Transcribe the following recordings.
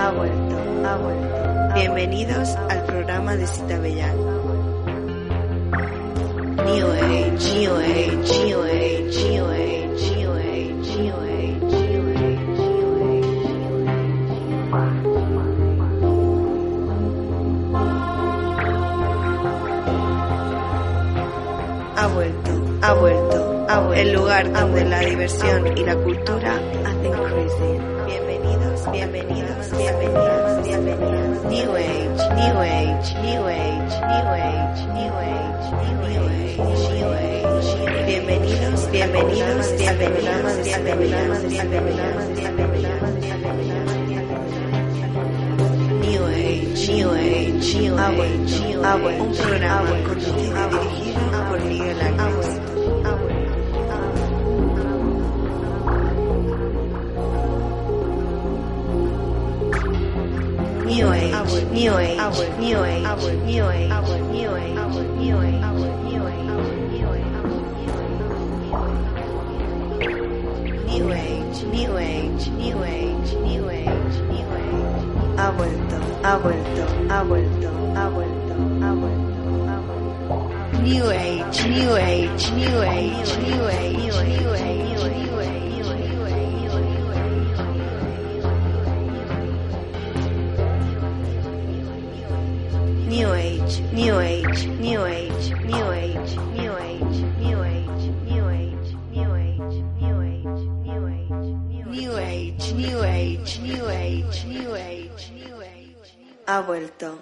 ha vuelto, ha vuelto. Bienvenidos al programa de Cita Bellán. New Age, New Age, New Age, New Age, Ha vuelto, ha vuelto, ha vuelto. El lugar donde la diversión y la cultura New Age, New Age, New Age, Agua, un programa conducido y dirigido por Miguel Ángel. New Age, New Age, New Age, New Age. Ah, bueno. vuelto.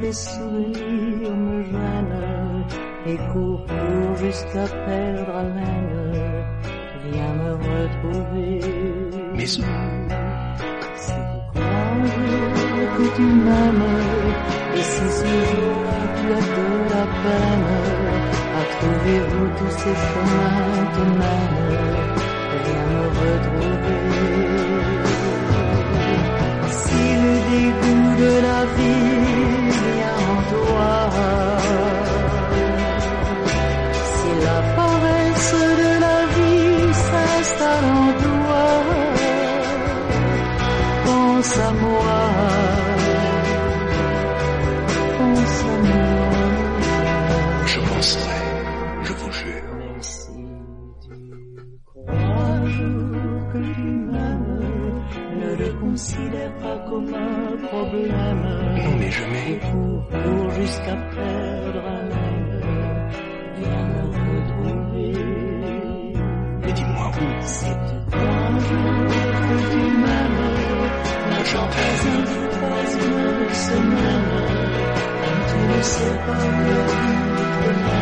miss you. crois que tu m'aimes, ne le considère pas comme un problème. Non, mais je m'aime. Cours, jusqu'à perdre haleine. Viens me retrouver. Mais dis-moi où C'est que tu m'aimes. N'attends pas un troisième semaine. Comme tu ne sais pas le problème.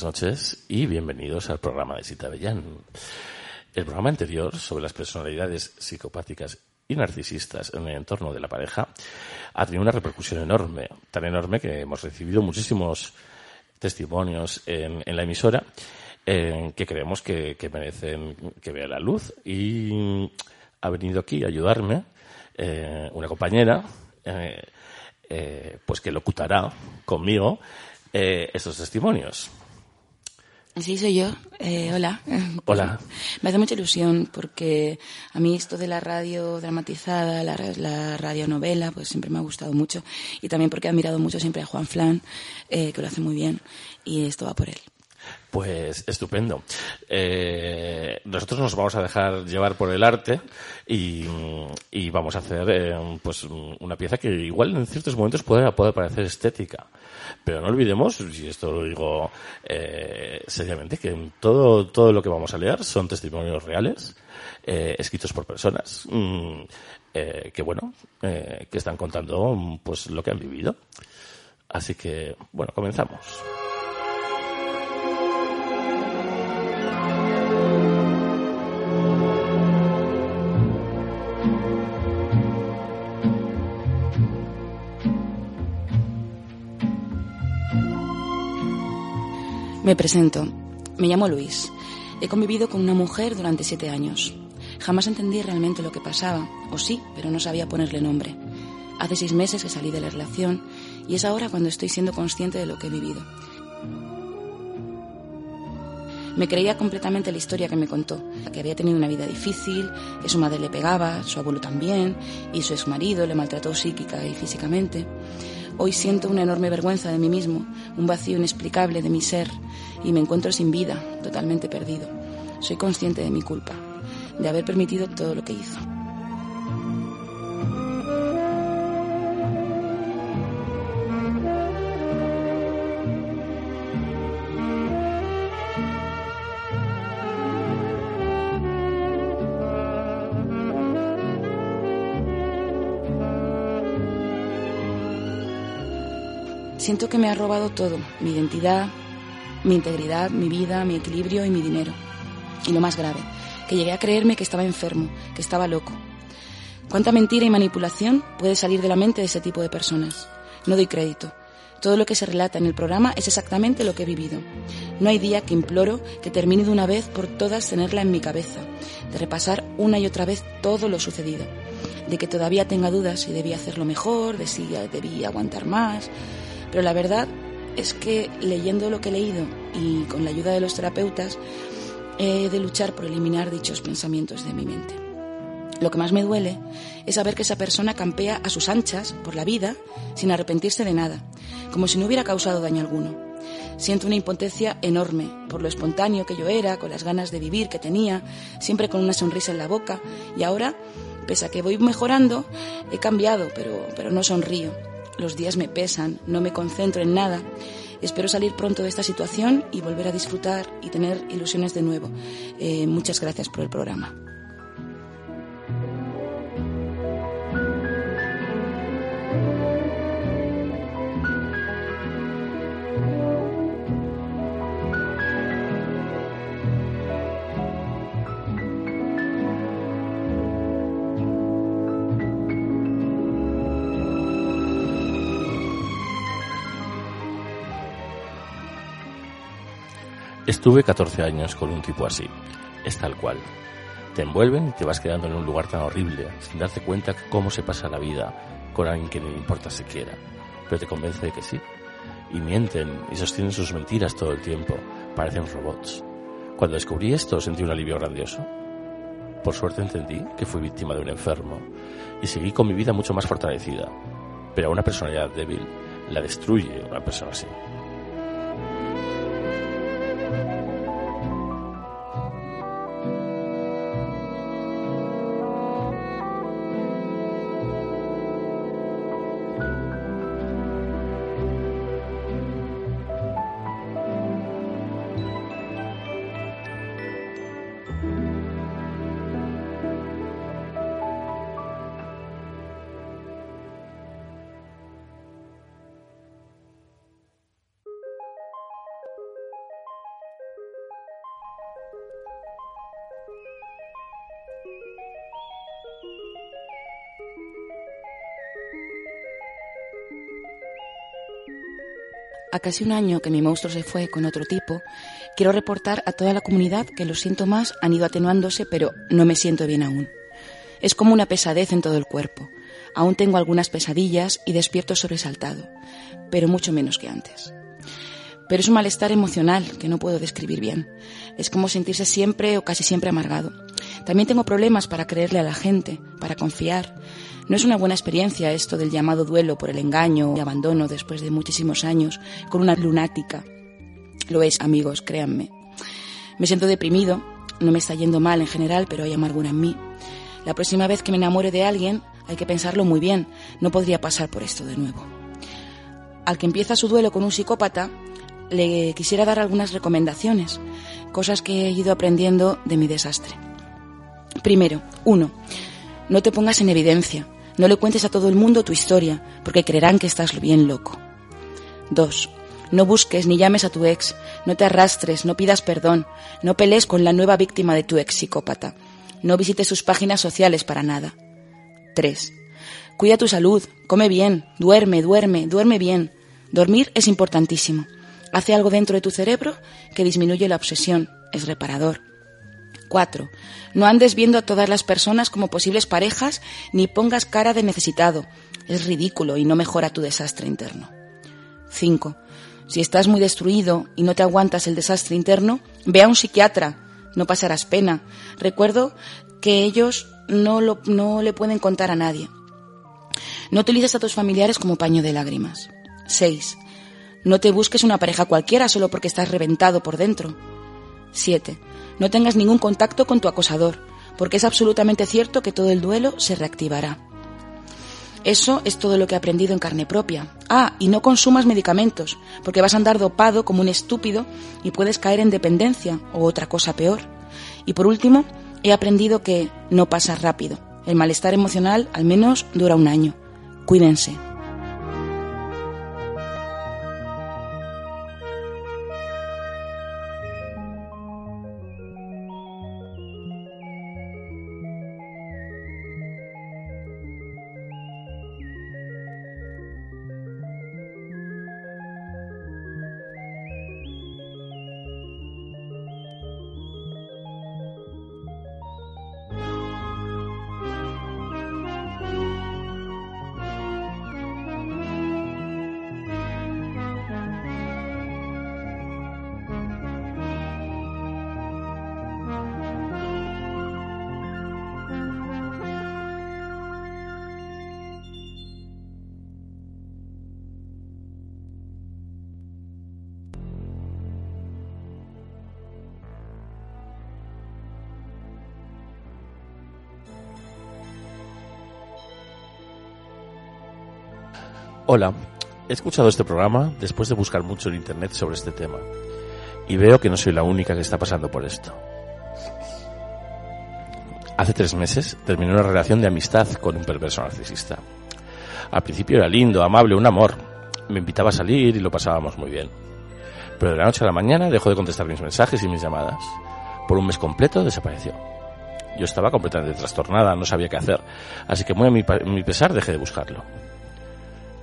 Buenas noches y bienvenidos al programa de Sita Bellán. El programa anterior sobre las personalidades psicopáticas y narcisistas en el entorno de la pareja ha tenido una repercusión enorme, tan enorme que hemos recibido muchísimos testimonios en, en la emisora eh, que creemos que, merecen que vea la luz y ha venido aquí a ayudarme eh, una compañera eh, eh, pues que locutará conmigo estos testimonios. Sí, soy yo. Eh, hola. Hola. Me hace mucha ilusión porque a mí esto de la radio dramatizada, la, la radionovela, pues siempre me ha gustado mucho. Y también porque he admirado mucho siempre a Juan Flan, eh, que lo hace muy bien. Y esto va por él. Pues estupendo. Eh, nosotros nos vamos a dejar llevar por el arte y, y vamos a hacer eh, pues una pieza que igual en ciertos momentos puede, puede parecer estética. Pero no olvidemos, y esto lo digo eh, seriamente, que todo, todo lo que vamos a leer son testimonios reales, eh, escritos por personas mm, eh, que, bueno, que están contando pues lo que han vivido. Así que, bueno, comenzamos. Me presento. Me llamo Luis. He convivido con una mujer durante siete años. Jamás entendí realmente lo que pasaba, o sí, pero no sabía ponerle nombre. Hace seis meses que salí de la relación y es ahora cuando estoy siendo consciente de lo que he vivido. Me creía completamente la historia que me contó, que había tenido una vida difícil, que su madre le pegaba, su abuelo también, y su exmarido le maltrató psíquica y físicamente. Hoy siento una enorme vergüenza de mí mismo, un vacío inexplicable de mi ser, y me encuentro sin vida, totalmente perdido. Soy consciente de mi culpa, de haber permitido todo lo que hizo. Siento que me ha robado todo, mi identidad, mi integridad, mi vida, mi equilibrio y mi dinero. Y lo más grave, que llegué a creerme que estaba enfermo, que estaba loco. ¿Cuánta mentira y manipulación puede salir de la mente de ese tipo de personas? No doy crédito. Todo lo que se relata en el programa es exactamente lo que he vivido. No hay día que imploro que termine de una vez por todas tenerla en mi cabeza, de repasar una y otra vez todo lo sucedido, de que todavía tenga dudas si debía hacerlo mejor, de si debía aguantar más. Pero la verdad es que leyendo lo que he leído y con la ayuda de los terapeutas, he de luchar por eliminar dichos pensamientos de mi mente. Lo que más me duele es saber que esa persona campea a sus anchas por la vida sin arrepentirse de nada, como si no hubiera causado daño alguno. Siento una impotencia enorme por lo espontáneo que yo era, con las ganas de vivir que tenía, siempre con una sonrisa en la boca, y ahora, pese a que voy mejorando, he cambiado, pero, pero no sonrío. Los días me pesan, no me concentro en nada. Espero salir pronto de esta situación y volver a disfrutar y tener ilusiones de nuevo. Eh, muchas gracias por el programa. Estuve 14 años con un tipo así. Es tal cual. Te envuelven y te vas quedando en un lugar tan horrible, sin darte cuenta cómo se pasa la vida con alguien que le importa siquiera. Pero te convence de que sí. Y mienten y sostienen sus mentiras todo el tiempo. Parecen robots. Cuando descubrí esto sentí un alivio grandioso. Por suerte entendí que fui víctima de un enfermo y seguí con mi vida mucho más fortalecida. Pero a una personalidad débil la destruye una persona así. A casi un año que mi monstruo se fue con otro tipo, quiero reportar a toda la comunidad que los síntomas han ido atenuándose, pero no me siento bien aún. Es como una pesadez en todo el cuerpo. Aún tengo algunas pesadillas y despierto sobresaltado, pero mucho menos que antes. Pero es un malestar emocional que no puedo describir bien. Es como sentirse siempre o casi siempre amargado. También tengo problemas para creerle a la gente, para confiar. No es una buena experiencia esto del llamado duelo por el engaño y abandono después de muchísimos años con una lunática. Lo es, amigos, créanme. Me siento deprimido, no me está yendo mal en general, pero hay amargura en mí. La próxima vez que me enamore de alguien hay que pensarlo muy bien, no podría pasar por esto de nuevo. Al que empieza su duelo con un psicópata, le quisiera dar algunas recomendaciones, cosas que he ido aprendiendo de mi desastre. Primero, uno, no te pongas en evidencia, no le cuentes a todo el mundo tu historia, porque creerán que estás bien loco. Dos, no busques ni llames a tu ex, no te arrastres, no pidas perdón, no pelees con la nueva víctima de tu ex psicópata, no visites sus páginas sociales para nada. 3. Cuida tu salud, come bien, duerme, duerme, duerme bien. Dormir es importantísimo. Hace algo dentro de tu cerebro que disminuye la obsesión, es reparador. 4. No andes viendo a todas las personas como posibles parejas ni pongas cara de necesitado. Es ridículo y no mejora tu desastre interno. 5. Si estás muy destruido y no te aguantas el desastre interno, ve a un psiquiatra. No pasarás pena. Recuerdo que ellos no, lo, no le pueden contar a nadie. No utilices a tus familiares como paño de lágrimas. 6. No te busques una pareja cualquiera solo porque estás reventado por dentro. 7. No tengas ningún contacto con tu acosador, porque es absolutamente cierto que todo el duelo se reactivará. Eso es todo lo que he aprendido en carne propia. Ah, y no consumas medicamentos, porque vas a andar dopado como un estúpido y puedes caer en dependencia o otra cosa peor. Y por último, he aprendido que no pasa rápido. El malestar emocional al menos dura un año. Cuídense. Hola, he escuchado este programa después de buscar mucho en Internet sobre este tema y veo que no soy la única que está pasando por esto. Hace tres meses terminé una relación de amistad con un perverso narcisista. Al principio era lindo, amable, un amor. Me invitaba a salir y lo pasábamos muy bien. Pero de la noche a la mañana dejó de contestar mis mensajes y mis llamadas. Por un mes completo desapareció. Yo estaba completamente trastornada, no sabía qué hacer, así que muy a mi, mi pesar dejé de buscarlo.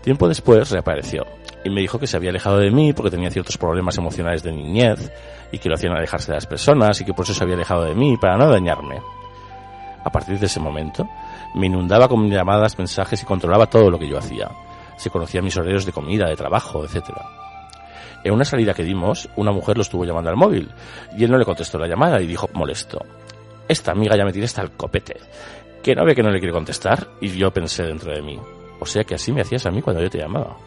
Tiempo después reapareció y me dijo que se había alejado de mí porque tenía ciertos problemas emocionales de niñez y que lo hacían alejarse de las personas y que por eso se había alejado de mí para no dañarme. A partir de ese momento, me inundaba con llamadas, mensajes y controlaba todo lo que yo hacía. Se conocía mis horarios de comida, de trabajo, etc. En una salida que dimos, una mujer lo estuvo llamando al móvil y él no le contestó la llamada y dijo molesto. Esta amiga ya me tiene hasta el copete. Que no ve que no le quiere contestar y yo pensé dentro de mí. O sea que así me hacías a mí cuando yo te llamaba.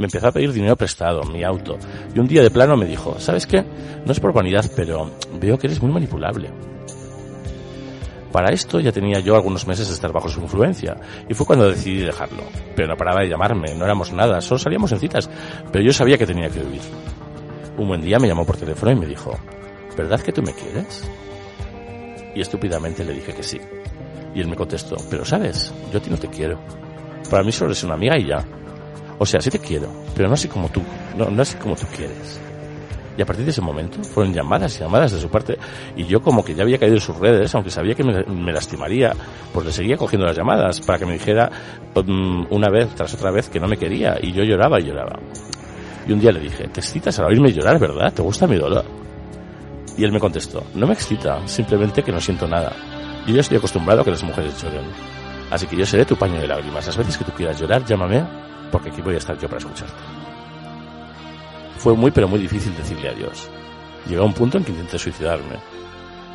Me empezó a pedir dinero prestado, mi auto, y un día de plano me dijo, ¿sabes qué? No es por vanidad, pero veo que eres muy manipulable. Para esto ya tenía yo algunos meses de estar bajo su influencia, y fue cuando decidí dejarlo. Pero no paraba de llamarme, no éramos nada, solo salíamos en citas, pero yo sabía que tenía que vivir. Un buen día me llamó por teléfono y me dijo, ¿verdad que tú me quieres? Y estúpidamente le dije que sí. Y él me contestó, pero sabes, yo a ti no te quiero. Para mí solo eres una amiga y ya. O sea, sí te quiero, pero no así como tú, no, no así como tú quieres. Y a partir de ese momento fueron llamadas y llamadas de su parte. Y yo como que ya había caído en sus redes, aunque sabía que me, lastimaría, pues le seguía cogiendo las llamadas para que me dijera um, una vez tras otra vez que no me quería. Y yo lloraba y lloraba. Y un día le dije, te excitas al oírme llorar, ¿verdad? ¿Te gusta mi dolor? Y él me contestó, no me excita, simplemente que no siento nada. Yo ya estoy acostumbrado a que las mujeres lloren. Así que yo seré tu paño de lágrimas. Las veces que tú quieras llorar, llámame, porque aquí voy a estar yo para escucharte. Fue muy pero muy difícil decirle adiós. Llegó a un punto en que intenté suicidarme.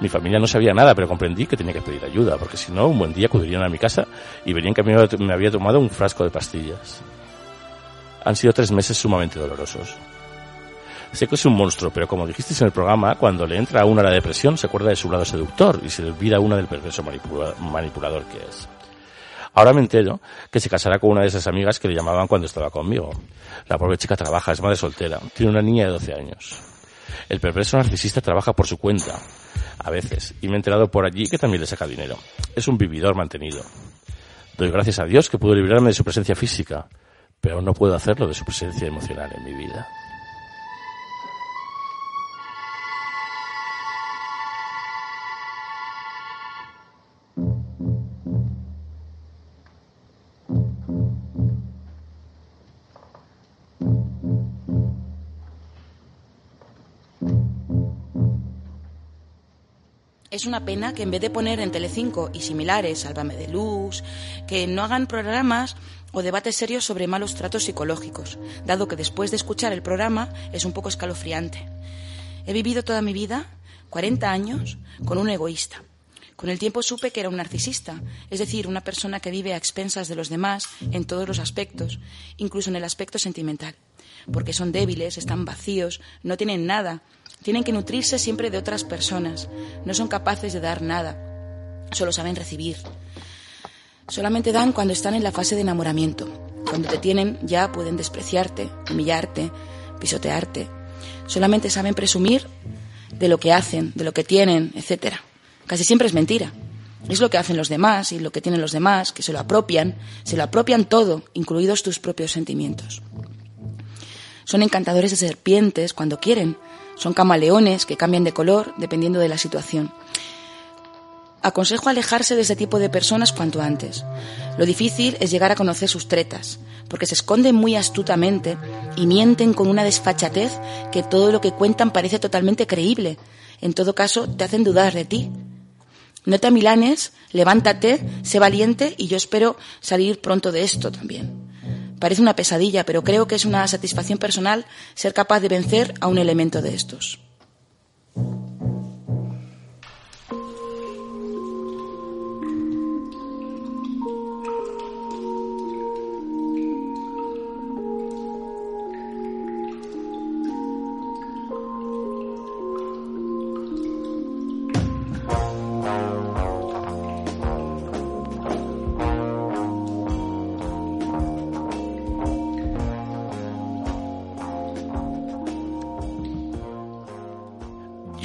Mi familia no sabía nada, pero comprendí que tenía que pedir ayuda, porque si no, un buen día acudirían a mi casa y verían que me había tomado un frasco de pastillas. Han sido tres meses sumamente dolorosos. Sé que es un monstruo, pero como dijisteis en el programa, cuando le entra a una la depresión se acuerda de su lado seductor y se olvida una del perverso manipulador que es. Ahora me entero que se casará con una de esas amigas que le llamaban cuando estaba conmigo. La pobre chica trabaja, es madre soltera, tiene una niña de 12 años. El perverso narcisista trabaja por su cuenta, a veces, y me he enterado por allí que también le saca dinero. Es un vividor mantenido. Doy gracias a Dios que pudo librarme de su presencia física, pero no puedo hacerlo de su presencia emocional en mi vida. Es una pena que en vez de poner en Telecinco y similares, Sálvame de Luz, que no hagan programas o debates serios sobre malos tratos psicológicos, dado que después de escuchar el programa es un poco escalofriante. He vivido toda mi vida, 40 años, con un egoísta. Con el tiempo supe que era un narcisista, es decir, una persona que vive a expensas de los demás en todos los aspectos, incluso en el aspecto sentimental, porque son débiles, están vacíos, no tienen nada tienen que nutrirse siempre de otras personas. No son capaces de dar nada. Solo saben recibir. Solamente dan cuando están en la fase de enamoramiento. Cuando te tienen ya pueden despreciarte, humillarte, pisotearte. Solamente saben presumir de lo que hacen, de lo que tienen, etc. Casi siempre es mentira. Es lo que hacen los demás y lo que tienen los demás, que se lo apropian, se lo apropian todo, incluidos tus propios sentimientos. Son encantadores de serpientes cuando quieren, son camaleones que cambian de color dependiendo de la situación. Aconsejo alejarse de ese tipo de personas cuanto antes. Lo difícil es llegar a conocer sus tretas, porque se esconden muy astutamente y mienten con una desfachatez que todo lo que cuentan parece totalmente creíble. En todo caso, te hacen dudar de ti. No te amilanes, levántate, sé valiente y yo espero salir pronto de esto también. Parece una pesadilla, pero creo que es una satisfacción personal ser capaz de vencer a un elemento de estos.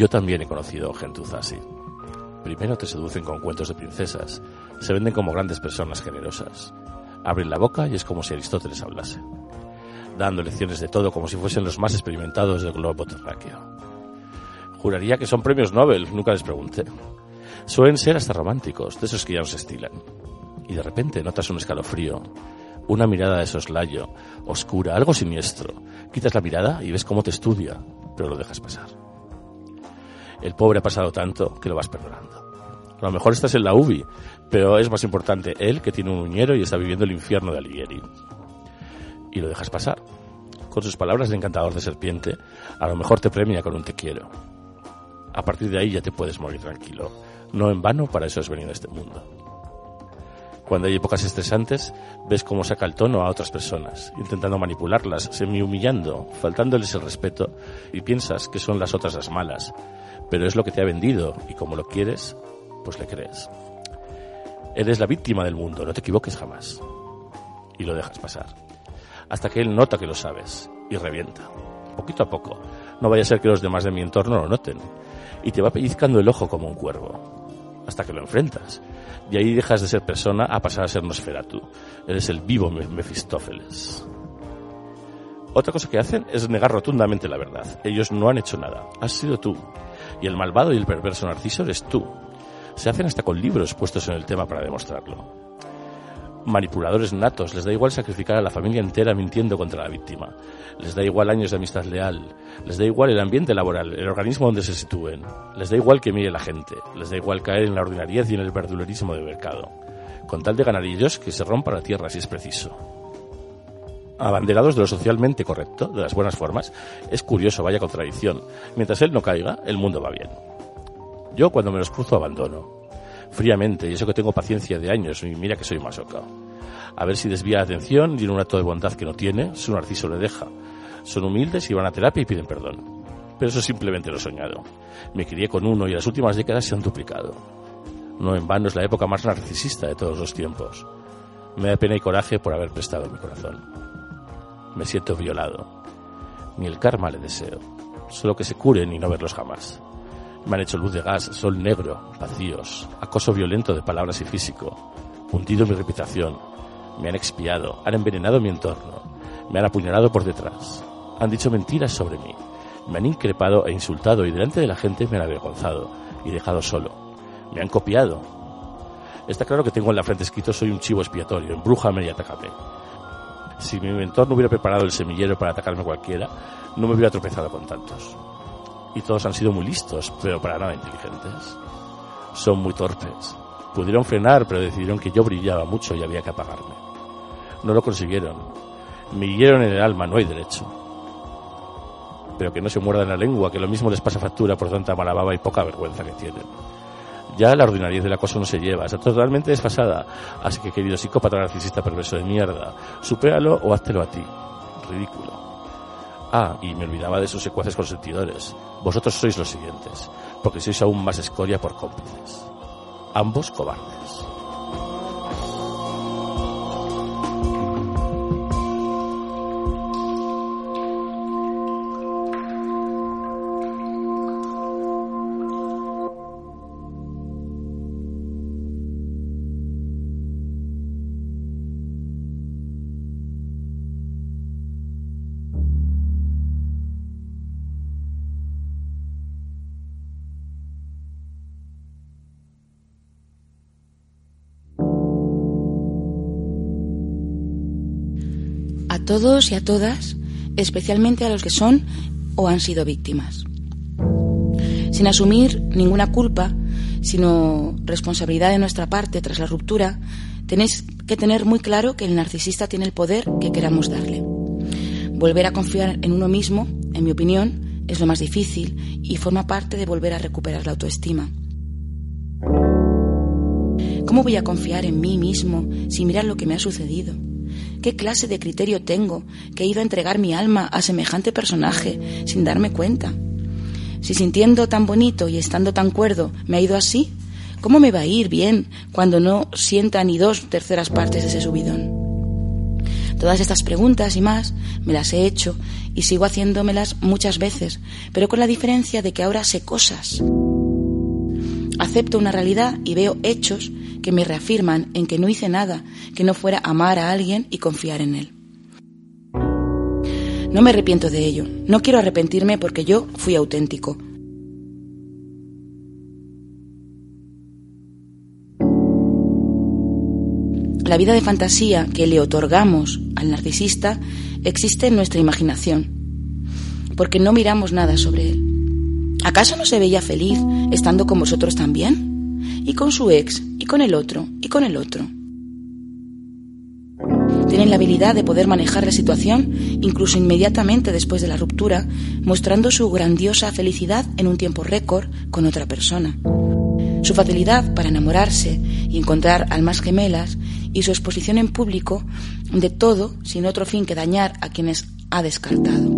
Yo también he conocido gentuza así. Primero te seducen con cuentos de princesas, se venden como grandes personas generosas. Abren la boca y es como si Aristóteles hablase, dando lecciones de todo como si fuesen los más experimentados del globo terráqueo. Juraría que son premios Nobel, nunca les pregunté. Suelen ser hasta románticos, de esos que ya nos estilan. Y de repente notas un escalofrío, una mirada de soslayo, oscura, algo siniestro. Quitas la mirada y ves cómo te estudia, pero lo dejas pasar. El pobre ha pasado tanto que lo vas perdonando. A lo mejor estás en la UBI, pero es más importante él que tiene un uñero y está viviendo el infierno de Alighieri. Y lo dejas pasar. Con sus palabras de encantador de serpiente, a lo mejor te premia con un te quiero. A partir de ahí ya te puedes morir tranquilo. No en vano, para eso has venido a este mundo. Cuando hay épocas estresantes, ves cómo saca el tono a otras personas, intentando manipularlas, semi humillando, faltándoles el respeto, y piensas que son las otras las malas, pero es lo que te ha vendido y como lo quieres, pues le crees. Eres la víctima del mundo, no te equivoques jamás. Y lo dejas pasar. Hasta que él nota que lo sabes y revienta. Poquito a poco. No vaya a ser que los demás de mi entorno lo noten. Y te va pellizcando el ojo como un cuervo. Hasta que lo enfrentas. Y ahí dejas de ser persona a pasar a ser Nosferatu. Eres el vivo Mefistófeles. Otra cosa que hacen es negar rotundamente la verdad. Ellos no han hecho nada. Has sido tú. Y el malvado y el perverso Narciso eres tú. Se hacen hasta con libros puestos en el tema para demostrarlo. Manipuladores natos, les da igual sacrificar a la familia entera mintiendo contra la víctima, les da igual años de amistad leal, les da igual el ambiente laboral, el organismo donde se sitúen, les da igual que mire la gente, les da igual caer en la ordinariedad y en el verdulerismo de mercado, con tal de ganar ellos que se rompa la tierra si es preciso. Abanderados de lo socialmente correcto, de las buenas formas, es curioso, vaya contradicción. Mientras él no caiga, el mundo va bien. Yo cuando me los cruzo abandono, fríamente, y eso que tengo paciencia de años, y mira que soy masoca. A ver si desvía la atención en un acto de bondad que no tiene, su narciso le deja. Son humildes y van a terapia y piden perdón. Pero eso simplemente lo he soñado. Me crié con uno y las últimas décadas se han duplicado. No en vano es la época más narcisista de todos los tiempos. Me da pena y coraje por haber prestado mi corazón. Me siento violado. Ni el karma le deseo. Solo que se curen y no verlos jamás. Me han hecho luz de gas, sol negro, vacíos, acoso violento de palabras y físico, hundido mi reputación. Me han expiado, han envenenado mi entorno, me han apuñalado por detrás, han dicho mentiras sobre mí, me han increpado e insultado y delante de la gente me han avergonzado y dejado solo. Me han copiado. Está claro que tengo en la frente escrito soy un chivo expiatorio, embrújame y atácame. Si mi mentor no hubiera preparado el semillero para atacarme cualquiera, no me hubiera tropezado con tantos y todos han sido muy listos, pero para nada inteligentes. Son muy torpes. Pudieron frenar, pero decidieron que yo brillaba mucho y había que apagarme. No lo consiguieron. Me hirieron en el alma, no hay derecho. Pero que no se muerdan la lengua, que lo mismo les pasa factura por tanta mala baba y poca vergüenza que tienen. Ya la ordinariedad de la cosa no se lleva, está totalmente desfasada. Así que, querido psicópata narcisista perverso de mierda, supéralo o háztelo a ti. Ridículo. Ah, y me olvidaba de sus secuaces consentidores. Vosotros sois los siguientes, porque sois aún más escoria por cómplices. Ambos cobardes. Todos y a todas, especialmente a los que son o han sido víctimas. Sin asumir ninguna culpa, sino responsabilidad de nuestra parte tras la ruptura, tenéis que tener muy claro que el narcisista tiene el poder que queramos darle. Volver a confiar en uno mismo, en mi opinión, es lo más difícil y forma parte de volver a recuperar la autoestima. ¿Cómo voy a confiar en mí mismo si mirar lo que me ha sucedido? ¿Qué clase de criterio tengo que he ido a entregar mi alma a semejante personaje sin darme cuenta? Si sintiendo tan bonito y estando tan cuerdo me ha ido así, ¿cómo me va a ir bien cuando no sienta ni dos terceras partes de ese subidón? Todas estas preguntas y más me las he hecho y sigo haciéndomelas muchas veces, pero con la diferencia de que ahora sé cosas. Acepto una realidad y veo hechos que me reafirman en que no hice nada que no fuera amar a alguien y confiar en él. No me arrepiento de ello, no quiero arrepentirme porque yo fui auténtico. La vida de fantasía que le otorgamos al narcisista existe en nuestra imaginación, porque no miramos nada sobre él. ¿Acaso no se veía feliz estando con vosotros también? y con su ex, y con el otro, y con el otro. Tienen la habilidad de poder manejar la situación incluso inmediatamente después de la ruptura, mostrando su grandiosa felicidad en un tiempo récord con otra persona. Su facilidad para enamorarse y encontrar almas gemelas y su exposición en público de todo sin otro fin que dañar a quienes ha descartado.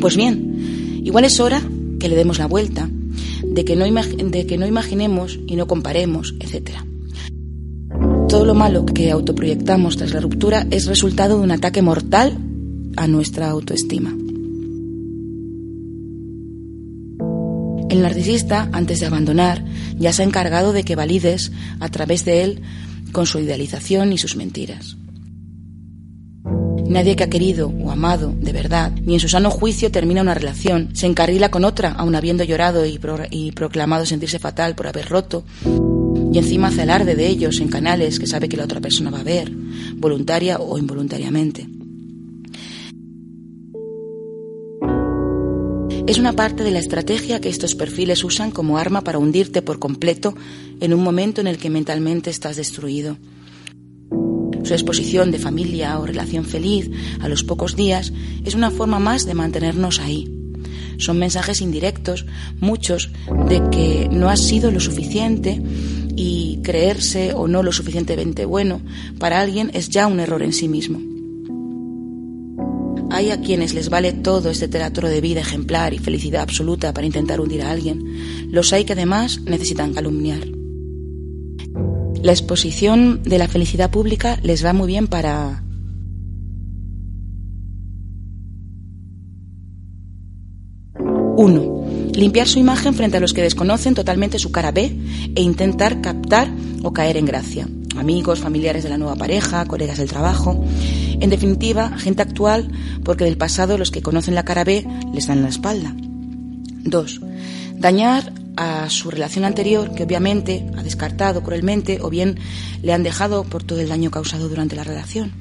Pues bien, igual es hora que le demos la vuelta de que no, de que no imaginemos y no comparemos, etc. Todo lo malo que autoproyectamos tras la ruptura es resultado de un ataque mortal a nuestra autoestima. El narcisista, antes de abandonar, ya se ha encargado de que valides a través de él con su idealización y sus mentiras. Nadie que ha querido o amado de verdad, ni en su sano juicio termina una relación, se encarrila con otra, aun habiendo llorado y, proclamado sentirse fatal por haber roto, y encima hace alarde de ellos en canales que sabe que la otra persona va a ver, voluntaria o involuntariamente. Es una parte de la estrategia que estos perfiles usan como arma para hundirte por completo en un momento en el que mentalmente estás destruido. Su exposición de familia o relación feliz a los pocos días es una forma más de mantenernos ahí. Son mensajes indirectos, muchos, de que no has sido lo suficiente y creerse o no lo suficientemente bueno para alguien es ya un error en sí mismo. Hay a quienes les vale todo este teatro de vida ejemplar y felicidad absoluta para intentar hundir a alguien. Los hay que además necesitan calumniar. La exposición de la felicidad pública les va muy bien para Uno, limpiar su imagen frente a los que desconocen totalmente su cara B e intentar captar o caer en gracia. Amigos, familiares de la nueva pareja, colegas del trabajo. En definitiva, gente actual, porque del pasado los que conocen la cara B les dan la espalda. 2. Dañar a su relación anterior, que obviamente ha descartado cruelmente o bien le han dejado por todo el daño causado durante la relación.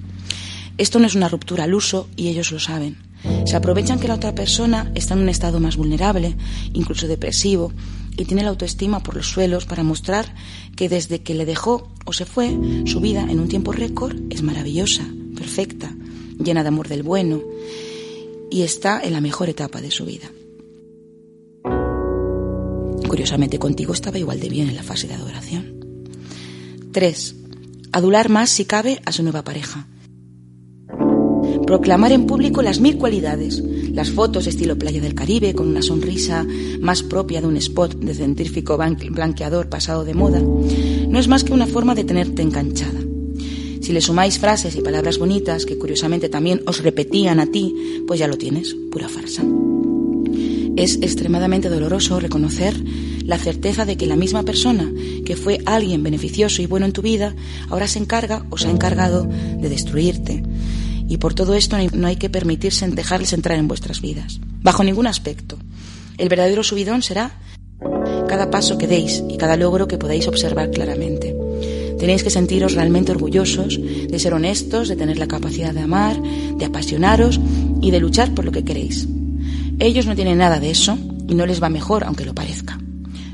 Esto no es una ruptura al uso y ellos lo saben. Se aprovechan que la otra persona está en un estado más vulnerable, incluso depresivo, y tiene la autoestima por los suelos para mostrar que desde que le dejó o se fue, su vida en un tiempo récord es maravillosa, perfecta, llena de amor del bueno y está en la mejor etapa de su vida. Curiosamente contigo estaba igual de bien en la fase de adoración. 3. Adular más si cabe a su nueva pareja. Proclamar en público las mil cualidades, las fotos estilo playa del Caribe con una sonrisa más propia de un spot de científico blanqueador pasado de moda, no es más que una forma de tenerte enganchada. Si le sumáis frases y palabras bonitas que curiosamente también os repetían a ti, pues ya lo tienes, pura farsa. Es extremadamente doloroso reconocer la certeza de que la misma persona que fue alguien beneficioso y bueno en tu vida ahora se encarga o se ha encargado de destruirte, y por todo esto no hay que permitirse dejarles entrar en vuestras vidas, bajo ningún aspecto. El verdadero subidón será cada paso que deis y cada logro que podáis observar claramente. Tenéis que sentiros realmente orgullosos de ser honestos, de tener la capacidad de amar, de apasionaros y de luchar por lo que queréis. Ellos no tienen nada de eso y no les va mejor aunque lo parezca.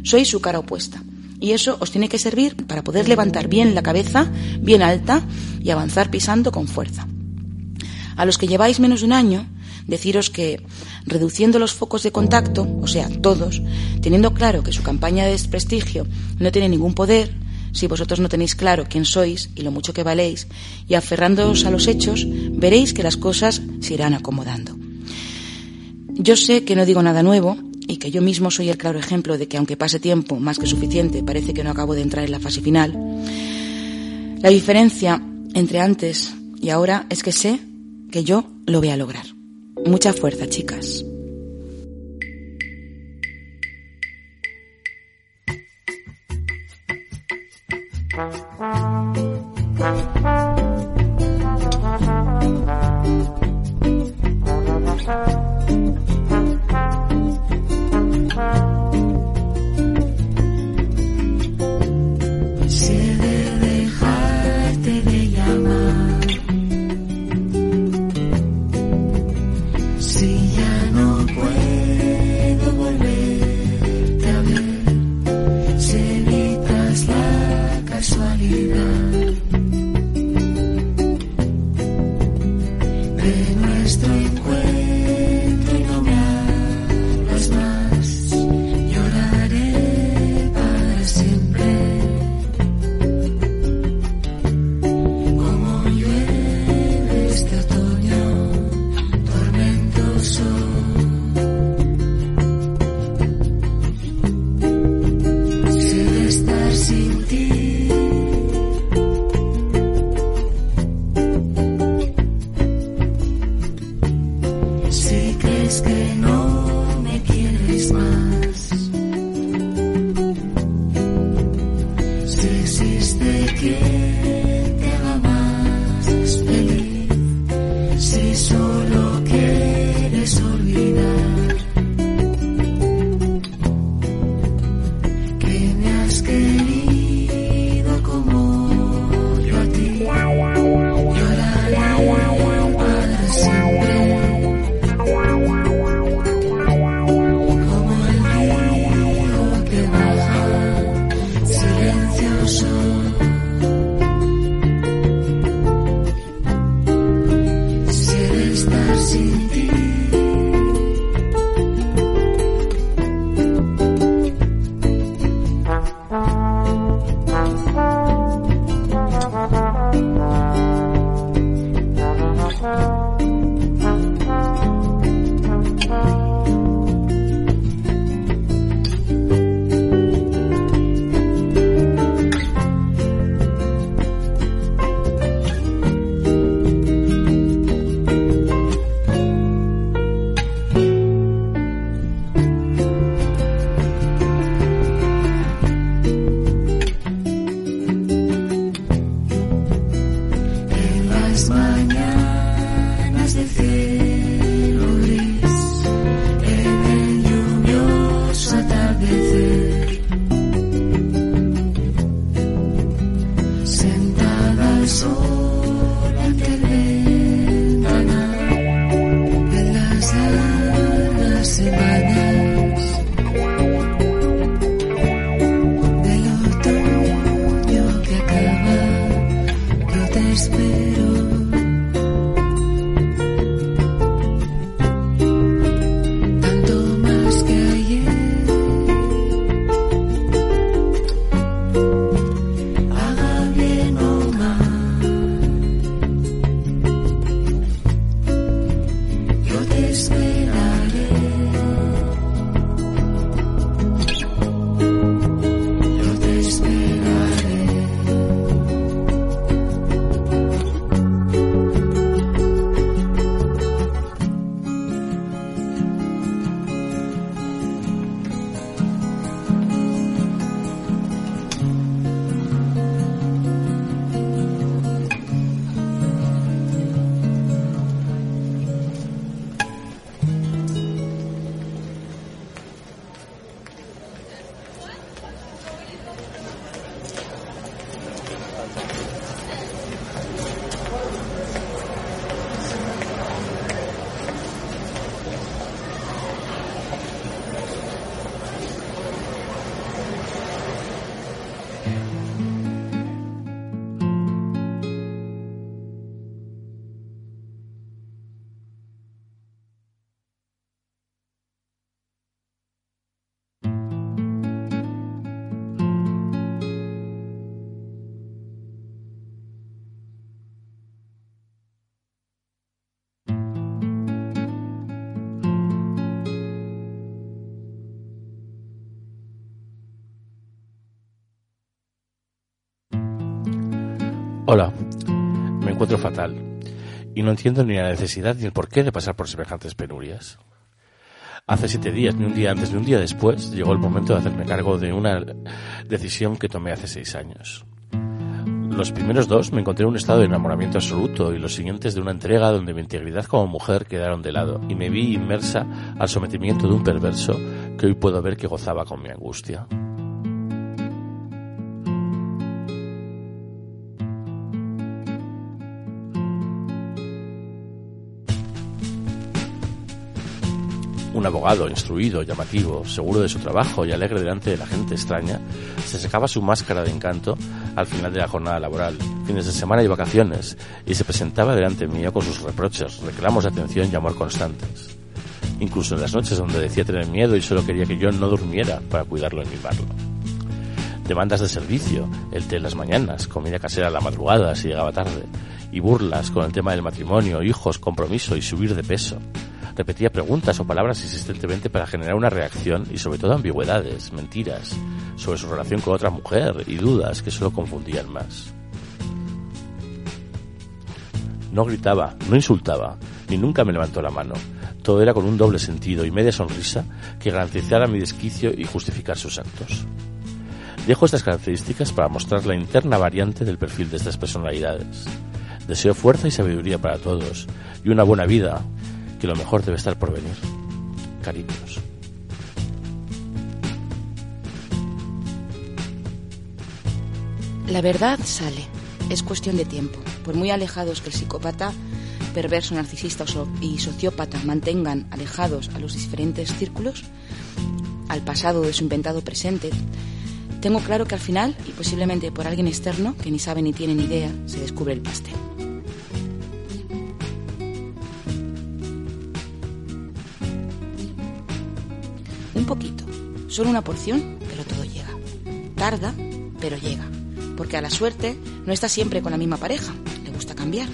Sois su cara opuesta y eso os tiene que servir para poder levantar bien la cabeza, bien alta y avanzar pisando con fuerza. A los que lleváis menos de un año, deciros que, reduciendo los focos de contacto, o sea, todos, teniendo claro que su campaña de desprestigio no tiene ningún poder, si vosotros no tenéis claro quién sois y lo mucho que valéis, y aferrándoos a los hechos, veréis que las cosas se irán acomodando. Yo sé que no digo nada nuevo y que yo mismo soy el claro ejemplo de que aunque pase tiempo más que suficiente, parece que no acabo de entrar en la fase final. La diferencia entre antes y ahora es que sé que yo lo voy a lograr. Mucha fuerza, chicas. Y no entiendo ni la necesidad ni el porqué de pasar por semejantes penurias. Hace siete días, ni un día antes ni un día después, llegó el momento de hacerme cargo de una decisión que tomé hace seis años. Los primeros dos me encontré en un estado de enamoramiento absoluto y los siguientes de una entrega donde mi integridad como mujer quedaron de lado y me vi inmersa al sometimiento de un perverso que hoy puedo ver que gozaba con mi angustia. Un abogado instruido, llamativo, seguro de su trabajo y alegre delante de la gente extraña, se sacaba su máscara de encanto al final de la jornada laboral, fines de semana y vacaciones, y se presentaba delante mío con sus reproches, reclamos de atención y amor constantes. Incluso en las noches donde decía tener miedo y solo quería que yo no durmiera para cuidarlo y mimarlo. Demandas de servicio, el té en las mañanas, comida casera a la madrugada si llegaba tarde, y burlas con el tema del matrimonio, hijos, compromiso y subir de peso repetía preguntas o palabras insistentemente para generar una reacción y sobre todo ambigüedades, mentiras, sobre su relación con otra mujer y dudas que solo confundían más. No gritaba, no insultaba, ni nunca me levantó la mano. Todo era con un doble sentido y media sonrisa que garantizara mi desquicio y justificar sus actos. Dejo estas características para mostrar la interna variante del perfil de estas personalidades. Deseo fuerza y sabiduría para todos y una buena vida, que lo mejor debe estar por venir. Cariños. La verdad sale. Es cuestión de tiempo. Por muy alejados que el psicópata, perverso, narcisista y sociópata mantengan alejados a los diferentes círculos, al pasado de su inventado presente, tengo claro que al final, y posiblemente por alguien externo que ni sabe ni tiene ni idea, se descubre el pastel. Un poquito, solo una porción, pero todo llega. Tarda, pero llega. Porque a la suerte no está siempre con la misma pareja, le gusta cambiar.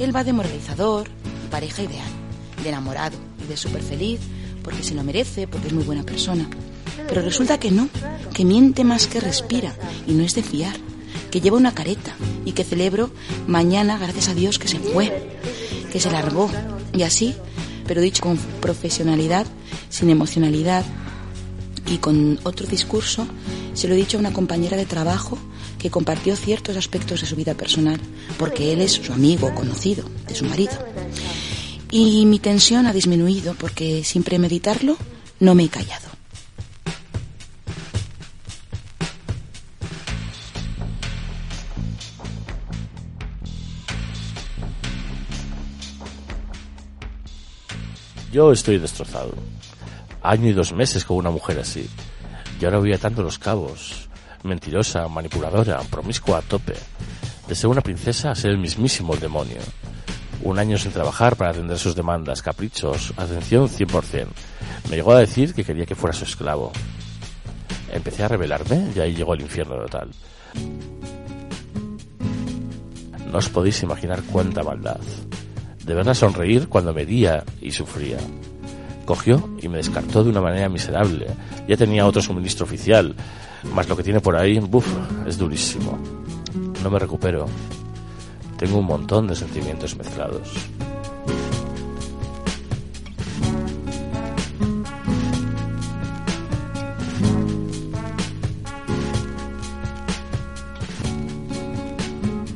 Él va de moralizador, pareja ideal, de enamorado y de súper feliz, porque se lo merece, porque es muy buena persona. Pero resulta que no, que miente más que respira y no es de fiar, que lleva una careta y que celebro mañana, gracias a Dios, que se fue, que se largó. Y así, pero dicho con profesionalidad, sin emocionalidad y con otro discurso, se lo he dicho a una compañera de trabajo que compartió ciertos aspectos de su vida personal, porque él es su amigo conocido de su marido. Y mi tensión ha disminuido porque sin premeditarlo no me he callado. Yo estoy destrozado. Año y dos meses con una mujer así. Y ahora voy atando los cabos. Mentirosa, manipuladora, promiscua a tope. De ser una princesa a ser el mismísimo demonio. Un año sin trabajar para atender sus demandas, caprichos, atención 100%. Me llegó a decir que quería que fuera su esclavo. Empecé a rebelarme y ahí llegó el infierno total. No os podéis imaginar cuánta maldad. de sonreír cuando me día y sufría. Cogió y me descartó de una manera miserable. Ya tenía otro suministro oficial, más lo que tiene por ahí, buf, es durísimo. No me recupero. Tengo un montón de sentimientos mezclados.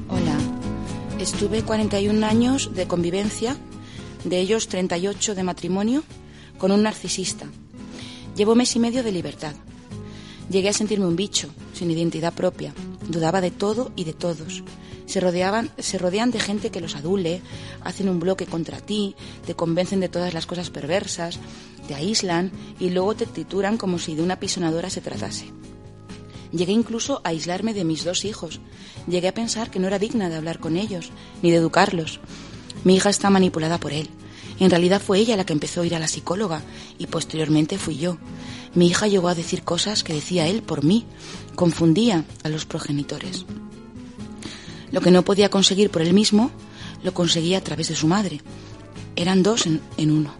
Hola, estuve 41 años de convivencia, de ellos 38 de matrimonio, con un narcisista. Llevo mes y medio de libertad. Llegué a sentirme un bicho, sin identidad propia. Dudaba de todo y de todos. Se, rodeaban, se rodean de gente que los adule, hacen un bloque contra ti, te convencen de todas las cosas perversas, te aíslan y luego te trituran como si de una pisonadora se tratase. Llegué incluso a aislarme de mis dos hijos. Llegué a pensar que no era digna de hablar con ellos, ni de educarlos. Mi hija está manipulada por él. En realidad fue ella la que empezó a ir a la psicóloga y posteriormente fui yo. Mi hija llegó a decir cosas que decía él por mí. Confundía a los progenitores. Lo que no podía conseguir por él mismo, lo conseguía a través de su madre. Eran dos en, en uno.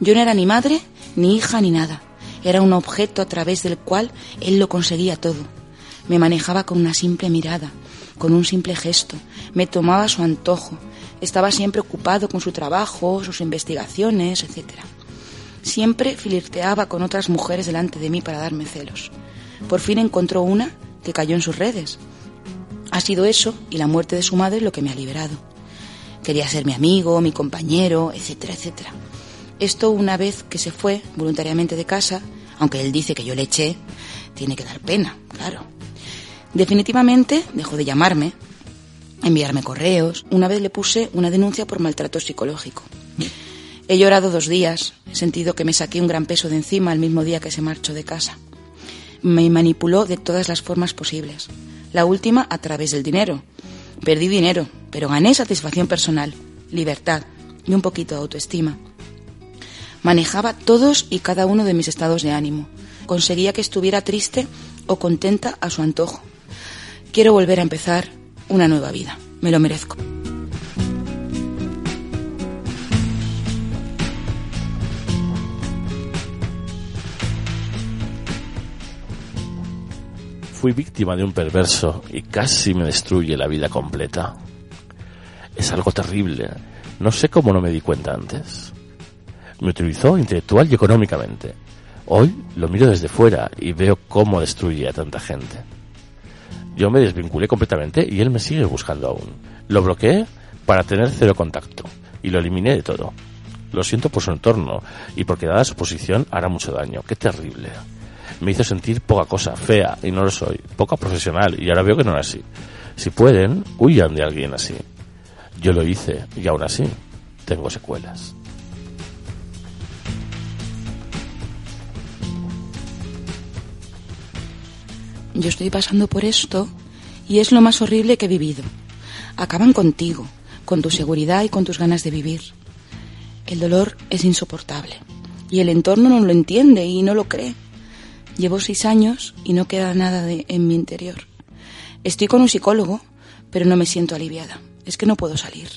Yo no era ni madre, ni hija, ni nada. Era un objeto a través del cual él lo conseguía todo. Me manejaba con una simple mirada, con un simple gesto. Me tomaba su antojo. Estaba siempre ocupado con su trabajo, sus investigaciones, etc. Siempre flirteaba con otras mujeres delante de mí para darme celos. Por fin encontró una que cayó en sus redes. Ha sido eso y la muerte de su madre lo que me ha liberado. Quería ser mi amigo, mi compañero, etcétera, etcétera. Esto una vez que se fue voluntariamente de casa, aunque él dice que yo le eché, tiene que dar pena, claro. Definitivamente dejó de llamarme, enviarme correos. Una vez le puse una denuncia por maltrato psicológico. He llorado dos días, he sentido que me saqué un gran peso de encima el mismo día que se marchó de casa. Me manipuló de todas las formas posibles. La última a través del dinero. Perdí dinero, pero gané satisfacción personal, libertad y un poquito de autoestima. Manejaba todos y cada uno de mis estados de ánimo. Conseguía que estuviera triste o contenta a su antojo. Quiero volver a empezar una nueva vida. Me lo merezco. Fui víctima de un perverso y casi me destruye la vida completa. Es algo terrible. No sé cómo no me di cuenta antes. Me utilizó intelectual y económicamente. Hoy lo miro desde fuera y veo cómo destruye a tanta gente. Yo me desvinculé completamente y él me sigue buscando aún. Lo bloqueé para tener cero contacto y lo eliminé de todo. Lo siento por su entorno y porque dada su posición hará mucho daño. Qué terrible. Me hizo sentir poca cosa, fea, y no lo soy, poca profesional, y ahora veo que no es así. Si pueden, huyan de alguien así. Yo lo hice, y aún así, tengo secuelas. Yo estoy pasando por esto y es lo más horrible que he vivido. Acaban contigo, con tu seguridad y con tus ganas de vivir. El dolor es insoportable y el entorno no lo entiende y no lo cree. Llevo seis años y no queda nada de, en mi interior. Estoy con un psicólogo, pero no me siento aliviada. Es que no puedo salir.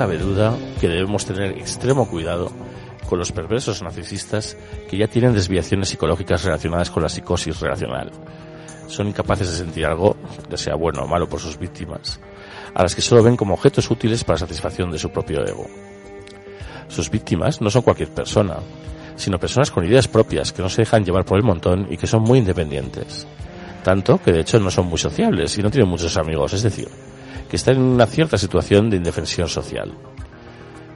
Cabe duda que debemos tener extremo cuidado con los perversos narcisistas que ya tienen desviaciones psicológicas relacionadas con la psicosis relacional. Son incapaces de sentir algo, ya sea bueno o malo por sus víctimas, a las que solo ven como objetos útiles para satisfacción de su propio ego. Sus víctimas no son cualquier persona, sino personas con ideas propias que no se dejan llevar por el montón y que son muy independientes. Tanto que de hecho no son muy sociables y no tienen muchos amigos, es decir, que están en una cierta situación de indefensión social.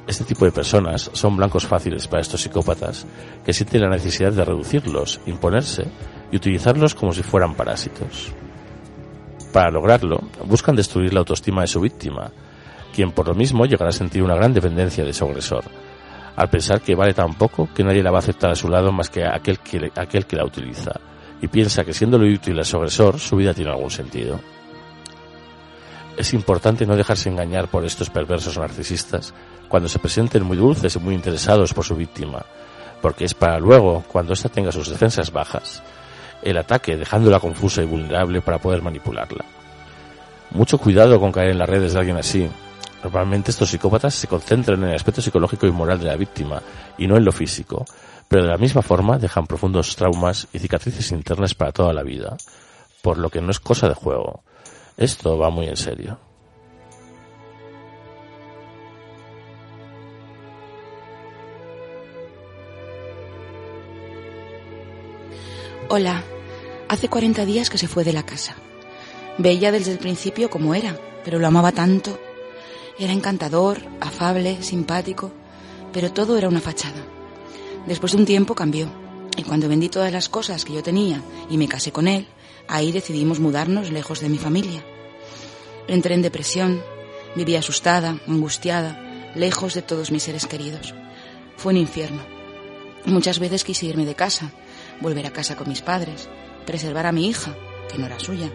Este tipo de personas son blancos fáciles para estos psicópatas que sienten la necesidad de reducirlos, imponerse y utilizarlos como si fueran parásitos. Para lograrlo, buscan destruir la autoestima de su víctima quien por lo mismo llegará a sentir una gran dependencia de su agresor, al pensar que vale tan poco que nadie la va a aceptar a su lado más que aquel que, aquel que la utiliza, y piensa que siendo lo útil a su agresor, su vida tiene algún sentido. Es importante no dejarse engañar por estos perversos narcisistas cuando se presenten muy dulces y muy interesados por su víctima, porque es para luego, cuando ésta tenga sus defensas bajas, el ataque dejándola confusa y vulnerable para poder manipularla. Mucho cuidado con caer en las redes de alguien así. Normalmente estos psicópatas se concentran en el aspecto psicológico y moral de la víctima y no en lo físico, pero de la misma forma dejan profundos traumas y cicatrices internas para toda la vida, por lo que no es cosa de juego. Esto va muy en serio. Hola, hace 40 días que se fue de la casa. Veía desde el principio como era, pero lo amaba tanto. Era encantador, afable, simpático, pero todo era una fachada. Después de un tiempo cambió, y cuando vendí todas las cosas que yo tenía y me casé con él, ahí decidimos mudarnos lejos de mi familia. Entré en depresión, vivía asustada, angustiada, lejos de todos mis seres queridos. Fue un infierno. Muchas veces quise irme de casa, volver a casa con mis padres, preservar a mi hija, que no era suya.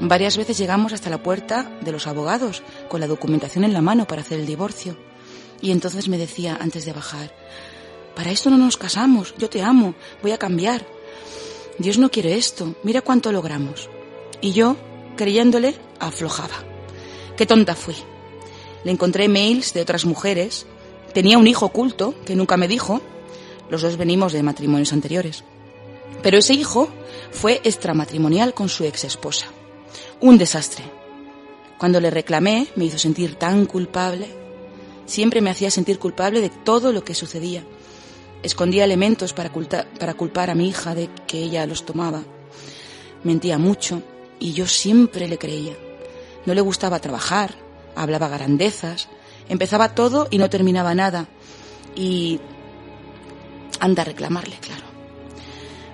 Varias veces llegamos hasta la puerta de los abogados con la documentación en la mano para hacer el divorcio. Y entonces me decía antes de bajar, para esto no nos casamos, yo te amo, voy a cambiar. Dios no quiere esto, mira cuánto logramos. Y yo, creyéndole, aflojaba. Qué tonta fui. Le encontré mails de otras mujeres, tenía un hijo oculto que nunca me dijo, los dos venimos de matrimonios anteriores. Pero ese hijo fue extramatrimonial con su ex esposa. Un desastre. Cuando le reclamé, me hizo sentir tan culpable. Siempre me hacía sentir culpable de todo lo que sucedía. Escondía elementos para, culpar a mi hija de que ella los tomaba. Mentía mucho y yo siempre le creía. No le gustaba trabajar, hablaba grandezas, empezaba todo y no terminaba nada. Y anda a reclamarle, claro.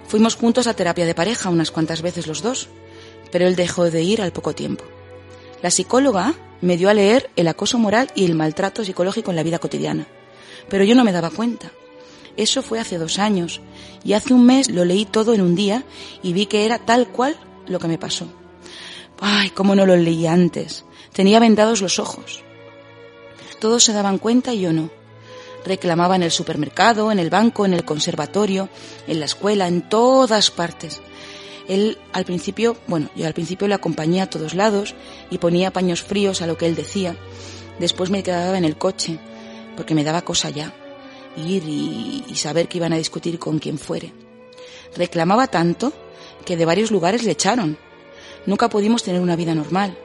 Fuimos juntos a terapia de pareja unas cuantas veces los dos, pero él dejó de ir al poco tiempo. La psicóloga me dio a leer el acoso moral y el maltrato psicológico en la vida cotidiana, pero yo no me daba cuenta. Eso fue hace dos años, y hace un mes lo leí todo en un día y vi que era tal cual lo que me pasó. Ay, cómo no lo leí antes. Tenía vendados los ojos. Todos se daban cuenta y yo no. Reclamaba en el supermercado, en el banco, en el conservatorio, en la escuela, en todas partes. Él al principio, bueno, yo al principio le acompañé a todos lados y ponía paños fríos a lo que él decía. Después me quedaba en el coche, porque me daba cosa ya, ir y, saber que iban a discutir con quien fuere. Reclamaba tanto que de varios lugares le echaron. Nunca pudimos tener una vida normal.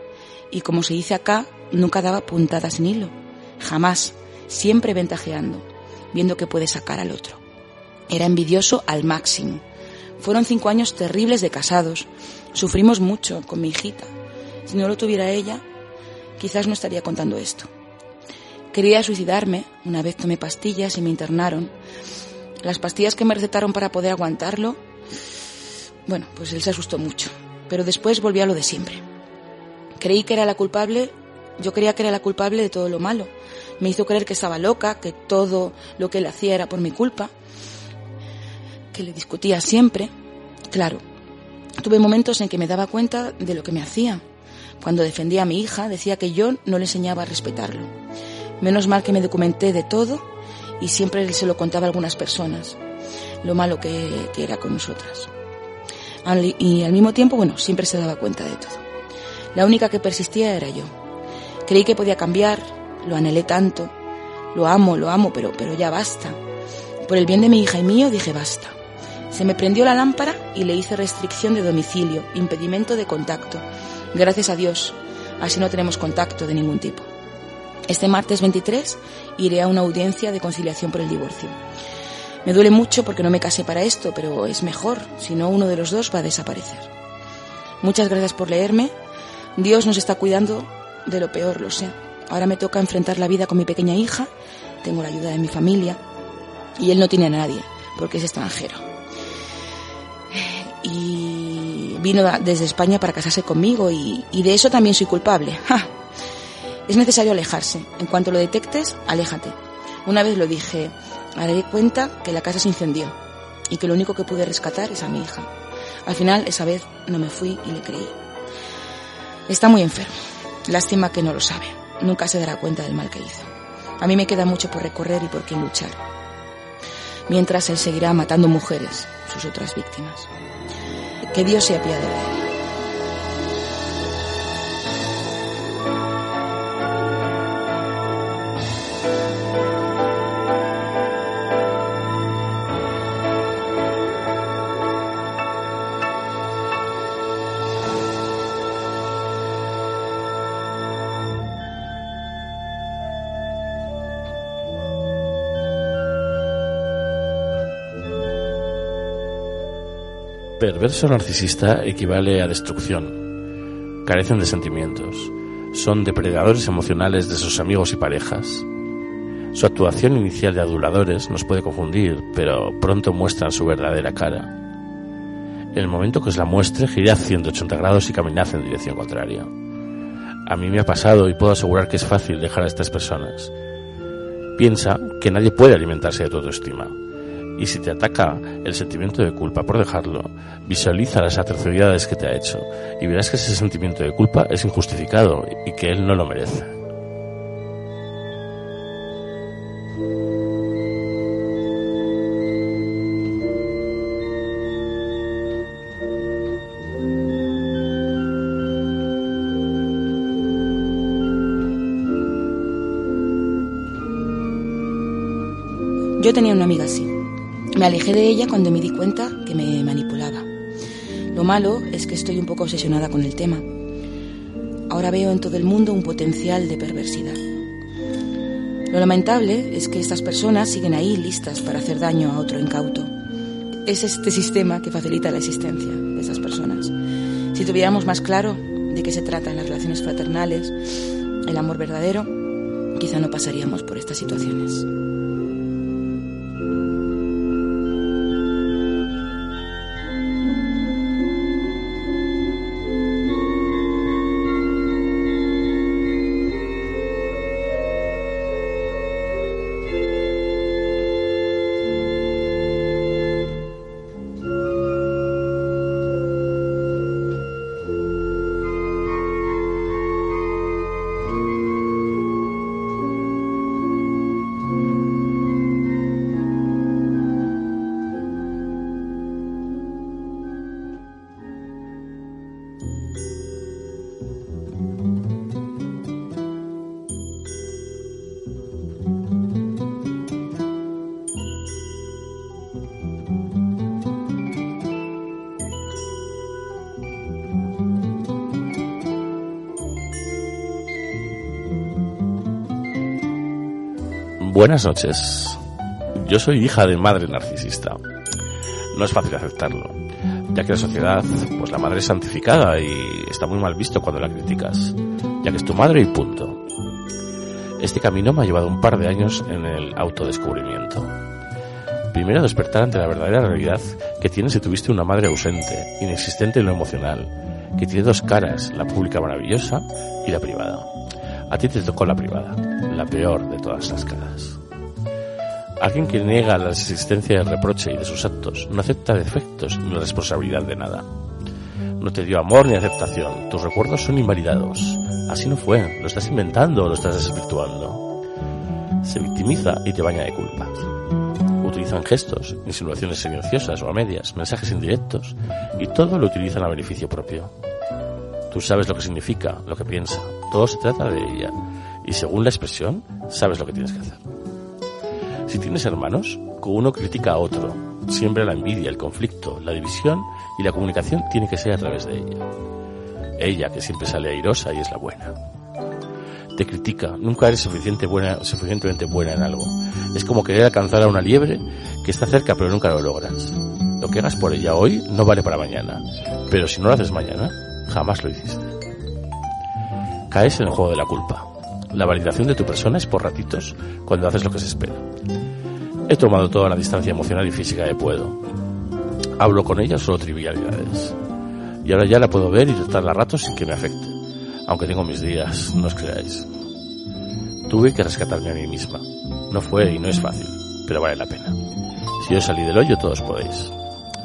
Y como se dice acá, nunca daba puntadas en hilo. Jamás siempre ventajeando, viendo que puede sacar al otro. Era envidioso al máximo. Fueron cinco años terribles de casados. Sufrimos mucho con mi hijita. Si no lo tuviera ella, quizás no estaría contando esto. Quería suicidarme, una vez tomé pastillas y me internaron. Las pastillas que me recetaron para poder aguantarlo, bueno, pues él se asustó mucho, pero después volvió a lo de siempre. Creí que era la culpable, yo creía que era la culpable de todo lo malo, me hizo creer que estaba loca, que todo lo que él hacía era por mi culpa, que le discutía siempre. Claro, tuve momentos en que me daba cuenta de lo que me hacía. Cuando defendía a mi hija, decía que yo no le enseñaba a respetarlo. Menos mal que me documenté de todo y siempre se lo contaba a algunas personas, lo malo que, que era con nosotras. Y al mismo tiempo, bueno, siempre se daba cuenta de todo. La única que persistía era yo. Creí que podía cambiar, lo anhelé tanto. Lo amo, lo amo, pero, pero ya basta. Por el bien de mi hija y mío dije basta. Se me prendió la lámpara y le hice restricción de domicilio, impedimento de contacto. Gracias a Dios, así no tenemos contacto de ningún tipo. Este martes 23 iré a una audiencia de conciliación por el divorcio. Me duele mucho porque no me casé para esto, pero es mejor, si no uno de los dos va a desaparecer. Muchas gracias por leerme. Dios nos está cuidando de lo peor, lo sé. Ahora me toca enfrentar la vida con mi pequeña hija, tengo la ayuda de mi familia y él no tiene a nadie porque es extranjero. Y vino desde España para casarse conmigo y, de eso también soy culpable. Es necesario alejarse. En cuanto lo detectes, aléjate. Una vez lo dije, haré cuenta que la casa se incendió y que lo único que pude rescatar es a mi hija. Al final, esa vez no me fui y le creí. Está muy enfermo. Lástima que no lo sabe. Nunca se dará cuenta del mal que hizo. A mí me queda mucho por recorrer y por qué luchar. Mientras él seguirá matando mujeres, sus otras víctimas. Que Dios se apiade. Perverso narcisista equivale a destrucción. Carecen de sentimientos. Son depredadores emocionales de sus amigos y parejas. Su actuación inicial de aduladores nos puede confundir, pero pronto muestran su verdadera cara. En el momento que os la muestre, girad 180 grados y caminad en dirección contraria. A mí me ha pasado y puedo asegurar que es fácil dejar a estas personas. Piensa que nadie puede alimentarse de tu autoestima y si te ataca el sentimiento de culpa por dejarlo, visualiza las atrocidades que te ha hecho y verás que ese sentimiento de culpa es injustificado y que él no lo merece. Yo tenía una amiga así. Me alejé de ella cuando me di cuenta que me manipulaba. Lo malo es que estoy un poco obsesionada con el tema. Ahora veo en todo el mundo un potencial de perversidad. Lo lamentable es que estas personas siguen ahí listas para hacer daño a otro incauto. Es este sistema que facilita la existencia de esas personas. Si tuviéramos más claro de qué se trata en las relaciones fraternales, el amor verdadero, quizá no pasaríamos por estas situaciones. Buenas noches. Yo soy hija de madre narcisista. No es fácil aceptarlo, ya que la sociedad, pues la madre es santificada y está muy mal visto cuando la criticas, ya que es tu madre y punto. Este camino me ha llevado un par de años en el autodescubrimiento. Primero despertar ante la verdadera realidad que tienes si tuviste una madre ausente, inexistente en lo emocional, que tiene dos caras, la pública maravillosa y la privada. A ti te tocó la privada, la peor de todas las caras. Alguien que niega la existencia del reproche y de sus actos no acepta defectos ni la responsabilidad de nada. No te dio amor ni aceptación, tus recuerdos son invalidados. Así no fue, lo estás inventando o lo estás desvirtuando. Se victimiza y te baña de culpa. Utilizan gestos, insinuaciones silenciosas o a medias, mensajes indirectos, y todo lo utilizan a beneficio propio. Tú sabes lo que significa, lo que piensa. Todo se trata de ella. Y según la expresión, sabes lo que tienes que hacer. Si tienes hermanos, uno critica a otro. Siempre la envidia, el conflicto, la división y la comunicación tiene que ser a través de ella. Ella, que siempre sale airosa y es la buena. Te critica, nunca eres buena, suficientemente buena en algo. Es como querer alcanzar a una liebre que está cerca pero nunca lo logras. Lo que hagas por ella hoy no vale para mañana. Pero si no lo haces mañana, jamás lo hiciste. Caes en el juego de la culpa. La validación de tu persona es por ratitos, cuando haces lo que se espera. He tomado toda la distancia emocional y física que puedo. Hablo con ella solo trivialidades. Y ahora ya la puedo ver y tratarla a ratos sin que me afecte. Aunque tengo mis días, no os creáis. Tuve que rescatarme a mí misma. No fue y no es fácil, pero vale la pena. Si yo salí del hoyo, todos podéis.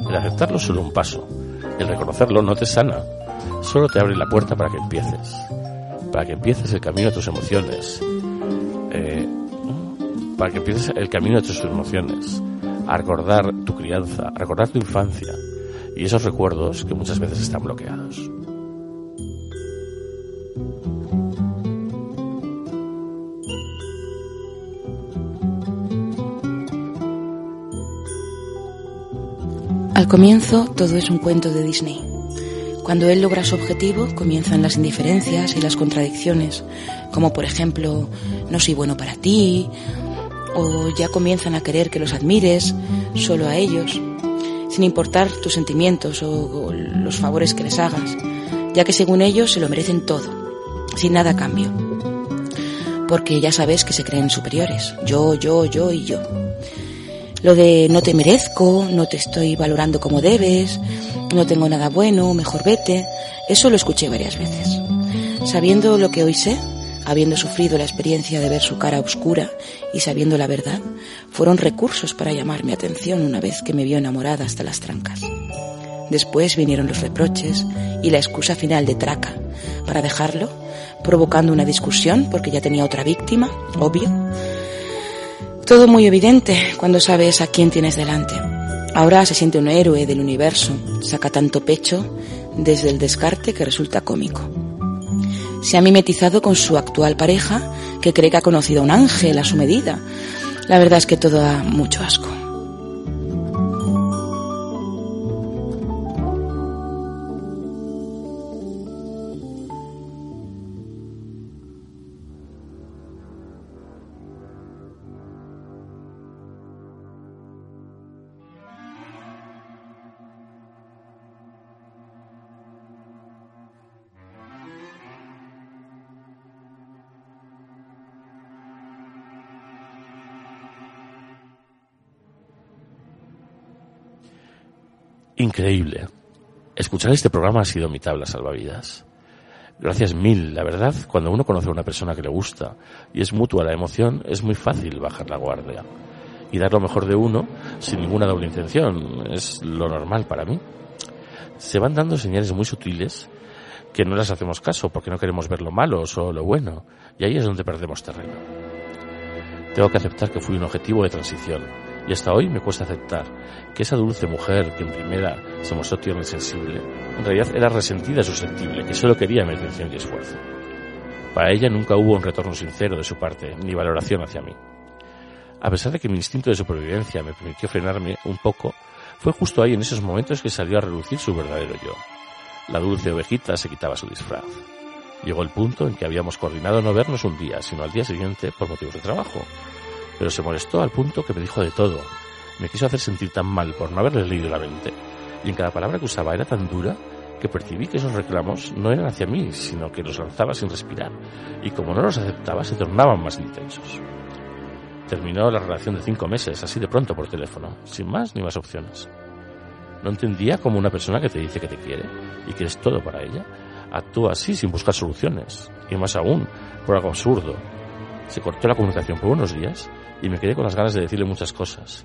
El aceptarlo es solo un paso. El reconocerlo no te sana. Solo te abre la puerta para que empieces. Para que empieces el camino de tus emociones. Eh, para que empieces el camino de tus emociones. A recordar tu crianza, a recordar tu infancia. Y esos recuerdos que muchas veces están bloqueados. Al comienzo todo es un cuento de Disney. Cuando él logra su objetivo comienzan las indiferencias y las contradicciones, como por ejemplo, no soy bueno para ti, o ya comienzan a querer que los admires solo a ellos, sin importar tus sentimientos o, los favores que les hagas, ya que según ellos se lo merecen todo, sin nada a cambio. Porque ya sabes que se creen superiores, yo, yo, yo y yo. Lo de no te merezco, no te estoy valorando como debes, no tengo nada bueno, mejor vete, eso lo escuché varias veces. Sabiendo lo que hoy sé, habiendo sufrido la experiencia de ver su cara oscura y sabiendo la verdad, fueron recursos para llamar mi atención una vez que me vio enamorada hasta las trancas. Después vinieron los reproches y la excusa final de traca para dejarlo, provocando una discusión porque ya tenía otra víctima, obvio, todo muy evidente cuando sabes a quién tienes delante. Ahora se siente un héroe del universo, saca tanto pecho desde el descarte que resulta cómico. Se ha mimetizado con su actual pareja, que cree que ha conocido a un ángel a su medida. La verdad es que todo da mucho asco. Increíble. Escuchar este programa ha sido mi tabla salvavidas. Gracias mil, la verdad, cuando uno conoce a una persona que le gusta y es mutua la emoción, es muy fácil bajar la guardia y dar lo mejor de uno sin ninguna doble intención. Es lo normal para mí. Se van dando señales muy sutiles que no las hacemos caso porque no queremos ver lo malo o lo bueno y ahí es donde perdemos terreno. Tengo que aceptar que fui un objetivo de transición y hasta hoy me cuesta aceptar que esa dulce mujer que en primera se mostró tierna y sensible, en realidad era resentida y susceptible, que solo quería mi atención y esfuerzo. Para ella nunca hubo un retorno sincero de su parte, ni valoración hacia mí. A pesar de que mi instinto de supervivencia me permitió frenarme un poco, fue justo ahí en esos momentos que salió a relucir su verdadero yo. La dulce ovejita se quitaba su disfraz. Llegó el punto en que habíamos coordinado no vernos un día, sino al día siguiente por motivos de trabajo, pero se molestó al punto que me dijo de todo. Me quiso hacer sentir tan mal por no haberle leído la mente. Y en cada palabra que usaba era tan dura que percibí que esos reclamos no eran hacia mí, sino que los lanzaba sin respirar. Y como no los aceptaba, se tornaban más intensos. Terminó la relación de cinco meses, así de pronto por teléfono, sin más ni más opciones. No entendía cómo una persona que te dice que te quiere y que es todo para ella, actúa así sin buscar soluciones. Y más aún, por algo absurdo. Se cortó la comunicación por unos días y me quedé con las ganas de decirle muchas cosas.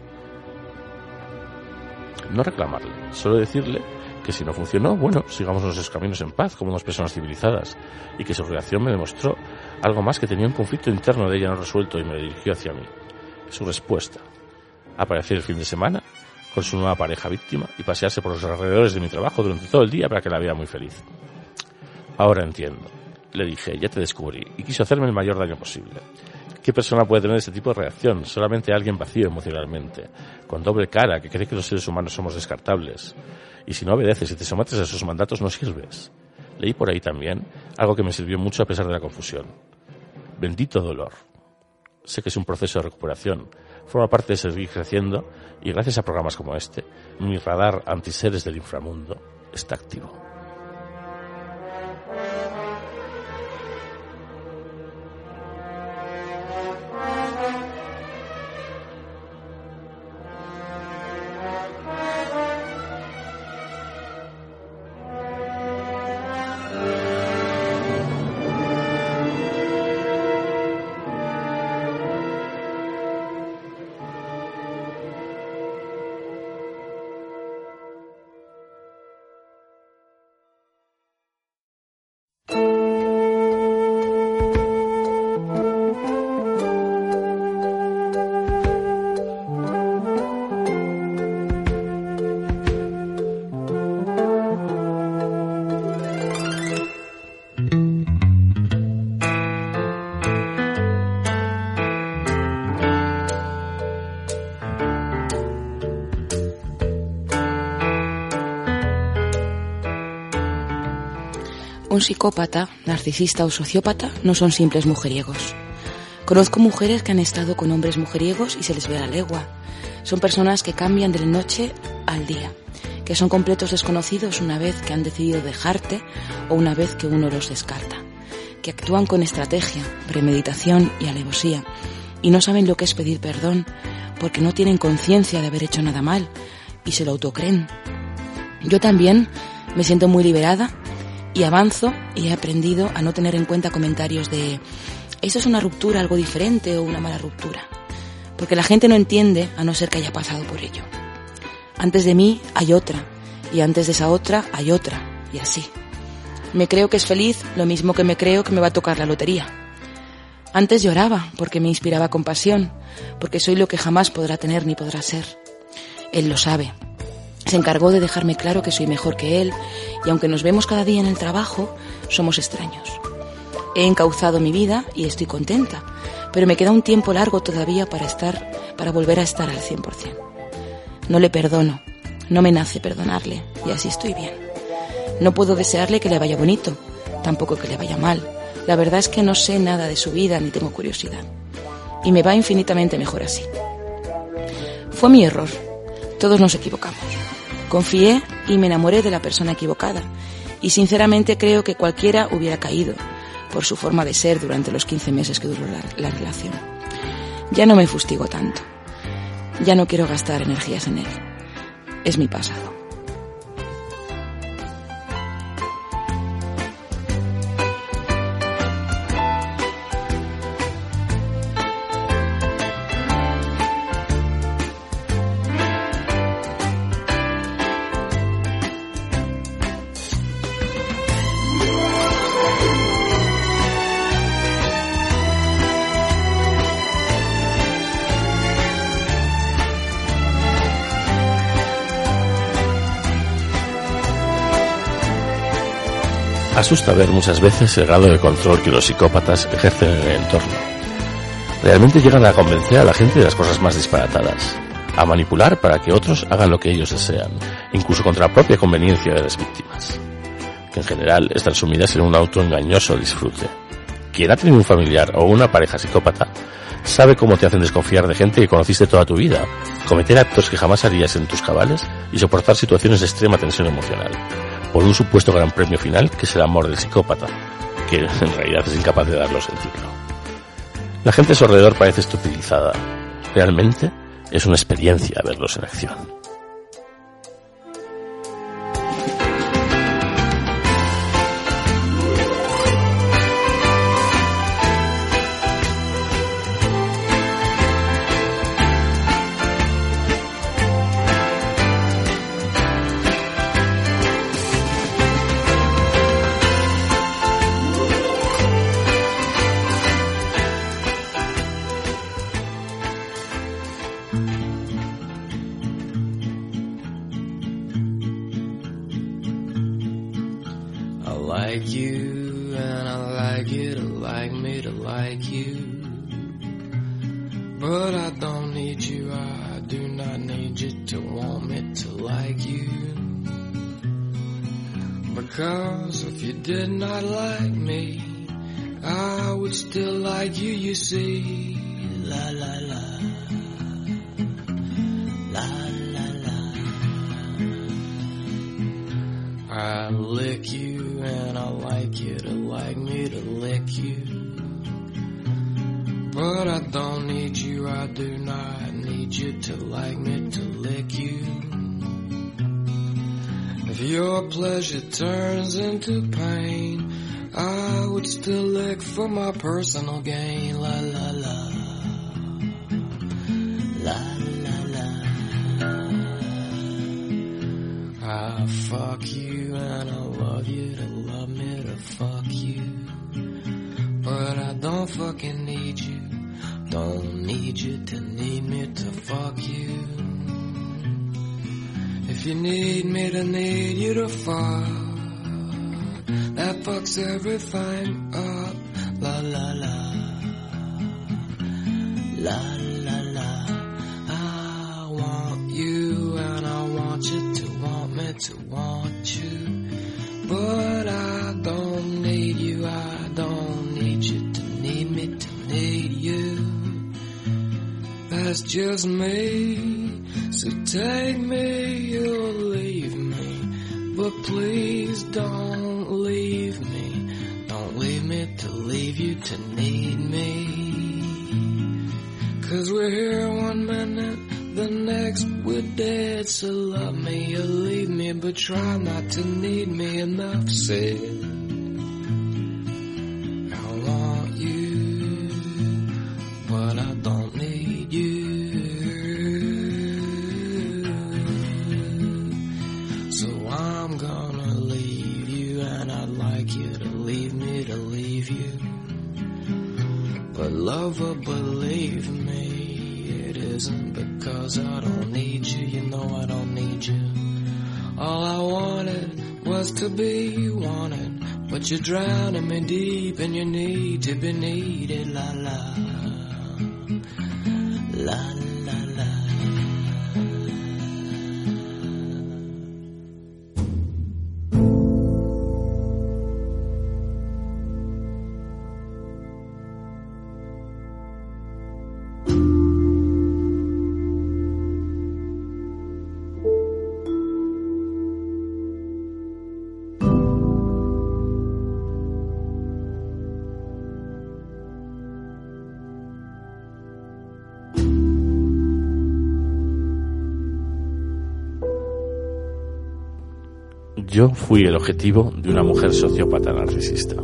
No reclamarle, solo decirle que si no funcionó, bueno, sigamos nuestros caminos en paz como dos personas civilizadas y que su reacción me demostró algo más que tenía un conflicto interno de ella no resuelto y me dirigió hacia mí. Su respuesta, aparecer el fin de semana con su nueva pareja víctima y pasearse por los alrededores de mi trabajo durante todo el día para que la vea muy feliz. Ahora entiendo. Le dije, ya te descubrí, y quiso hacerme el mayor daño posible. ¿Qué persona puede tener este tipo de reacción? Solamente alguien vacío emocionalmente, con doble cara, que cree que los seres humanos somos descartables. Y si no obedeces y te sometes a sus mandatos, no sirves. Leí por ahí también algo que me sirvió mucho a pesar de la confusión. Bendito dolor. Sé que es un proceso de recuperación, forma parte de seguir creciendo y gracias a programas como este, mi radar antiseres del inframundo está activo. Un psicópata, narcisista o sociópata no son simples mujeriegos. Conozco mujeres que han estado con hombres mujeriegos y se les ve a la legua. Son personas que cambian de noche al día, que son completos desconocidos una vez que han decidido dejarte o una vez que uno los descarta, que actúan con estrategia, premeditación y alevosía y no saben lo que es pedir perdón porque no tienen conciencia de haber hecho nada mal y se lo autocreen. Yo también me siento muy liberada y avanzo y he aprendido a no tener en cuenta comentarios de esto es una ruptura, algo diferente o una mala ruptura. Porque la gente no entiende a no ser que haya pasado por ello. Antes de mí hay otra y antes de esa otra hay otra y así. Me creo que es feliz lo mismo que me creo que me va a tocar la lotería. Antes lloraba porque me inspiraba compasión, porque soy lo que jamás podrá tener ni podrá ser. Él lo sabe. Se encargó de dejarme claro que soy mejor que él y aunque nos vemos cada día en el trabajo, somos extraños. He encauzado mi vida y estoy contenta, pero me queda un tiempo largo todavía para estar, para volver a estar al 100%. No le perdono, no me nace perdonarle y así estoy bien. No puedo desearle que le vaya bonito, tampoco que le vaya mal. La verdad es que no sé nada de su vida ni tengo curiosidad. Y me va infinitamente mejor así. Fue mi error. Todos nos equivocamos. Confié y me enamoré de la persona equivocada. Y sinceramente creo que cualquiera hubiera caído por su forma de ser durante los 15 meses que duró la, la relación. Ya no me fustigo tanto. Ya no quiero gastar energías en él. Es mi pasado. Asusta ver muchas veces el grado de control que los psicópatas ejercen en el entorno. Realmente llegan a convencer a la gente de las cosas más disparatadas, a manipular para que otros hagan lo que ellos desean, incluso contra la propia conveniencia de las víctimas, que en general están sumidas en un autoengañoso disfrute. Quien ha tenido un familiar o una pareja psicópata sabe cómo te hacen desconfiar de gente que conociste toda tu vida, cometer actos que jamás harías en tus cabales y soportar situaciones de extrema tensión emocional por un supuesto gran premio final que es el amor del psicópata, que en realidad es incapaz de darlo sentido. La gente a su alrededor parece estupidizada. Realmente es una experiencia verlos en acción. did not like me, I would still like you, you see. For my personal gain. La la la. La la la. I fuck you and I love you to love me to fuck you. But I don't fucking need you. Don't need you to need me to fuck you. If you need me to need you to fall, that fucks everything up. La la la, la la la. I want you and I want you to want me to want you, but I don't need you. I don't need you to need me to need you. That's just me. So take me or leave me, but please don't leave me. Don't leave me to leave you to need me. Cause we're here one minute, the next we're dead. So love me or leave me, but try not to need me. Enough said. Lover, believe me, it isn't because I don't need you. You know I don't need you. All I wanted was to be wanted, but you're drowning me deep, and you need to be needed. La la, la la la. Yo fui el objetivo de una mujer sociópata narcisista.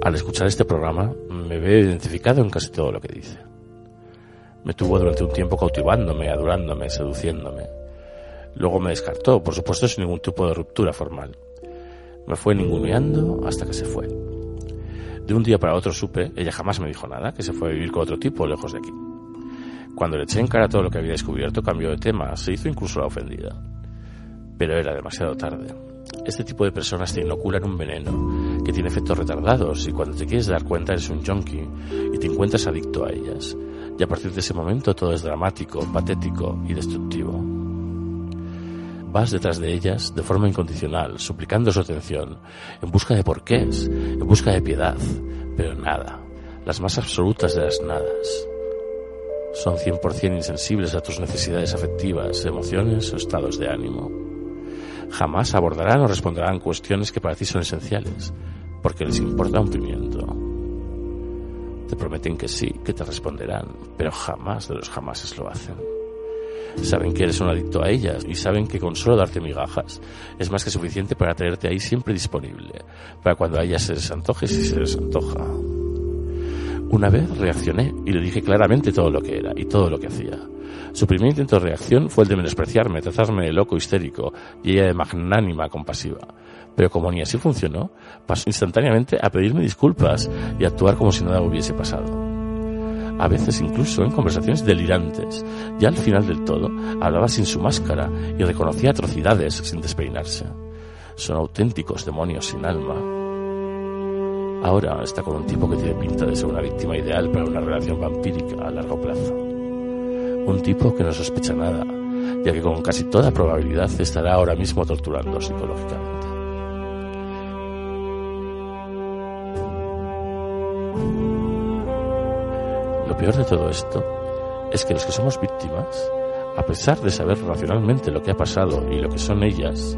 Al escuchar este programa me veo identificado en casi todo lo que dice. Me tuvo durante un tiempo cautivándome, adorándome, seduciéndome. Luego me descartó, por supuesto sin ningún tipo de ruptura formal. Me fue ninguneando hasta que se fue. De un día para otro supe, ella jamás me dijo nada, que se fue a vivir con otro tipo lejos de aquí. Cuando le eché en cara todo lo que había descubierto, cambió de tema, se hizo incluso la ofendida pero era demasiado tarde. Este tipo de personas te inoculan un veneno que tiene efectos retardados y cuando te quieres dar cuenta eres un junkie y te encuentras adicto a ellas. Y a partir de ese momento todo es dramático, patético y destructivo. Vas detrás de ellas de forma incondicional, suplicando su atención, en busca de porqués, en busca de piedad, pero nada, las más absolutas de las nadas. Son 100% insensibles a tus necesidades afectivas, emociones o estados de ánimo jamás abordarán o responderán cuestiones que para ti son esenciales, porque les importa un pimiento. Te prometen que sí, que te responderán, pero jamás de los jamases lo hacen. Saben que eres un adicto a ellas y saben que con solo darte migajas es más que suficiente para tenerte ahí siempre disponible, para cuando a ellas se les antoje si se les antoja. Una vez reaccioné y le dije claramente todo lo que era y todo lo que hacía. Su primer intento de reacción fue el de menospreciarme, tratarme de loco histérico y ella de magnánima compasiva. Pero como ni así funcionó, pasó instantáneamente a pedirme disculpas y actuar como si nada hubiese pasado. A veces incluso en conversaciones delirantes, ya al final del todo, hablaba sin su máscara y reconocía atrocidades sin despeinarse. Son auténticos demonios sin alma. Ahora está con un tipo que tiene pinta de ser una víctima ideal para una relación vampírica a largo plazo. Un tipo que no sospecha nada, ya que con casi toda probabilidad estará ahora mismo torturando psicológicamente. Lo peor de todo esto es que los que somos víctimas, a pesar de saber racionalmente lo que ha pasado y lo que son ellas,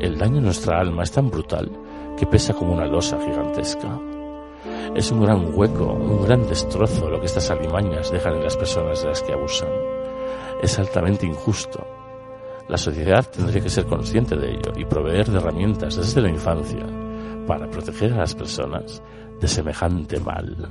el daño en nuestra alma es tan brutal que pesa como una losa gigantesca. Es un gran hueco, un gran destrozo lo que estas alimañas dejan en las personas de las que abusan. Es altamente injusto. La sociedad tendría que ser consciente de ello y proveer de herramientas desde la infancia para proteger a las personas de semejante mal.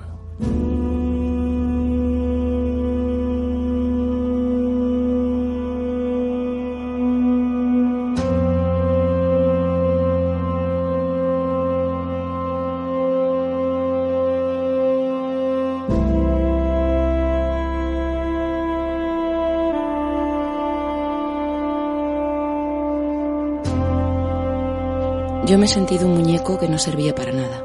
Yo me he sentido un muñeco que no servía para nada.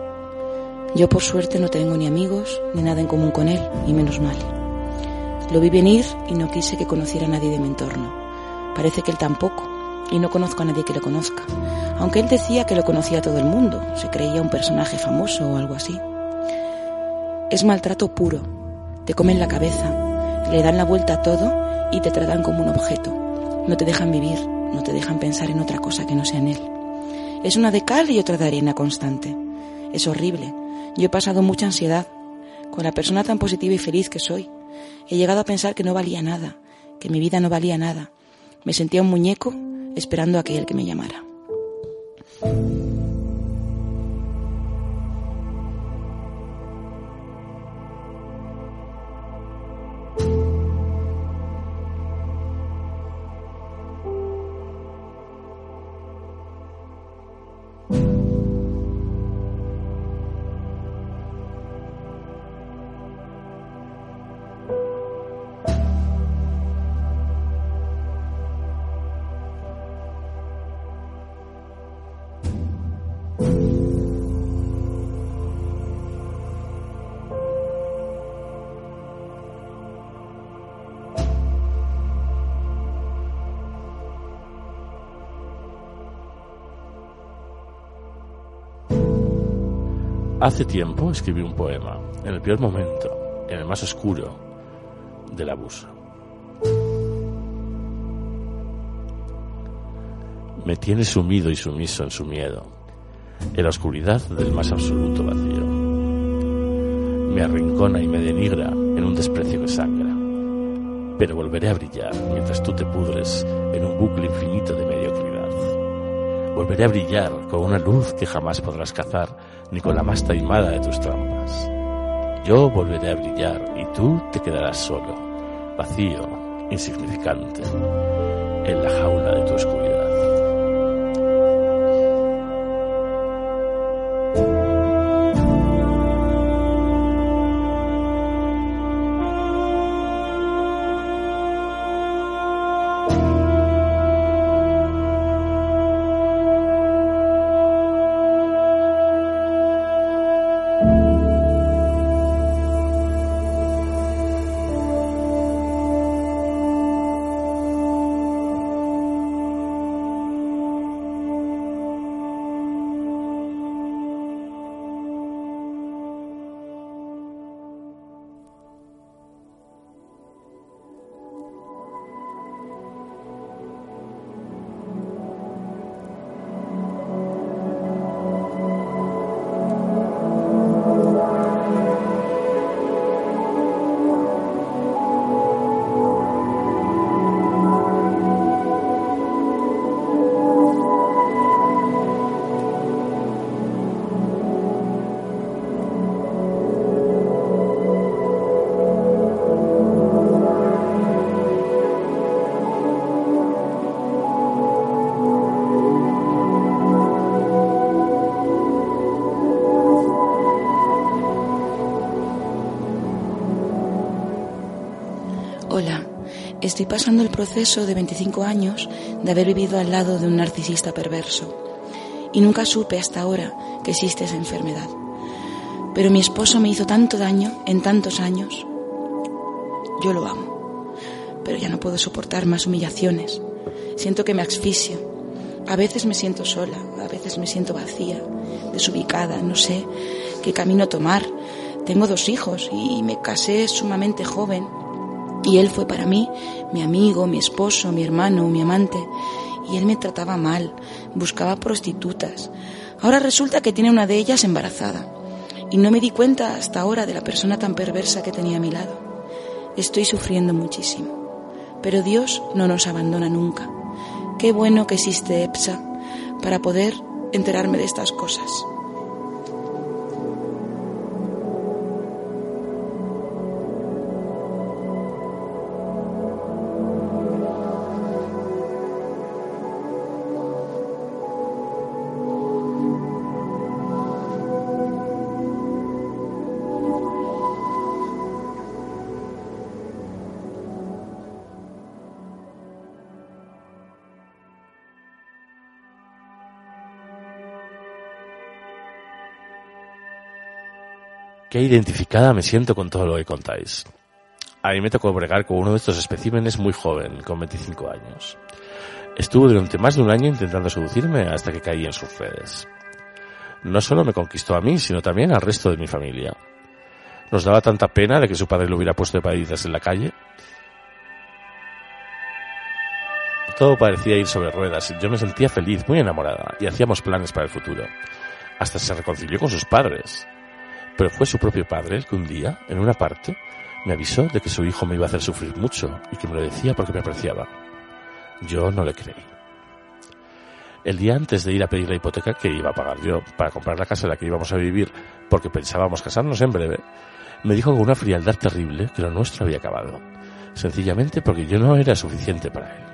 Yo por suerte no tengo ni amigos ni nada en común con él, y menos mal. Lo vi venir y no quise que conociera a nadie de mi entorno. Parece que él tampoco, y no conozco a nadie que lo conozca. Aunque él decía que lo conocía a todo el mundo, se creía un personaje famoso o algo así. Es maltrato puro. Te comen la cabeza, le dan la vuelta a todo y te tratan como un objeto. No te dejan vivir, no te dejan pensar en otra cosa que no sea en él. Es una de cal y otra de arena constante. Es horrible. Yo he pasado mucha ansiedad. Con la persona tan positiva y feliz que soy, he llegado a pensar que no valía nada, que mi vida no valía nada. Me sentía un muñeco esperando a aquel que me llamara. Hace tiempo escribí un poema, en el peor momento, en el más oscuro del abuso. Me tiene sumido y sumiso en su miedo, en la oscuridad del más absoluto vacío. Me arrincona y me denigra en un desprecio que sangra. Pero volveré a brillar mientras tú te pudres en un bucle infinito de mediocridad. Volveré a brillar con una luz que jamás podrás cazar ni con la más taimada de tus trampas. Yo volveré a brillar y tú te quedarás solo, vacío, insignificante, en la jaula de tu oscuridad. Estoy pasando el proceso de 25 años de haber vivido al lado de un narcisista perverso. Y nunca supe hasta ahora que existe esa enfermedad. Pero mi esposo me hizo tanto daño en tantos años. Yo lo amo. Pero ya no puedo soportar más humillaciones. Siento que me asfixio. A veces me siento sola, a veces me siento vacía, desubicada, no sé qué camino tomar. Tengo dos hijos y me casé sumamente joven y él fue para mí mi amigo, mi esposo, mi hermano, mi amante. Y él me trataba mal, buscaba prostitutas. Ahora resulta que tiene una de ellas embarazada. Y no me di cuenta hasta ahora de la persona tan perversa que tenía a mi lado. Estoy sufriendo muchísimo. Pero Dios no nos abandona nunca. Qué bueno que existe EPSA para poder enterarme de estas cosas. Qué identificada me siento con todo lo que contáis. A mí me tocó bregar con uno de estos especímenes muy joven, con 25 años. Estuvo durante más de un año intentando seducirme hasta que caí en sus redes. No solo me conquistó a mí, sino también al resto de mi familia. Nos daba tanta pena de que su padre lo hubiera puesto de paditas en la calle. Todo parecía ir sobre ruedas. Yo me sentía feliz, muy enamorada, y hacíamos planes para el futuro. Hasta se reconcilió con sus padres. Pero fue su propio padre el que un día, en una parte, me avisó de que su hijo me iba a hacer sufrir mucho y que me lo decía porque me apreciaba. Yo no le creí. El día antes de ir a pedir la hipoteca que iba a pagar yo para comprar la casa en la que íbamos a vivir porque pensábamos casarnos en breve, me dijo con una frialdad terrible que lo nuestro había acabado, sencillamente porque yo no era suficiente para él.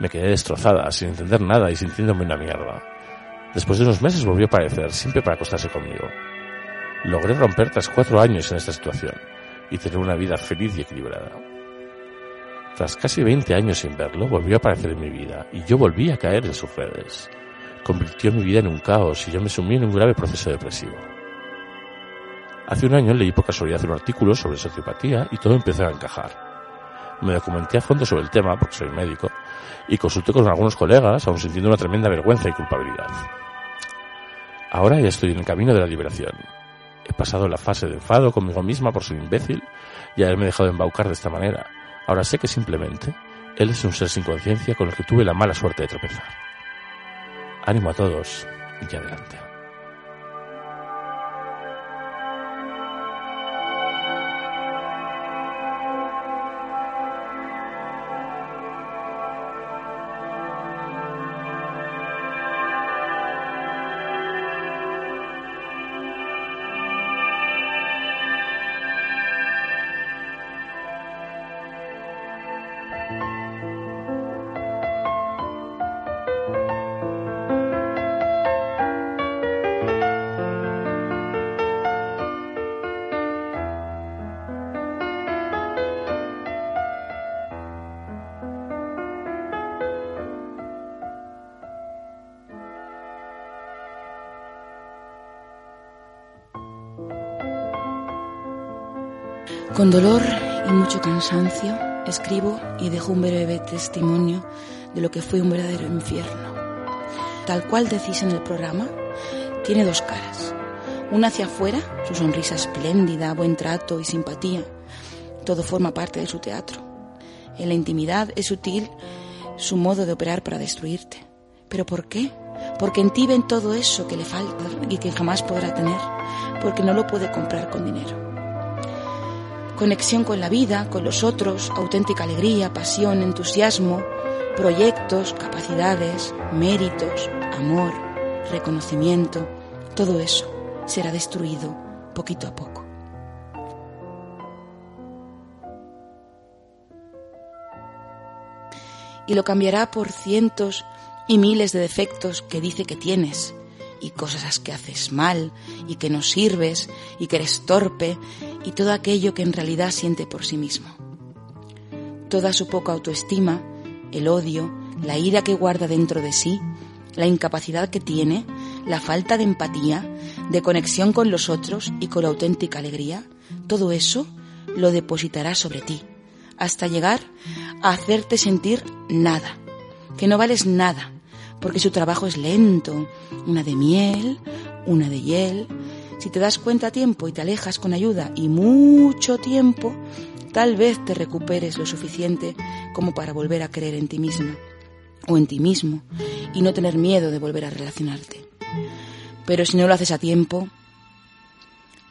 Me quedé destrozada, sin entender nada y sintiéndome una mierda. Después de unos meses volvió a aparecer, siempre para acostarse conmigo. Logré romper tras cuatro años en esta situación y tener una vida feliz y equilibrada. Tras casi 20 años sin verlo, volvió a aparecer en mi vida y yo volví a caer en sus redes. Convirtió mi vida en un caos y yo me sumí en un grave proceso depresivo. Hace un año leí por casualidad un artículo sobre sociopatía y todo empezó a encajar. Me documenté a fondo sobre el tema, porque soy médico, y consulté con algunos colegas, aún sintiendo una tremenda vergüenza y culpabilidad. Ahora ya estoy en el camino de la liberación. He pasado la fase de enfado conmigo misma por ser imbécil y haberme dejado embaucar de esta manera. Ahora sé que simplemente él es un ser sin conciencia con el que tuve la mala suerte de tropezar. Ánimo a todos y adelante. Con dolor y mucho cansancio escribo y dejo un breve testimonio de lo que fue un verdadero infierno. Tal cual decís en el programa, tiene dos caras. Una hacia afuera, su sonrisa espléndida, buen trato y simpatía. Todo forma parte de su teatro. En la intimidad es sutil su modo de operar para destruirte. ¿Pero por qué? Porque en ti ven todo eso que le falta y que jamás podrá tener, porque no lo puede comprar con dinero conexión con la vida, con los otros, auténtica alegría, pasión, entusiasmo, proyectos, capacidades, méritos, amor, reconocimiento, todo eso será destruido poquito a poco. Y lo cambiará por cientos y miles de defectos que dice que tienes, y cosas que haces mal, y que no sirves, y que eres torpe, y todo aquello que en realidad siente por sí mismo. Toda su poca autoestima, el odio, la ira que guarda dentro de sí, la incapacidad que tiene, la falta de empatía, de conexión con los otros y con la auténtica alegría, todo eso lo depositará sobre ti, hasta llegar a hacerte sentir nada, que no vales nada, porque su trabajo es lento, una de miel, una de hiel, si te das cuenta a tiempo y te alejas con ayuda y mucho tiempo, tal vez te recuperes lo suficiente como para volver a creer en ti misma o en ti mismo y no tener miedo de volver a relacionarte. Pero si no lo haces a tiempo,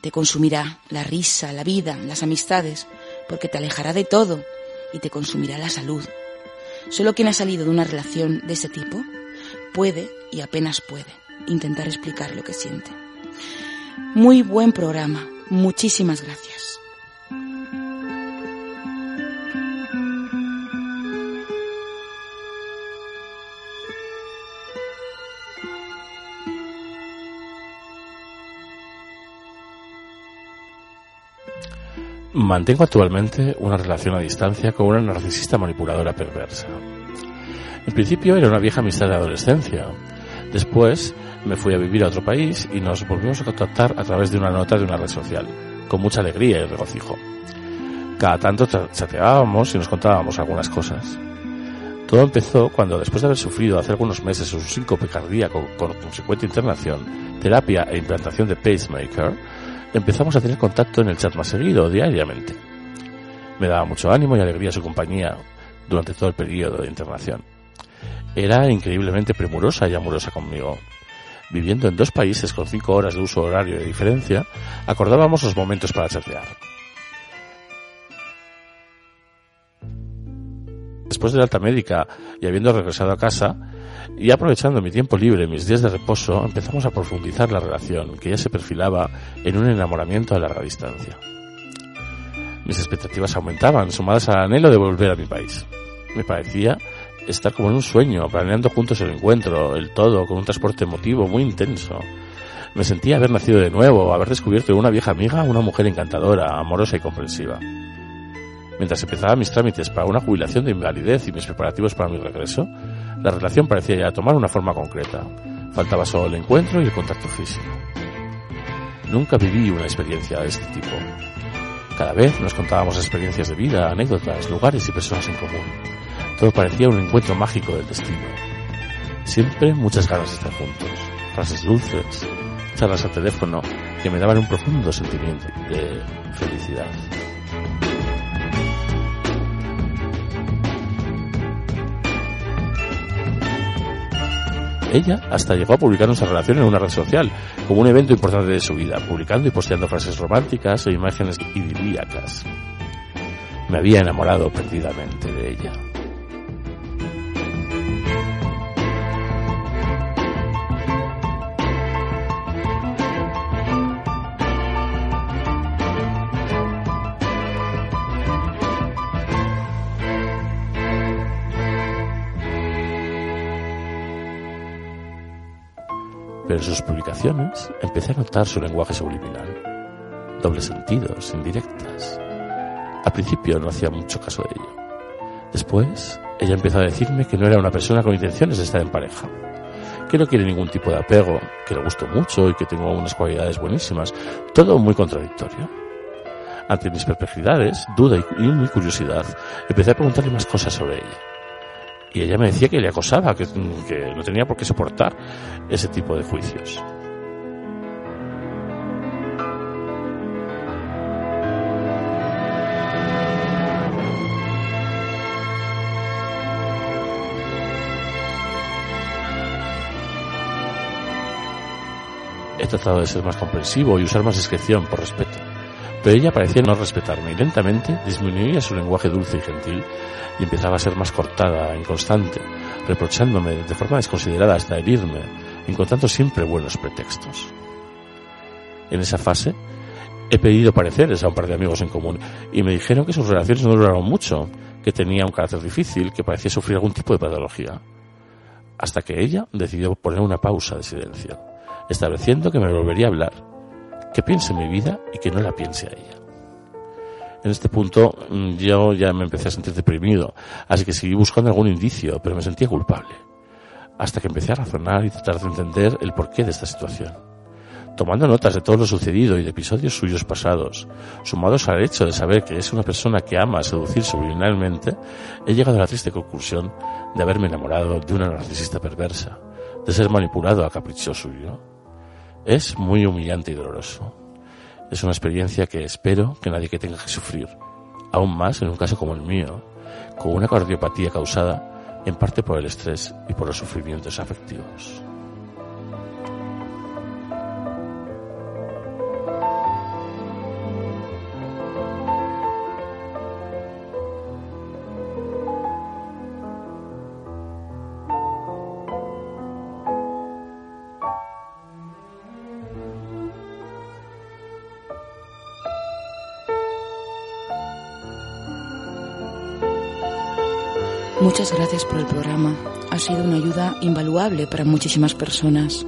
te consumirá la risa, la vida, las amistades, porque te alejará de todo y te consumirá la salud. Solo quien ha salido de una relación de ese tipo puede, y apenas puede, intentar explicar lo que siente. Muy buen programa. Muchísimas gracias. Mantengo actualmente una relación a distancia con una narcisista manipuladora perversa. En principio era una vieja amistad de adolescencia. Después me fui a vivir a otro país y nos volvimos a contactar a través de una nota de una red social, con mucha alegría y regocijo. Cada tanto chateábamos y nos contábamos algunas cosas. Todo empezó cuando, después de haber sufrido hace algunos meses un síncope cardíaco con consecuente internación, terapia e implantación de pacemaker, empezamos a tener contacto en el chat más seguido, diariamente. Me daba mucho ánimo y alegría su compañía durante todo el periodo de internación. Era increíblemente premurosa y amorosa conmigo. Viviendo en dos países con cinco horas de uso horario de diferencia, acordábamos los momentos para chatear. Después de la alta médica y habiendo regresado a casa, y aprovechando mi tiempo libre, mis días de reposo, empezamos a profundizar la relación, que ya se perfilaba en un enamoramiento a larga distancia. Mis expectativas aumentaban, sumadas al anhelo de volver a mi país. Me parecía estar como en un sueño, planeando juntos el encuentro, el todo, con un transporte emotivo muy intenso. Me sentía haber nacido de nuevo, haber descubierto en una vieja amiga una mujer encantadora, amorosa y comprensiva. Mientras empezaba mis trámites para una jubilación de invalidez y mis preparativos para mi regreso, la relación parecía ya tomar una forma concreta. Faltaba solo el encuentro y el contacto físico. Nunca viví una experiencia de este tipo. Cada vez nos contábamos experiencias de vida, anécdotas, lugares y personas en común. Todo parecía un encuentro mágico del destino. Siempre muchas ganas de estar juntos, frases dulces, charlas al teléfono que me daban un profundo sentimiento de felicidad. Ella hasta llegó a publicar nuestra relación en una red social, como un evento importante de su vida, publicando y posteando frases románticas e imágenes idilíacas. Me había enamorado perdidamente de ella. Pero en sus publicaciones empecé a notar su lenguaje subliminal. Dobles sentidos, indirectas. Al principio no hacía mucho caso de ello. Después, ella empezó a decirme que no era una persona con intenciones de estar en pareja, que no quiere ningún tipo de apego, que le gusto mucho y que tengo unas cualidades buenísimas, todo muy contradictorio. Ante mis perplejidades, duda y mi curiosidad, empecé a preguntarle más cosas sobre ella. Y ella me decía que le acosaba, que, que no tenía por qué soportar ese tipo de juicios. He tratado de ser más comprensivo y usar más discreción por respeto, pero ella parecía no respetarme y lentamente disminuía su lenguaje dulce y gentil y empezaba a ser más cortada, inconstante, reprochándome de forma desconsiderada hasta herirme, encontrando siempre buenos pretextos. En esa fase he pedido pareceres a un par de amigos en común y me dijeron que sus relaciones no duraron mucho, que tenía un carácter difícil, que parecía sufrir algún tipo de patología. Hasta que ella decidió poner una pausa de silencio, estableciendo que me volvería a hablar, que piense en mi vida y que no la piense a ella. En este punto mm, yo ya me empecé a sentir deprimido, así que seguí buscando algún indicio, pero me sentía culpable. Hasta que empecé a razonar y tratar de entender el porqué de esta situación. Tomando notas de todo lo sucedido y de episodios suyos pasados, sumados al hecho de saber que es una persona que ama seducir subliminalmente, he llegado a la triste conclusión de haberme enamorado de una narcisista perversa, de ser manipulado a capricho suyo. Es muy humillante y doloroso. Es una experiencia que espero que nadie que tenga que sufrir, aún más en un caso como el mío, con una cardiopatía causada en parte por el estrés y por los sufrimientos afectivos. Muchas gracias por el programa. Ha sido una ayuda invaluable para muchísimas personas.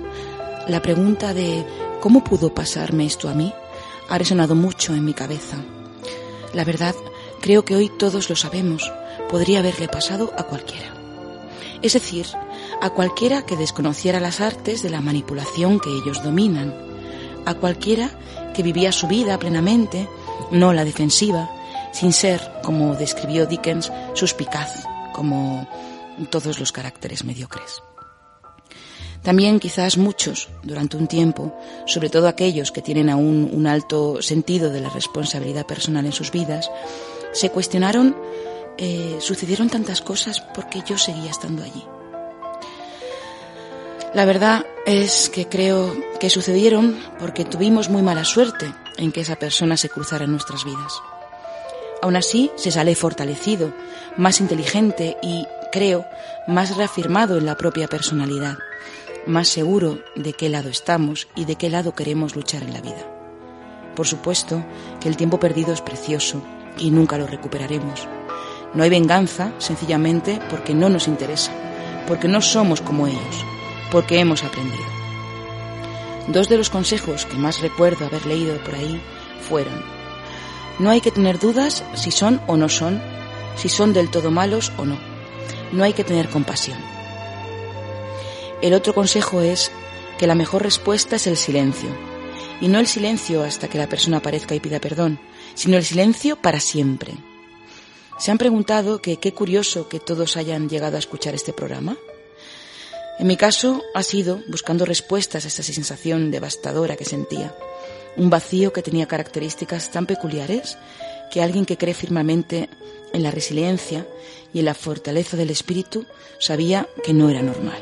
La pregunta de ¿cómo pudo pasarme esto a mí? ha resonado mucho en mi cabeza. La verdad, creo que hoy todos lo sabemos. Podría haberle pasado a cualquiera. Es decir, a cualquiera que desconociera las artes de la manipulación que ellos dominan. A cualquiera que vivía su vida plenamente, no la defensiva, sin ser, como describió Dickens, suspicaz como todos los caracteres mediocres. También quizás muchos, durante un tiempo, sobre todo aquellos que tienen aún un alto sentido de la responsabilidad personal en sus vidas, se cuestionaron, eh, sucedieron tantas cosas porque yo seguía estando allí. La verdad es que creo que sucedieron porque tuvimos muy mala suerte en que esa persona se cruzara en nuestras vidas. Aún así, se sale fortalecido, más inteligente y, creo, más reafirmado en la propia personalidad, más seguro de qué lado estamos y de qué lado queremos luchar en la vida. Por supuesto que el tiempo perdido es precioso y nunca lo recuperaremos. No hay venganza sencillamente porque no nos interesa, porque no somos como ellos, porque hemos aprendido. Dos de los consejos que más recuerdo haber leído por ahí fueron, no hay que tener dudas si son o no son, si son del todo malos o no. No hay que tener compasión. El otro consejo es que la mejor respuesta es el silencio, y no el silencio hasta que la persona aparezca y pida perdón, sino el silencio para siempre. ¿Se han preguntado que qué curioso que todos hayan llegado a escuchar este programa? En mi caso ha sido buscando respuestas a esa sensación devastadora que sentía, un vacío que tenía características tan peculiares que alguien que cree firmemente en la resiliencia y en la fortaleza del espíritu sabía que no era normal.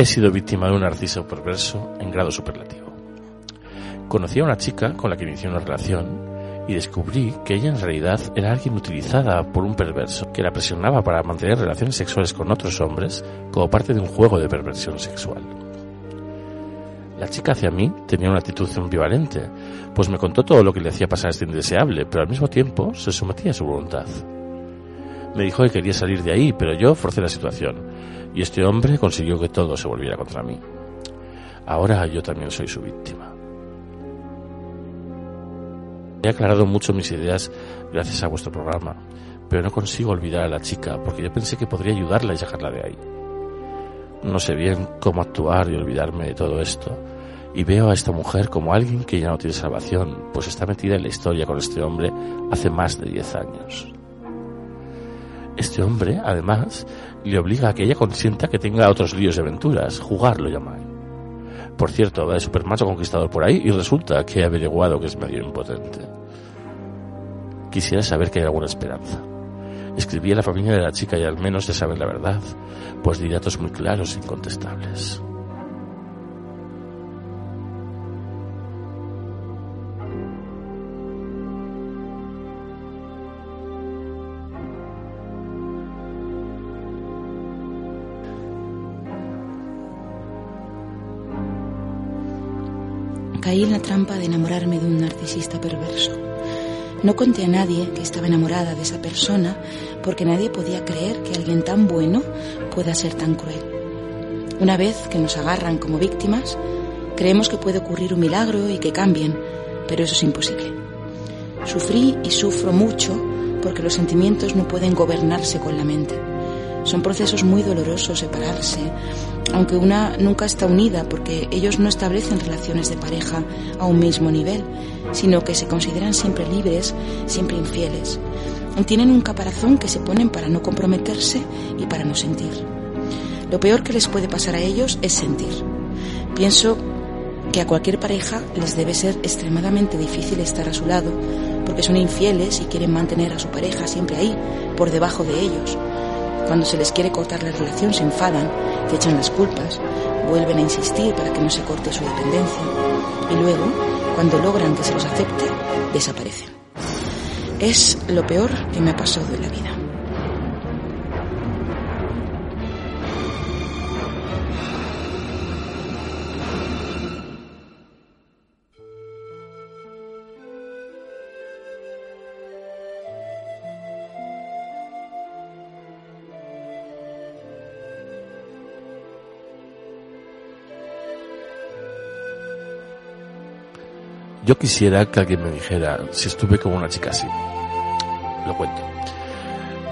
He sido víctima de un narciso perverso en grado superlativo. Conocí a una chica con la que inicié una relación y descubrí que ella en realidad era alguien utilizada por un perverso que la presionaba para mantener relaciones sexuales con otros hombres como parte de un juego de perversión sexual. La chica hacia mí tenía una actitud ambivalente, pues me contó todo lo que le hacía pasar este indeseable, pero al mismo tiempo se sometía a su voluntad. Me dijo que quería salir de ahí, pero yo forcé la situación, y este hombre consiguió que todo se volviera contra mí. Ahora yo también soy su víctima. He aclarado mucho mis ideas gracias a vuestro programa, pero no consigo olvidar a la chica porque yo pensé que podría ayudarla y sacarla de ahí. No sé bien cómo actuar y olvidarme de todo esto, y veo a esta mujer como alguien que ya no tiene salvación, pues está metida en la historia con este hombre hace más de 10 años. Este hombre, además, le obliga a que ella consienta que tenga otros líos de aventuras, jugar lo llama. Por cierto, va de supermacho conquistador por ahí y resulta que he averiguado que es medio impotente. Quisiera saber que hay alguna esperanza. Escribí a la familia de la chica y al menos ya saben la verdad, pues di datos muy claros e incontestables. Caí en la trampa de enamorarme de un narcisista perverso. No conté a nadie que estaba enamorada de esa persona porque nadie podía creer que alguien tan bueno pueda ser tan cruel. Una vez que nos agarran como víctimas, creemos que puede ocurrir un milagro y que cambien, pero eso es imposible. Sufrí y sufro mucho porque los sentimientos no pueden gobernarse con la mente. Son procesos muy dolorosos separarse, aunque una nunca está unida porque ellos no establecen relaciones de pareja a un mismo nivel, sino que se consideran siempre libres, siempre infieles. Tienen un caparazón que se ponen para no comprometerse y para no sentir. Lo peor que les puede pasar a ellos es sentir. Pienso que a cualquier pareja les debe ser extremadamente difícil estar a su lado, porque son infieles y quieren mantener a su pareja siempre ahí, por debajo de ellos. Cuando se les quiere cortar la relación se enfadan, te echan las culpas, vuelven a insistir para que no se corte su dependencia. Y luego, cuando logran que se los acepte, desaparecen. Es lo peor que me ha pasado en la vida. Yo quisiera que alguien me dijera si estuve con una chica así. Lo cuento.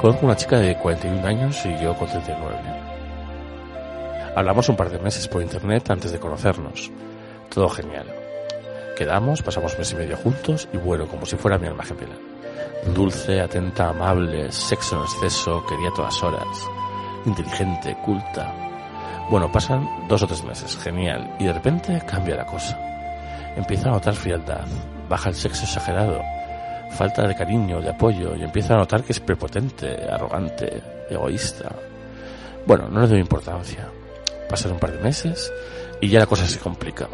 Conozco una chica de 41 años y yo con 39. Hablamos un par de meses por internet antes de conocernos. Todo genial. Quedamos, pasamos mes y medio juntos y bueno, como si fuera mi alma gemela. Dulce, atenta, amable, sexo en exceso, quería todas horas. Inteligente, culta. Bueno, pasan dos o tres meses, genial, y de repente cambia la cosa. Empieza a notar frialdad, baja el sexo exagerado, falta de cariño, de apoyo, y empieza a notar que es prepotente, arrogante, egoísta. Bueno, no le doy importancia. Pasan un par de meses y ya la cosa se complica.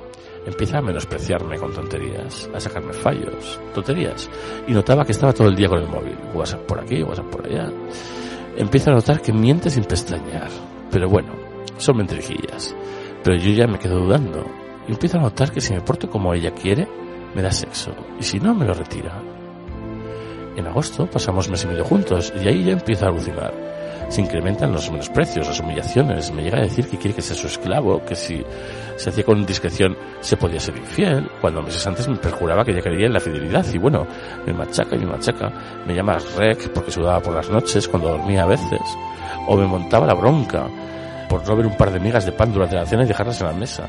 Empieza a menospreciarme con tonterías, a sacarme fallos, tonterías. Y notaba que estaba todo el día con el móvil. WhatsApp por aquí, WhatsApp por allá. Empieza a notar que miente sin pestañear. Pero bueno, son mentirijillas. Pero yo ya me quedo dudando. Y empiezo a notar que si me porto como ella quiere, me da sexo. Y si no, me lo retira. En agosto pasamos mes y medio juntos y ahí ya empiezo a alucinar. Se incrementan los menosprecios, las humillaciones. Me llega a decir que quiere que sea su esclavo, que si se hacía con discreción se podía ser infiel, cuando meses antes me perjuraba que ella creía en la fidelidad. Y bueno, me machaca y me machaca. Me llama rec porque sudaba por las noches cuando dormía a veces. O me montaba la bronca por no ver un par de migas de pan durante la cena y dejarlas en la mesa.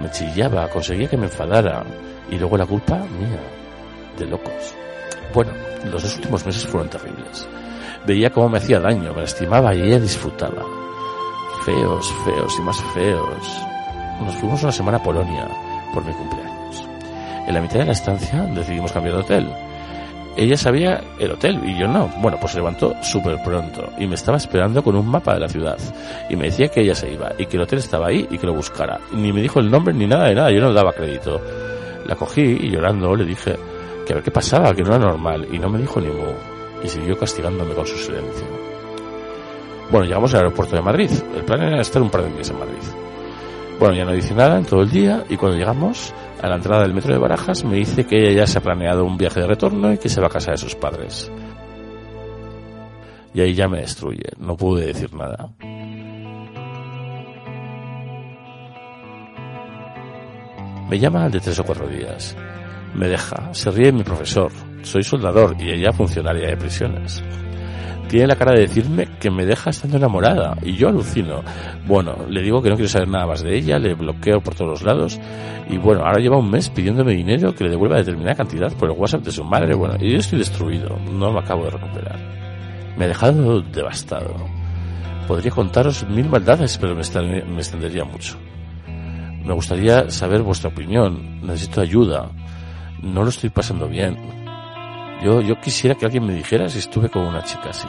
Me chillaba, conseguía que me enfadara. Y luego la culpa mía, de locos. Bueno, los dos últimos meses fueron terribles. Veía cómo me hacía daño, me lastimaba y ella disfrutaba. Feos, feos y más feos. Nos fuimos una semana a Polonia por mi cumpleaños. En la mitad de la estancia decidimos cambiar de hotel. Ella sabía el hotel y yo no. Bueno, pues se levantó súper pronto y me estaba esperando con un mapa de la ciudad. Y me decía que ella se iba y que el hotel estaba ahí y que lo buscara. Ni me dijo el nombre ni nada de nada, yo no le daba crédito. La cogí y llorando le dije que a ver qué pasaba, que no era normal. Y no me dijo ni mu. Y siguió castigándome con su silencio. Bueno, llegamos al aeropuerto de Madrid. El plan era estar un par de días en Madrid. Bueno, ya no dice nada en todo el día y cuando llegamos a la entrada del metro de Barajas me dice que ella ya se ha planeado un viaje de retorno y que se va a casa de sus padres. Y ahí ya me destruye, no pude decir nada. Me llama al de tres o cuatro días. Me deja, se ríe mi profesor. Soy soldador y ella funcionaria de prisiones. Tiene la cara de decirme que me deja estando enamorada y yo alucino. Bueno, le digo que no quiero saber nada más de ella, le bloqueo por todos los lados y bueno, ahora lleva un mes pidiéndome dinero que le devuelva determinada cantidad por el WhatsApp de su madre. Bueno, y yo estoy destruido, no me acabo de recuperar. Me ha dejado devastado. Podría contaros mil maldades, pero me, me extendería mucho. Me gustaría saber vuestra opinión. Necesito ayuda. No lo estoy pasando bien. Yo, yo quisiera que alguien me dijera si estuve con una chica así.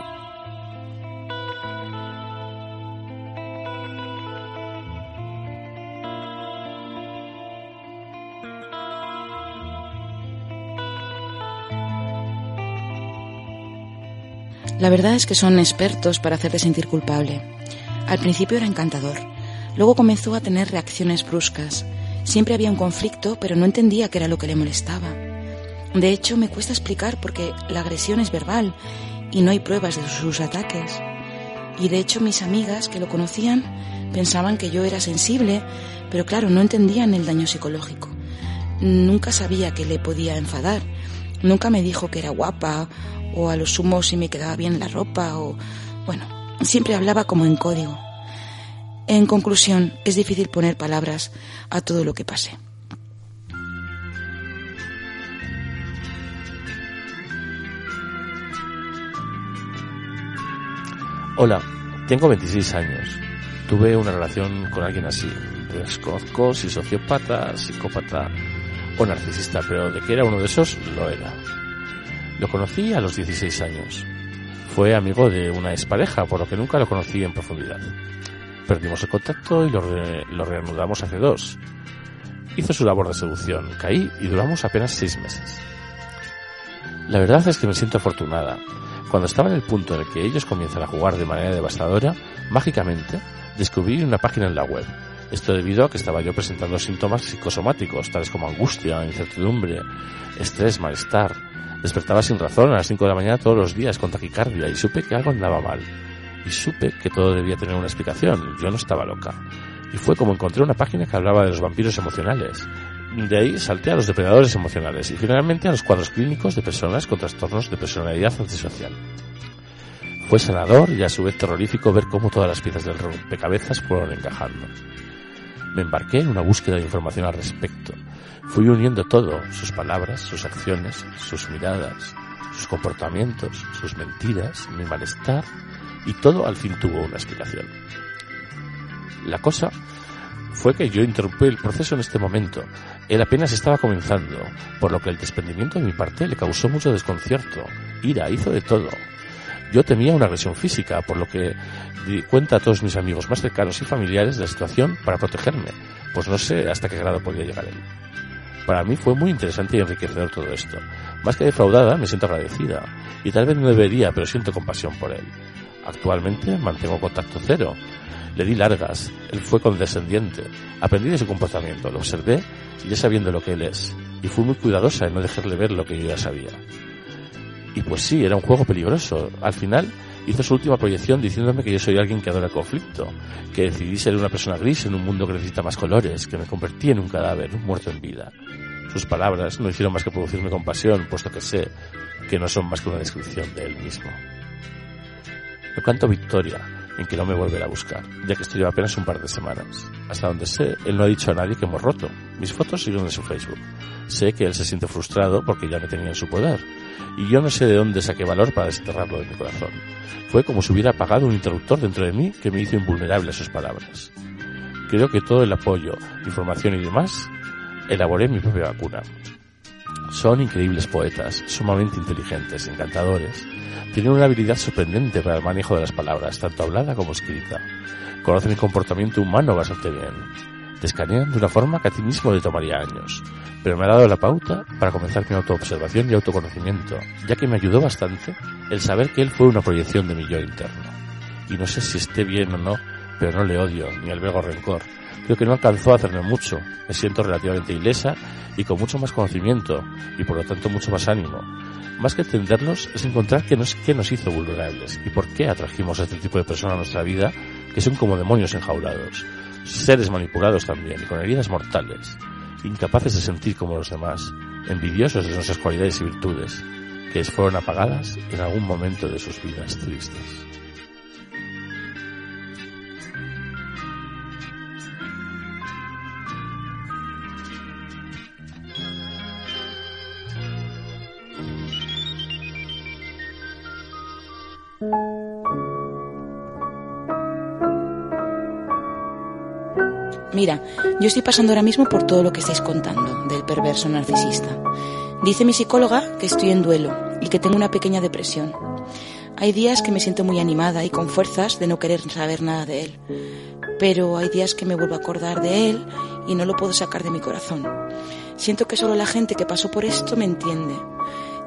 La verdad es que son expertos para hacerte sentir culpable. Al principio era encantador. Luego comenzó a tener reacciones bruscas. Siempre había un conflicto, pero no entendía qué era lo que le molestaba. De hecho, me cuesta explicar porque la agresión es verbal y no hay pruebas de sus ataques. Y de hecho, mis amigas que lo conocían pensaban que yo era sensible, pero claro, no entendían el daño psicológico. Nunca sabía que le podía enfadar. Nunca me dijo que era guapa o a lo sumo si me quedaba bien la ropa o... Bueno, siempre hablaba como en código. En conclusión, es difícil poner palabras a todo lo que pasé. Hola, tengo 26 años. Tuve una relación con alguien así. Desconozco si sociópata, psicópata o narcisista, pero de que era uno de esos, lo era. Lo conocí a los 16 años. Fue amigo de una expareja, por lo que nunca lo conocí en profundidad. Perdimos el contacto y lo, re- lo reanudamos hace dos. hizo su labor de seducción. Caí y duramos apenas seis meses. La verdad es que me siento afortunada. Cuando estaba en el punto en el que ellos comienzan a jugar de manera devastadora, mágicamente descubrí una página en la web. Esto debido a que estaba yo presentando síntomas psicosomáticos, tales como angustia, incertidumbre, estrés, malestar. Despertaba sin razón a las 5 de la mañana todos los días con taquicardia y supe que algo andaba mal. Y supe que todo debía tener una explicación. Yo no estaba loca. Y fue como encontré una página que hablaba de los vampiros emocionales. De ahí salté a los depredadores emocionales y finalmente a los cuadros clínicos de personas con trastornos de personalidad antisocial. Fue sanador y a su vez terrorífico ver cómo todas las piezas del rompecabezas fueron encajando. Me embarqué en una búsqueda de información al respecto. Fui uniendo todo, sus palabras, sus acciones, sus miradas, sus comportamientos, sus mentiras, mi malestar, y todo al fin tuvo una explicación. La cosa fue que yo interrumpí el proceso en este momento. Él apenas estaba comenzando, por lo que el desprendimiento de mi parte le causó mucho desconcierto. Ira, hizo de todo. Yo temía una agresión física, por lo que di cuenta a todos mis amigos más cercanos y familiares de la situación para protegerme, pues no sé hasta qué grado podía llegar él. Para mí fue muy interesante y enriquecedor todo esto. Más que defraudada, me siento agradecida, y tal vez no debería, pero siento compasión por él. Actualmente mantengo contacto cero, le di largas, él fue condescendiente. Aprendí de su comportamiento, lo observé ya sabiendo lo que él es. Y fui muy cuidadosa en no dejarle ver lo que yo ya sabía. Y pues sí, era un juego peligroso. Al final hizo su última proyección diciéndome que yo soy alguien que adora el conflicto, que decidí ser una persona gris en un mundo que necesita más colores, que me convertí en un cadáver, un muerto en vida. Sus palabras no hicieron más que producirme compasión, puesto que sé que no son más que una descripción de él mismo. Me canto victoria, en que no me volverá a buscar, ya que estoy apenas un par de semanas. Hasta donde sé, él no ha dicho a nadie que hemos roto. Mis fotos siguen en su Facebook. Sé que él se siente frustrado porque ya me tenía en su poder. Y yo no sé de dónde saqué valor para desenterrarlo de mi corazón. Fue como si hubiera apagado un interruptor dentro de mí que me hizo invulnerable a sus palabras. Creo que todo el apoyo, información y demás, elaboré mi propia vacuna. Son increíbles poetas, sumamente inteligentes, encantadores. Tienen una habilidad sorprendente para el manejo de las palabras, tanto hablada como escrita. Conocen el comportamiento humano bastante bien. Te escanean de una forma que a ti mismo le tomaría años. Pero me ha dado la pauta para comenzar mi autoobservación y autoconocimiento, ya que me ayudó bastante el saber que él fue una proyección de mi yo interno. Y no sé si esté bien o no, pero no le odio, ni albergo rencor. Creo que no alcanzó a hacerme mucho. Me siento relativamente ilesa y con mucho más conocimiento, y por lo tanto mucho más ánimo. Más que entenderlos, es encontrar qué nos, qué nos hizo vulnerables y por qué atrajimos a este tipo de personas a nuestra vida que son como demonios enjaulados, seres manipulados también, con heridas mortales, incapaces de sentir como los demás, envidiosos de nuestras cualidades y virtudes, que les fueron apagadas en algún momento de sus vidas tristes. Mira, yo estoy pasando ahora mismo por todo lo que estáis contando del perverso narcisista. Dice mi psicóloga que estoy en duelo y que tengo una pequeña depresión. Hay días que me siento muy animada y con fuerzas de no querer saber nada de él. Pero hay días que me vuelvo a acordar de él y no lo puedo sacar de mi corazón. Siento que solo la gente que pasó por esto me entiende.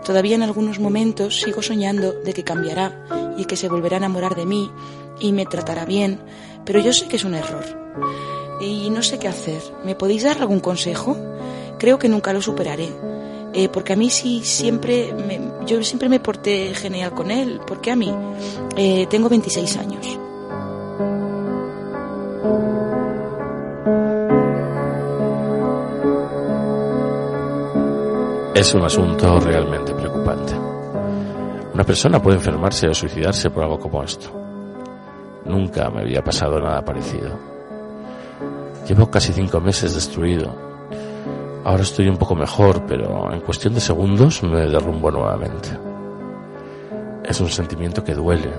Todavía en algunos momentos sigo soñando de que cambiará y que se volverá a enamorar de mí y me tratará bien, pero yo sé que es un error. Y no sé qué hacer. ¿Me podéis dar algún consejo? Creo que nunca lo superaré. Eh, porque a mí sí siempre, me, yo siempre me porté genial con él. Porque a mí eh, tengo 26 años. Es un asunto realmente preocupante. Una persona puede enfermarse o suicidarse por algo como esto. Nunca me había pasado nada parecido. Llevo casi cinco meses destruido. Ahora estoy un poco mejor, pero en cuestión de segundos me derrumbo nuevamente. Es un sentimiento que duele.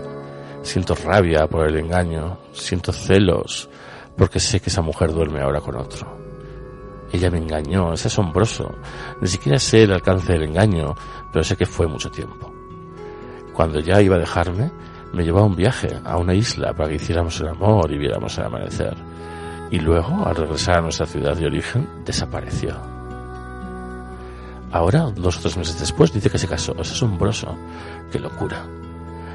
Siento rabia por el engaño, siento celos, porque sé que esa mujer duerme ahora con otro. Ella me engañó, es asombroso. Ni siquiera sé el alcance del engaño, pero sé que fue mucho tiempo. Cuando ya iba a dejarme, me llevó a un viaje, a una isla, para que hiciéramos el amor y viéramos el amanecer. y luego, al regresar a nuestra ciudad de origen, desapareció. Ahora, dos o tres meses después, dice que se casó. Es asombroso. Qué locura.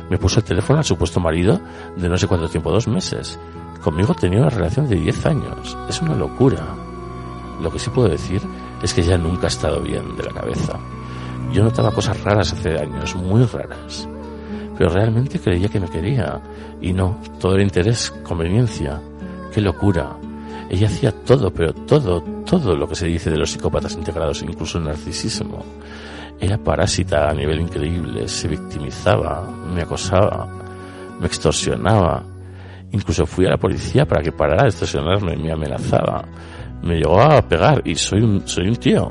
Me puso el teléfono al supuesto marido de no sé cuánto tiempo, dos meses. Conmigo tenía una relación de diez años. Es una locura. Lo que sí puedo decir es que ya nunca ha estado bien de la cabeza. Yo notaba cosas raras hace años, muy raras. Pero realmente creía que me quería. Y no, todo era interés, conveniencia. Qué locura. Ella hacía todo, pero todo, todo lo que se dice de los psicópatas integrados, incluso el narcisismo. Era parásita a nivel increíble, se victimizaba, me acosaba, me extorsionaba. Incluso fui a la policía para que parara de extorsionarme, me amenazaba. Me llegó a pegar y soy un, soy un tío.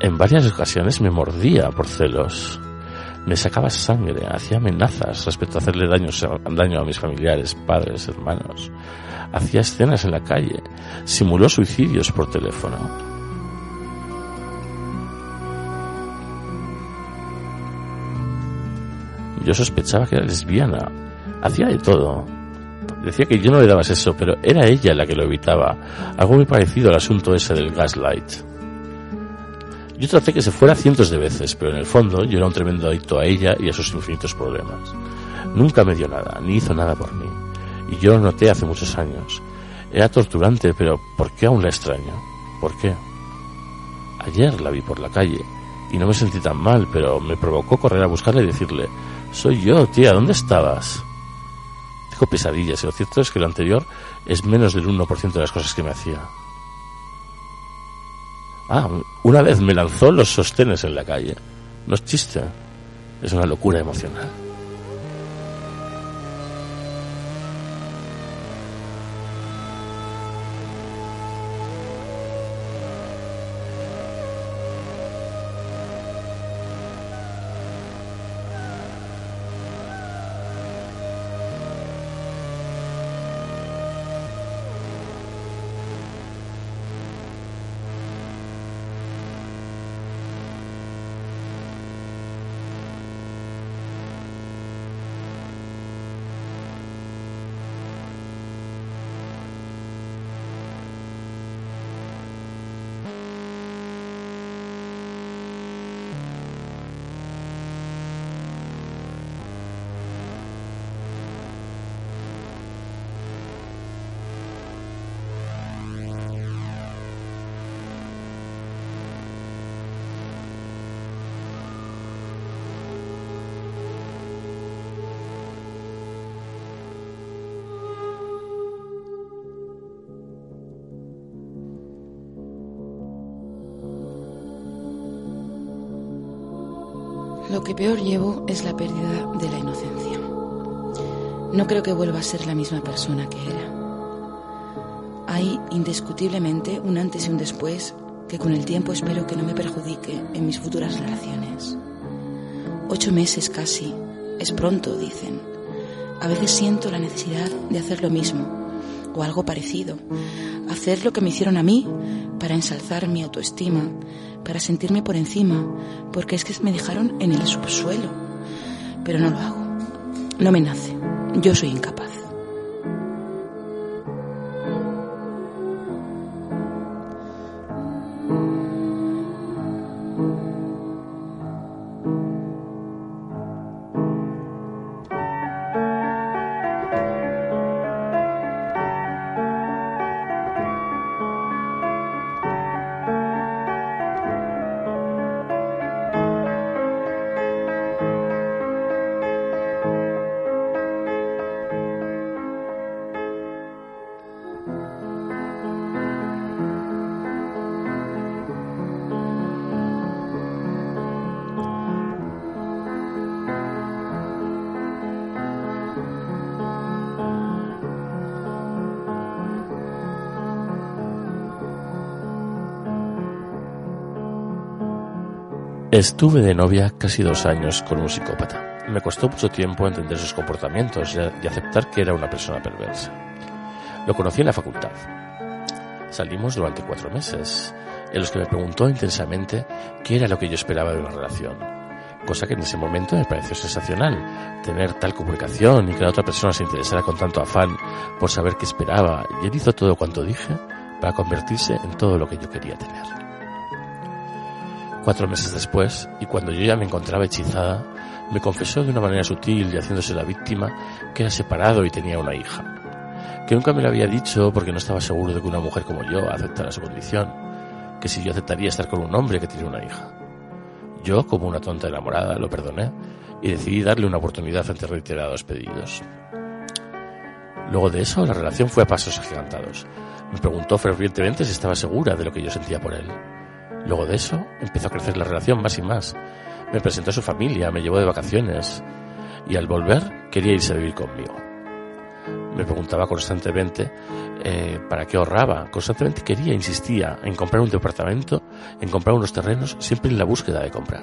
En varias ocasiones me mordía por celos. Me sacaba sangre, hacía amenazas respecto a hacerle daño, daño a mis familiares, padres, hermanos. Hacía escenas en la calle. Simuló suicidios por teléfono. Yo sospechaba que era lesbiana. Hacía de todo. Decía que yo no le daba eso, pero era ella la que lo evitaba. Algo muy parecido al asunto ese del gaslight. Yo traté que se fuera cientos de veces, pero en el fondo yo era un tremendo adicto a ella y a sus infinitos problemas. Nunca me dio nada, ni hizo nada por mí. Y yo lo noté hace muchos años. Era torturante, pero ¿por qué aún la extraño? ¿Por qué? Ayer la vi por la calle y no me sentí tan mal, pero me provocó correr a buscarla y decirle, soy yo, tía, ¿dónde estabas? Pesadillas y lo cierto es que lo anterior es menos del 1% de las cosas que me hacía. Ah, una vez me lanzó los sostenes en la calle. No es chiste, es una locura emocional. Peor llevo es la pérdida de la inocencia. No creo que vuelva a ser la misma persona que era. Hay indiscutiblemente un antes y un después que con el tiempo espero que no me perjudique en mis futuras relaciones. Ocho meses casi. Es pronto, dicen. A veces siento la necesidad de hacer lo mismo o algo parecido. Hacer lo que me hicieron a mí para ensalzar mi autoestima, para sentirme por encima, porque es que me dejaron en el subsuelo. Pero no lo hago. No me nace. Yo soy incapaz. Estuve de novia casi dos años con un psicópata. Me costó mucho tiempo entender sus comportamientos y aceptar que era una persona perversa. Lo conocí en la facultad. Salimos durante cuatro meses, en los que me preguntó intensamente qué era lo que yo esperaba de una relación. Cosa que en ese momento me pareció sensacional, tener tal comunicación y que la otra persona se interesara con tanto afán por saber qué esperaba, y él hizo todo cuanto dije para convertirse en todo lo que yo quería tener. Cuatro meses después, y cuando yo ya me encontraba hechizada, me confesó de una manera sutil y haciéndose la víctima que era separado y tenía una hija. Que nunca me lo había dicho porque no estaba seguro de que una mujer como yo aceptara su condición, que si yo aceptaría estar con un hombre que tiene una hija. Yo, como una tonta enamorada, lo perdoné y decidí darle una oportunidad ante reiterados pedidos. Luego de eso, la relación fue a pasos agigantados. Me preguntó fervientemente si estaba segura de lo que yo sentía por él. Luego de eso, empezó a crecer la relación más y más. Me presentó a su familia, me llevó de vacaciones y al volver quería irse a vivir conmigo. Me preguntaba constantemente eh, para qué ahorraba. Constantemente quería, insistía en comprar un departamento, en comprar unos terrenos, siempre en la búsqueda de comprar.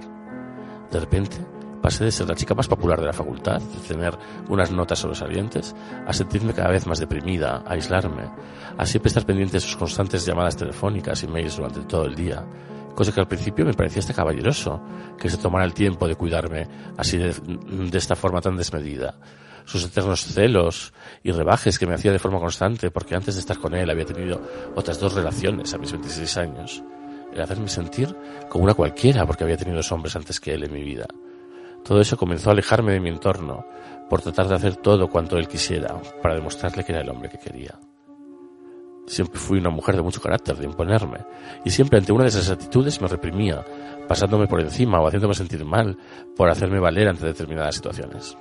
De repente, pasé de ser la chica más popular de la facultad, de tener unas notas sobresalientes, a sentirme cada vez más deprimida, a aislarme, a siempre estar pendiente de sus constantes llamadas telefónicas y mails durante todo el día, cosa que al principio me parecía hasta caballeroso, que se tomara el tiempo de cuidarme así de, de esta forma tan desmedida. Sus eternos celos y rebajes que me hacía de forma constante, porque antes de estar con él había tenido otras dos relaciones a mis 26 años. El hacerme sentir como una cualquiera, porque había tenido dos hombres antes que él en mi vida. Todo eso comenzó a alejarme de mi entorno, por tratar de hacer todo cuanto él quisiera, para demostrarle que era el hombre que quería. Siempre fui una mujer de mucho carácter, de imponerme, y siempre ante una de esas actitudes me reprimía, pasándome por encima o haciéndome sentir mal por hacerme valer ante determinadas situaciones.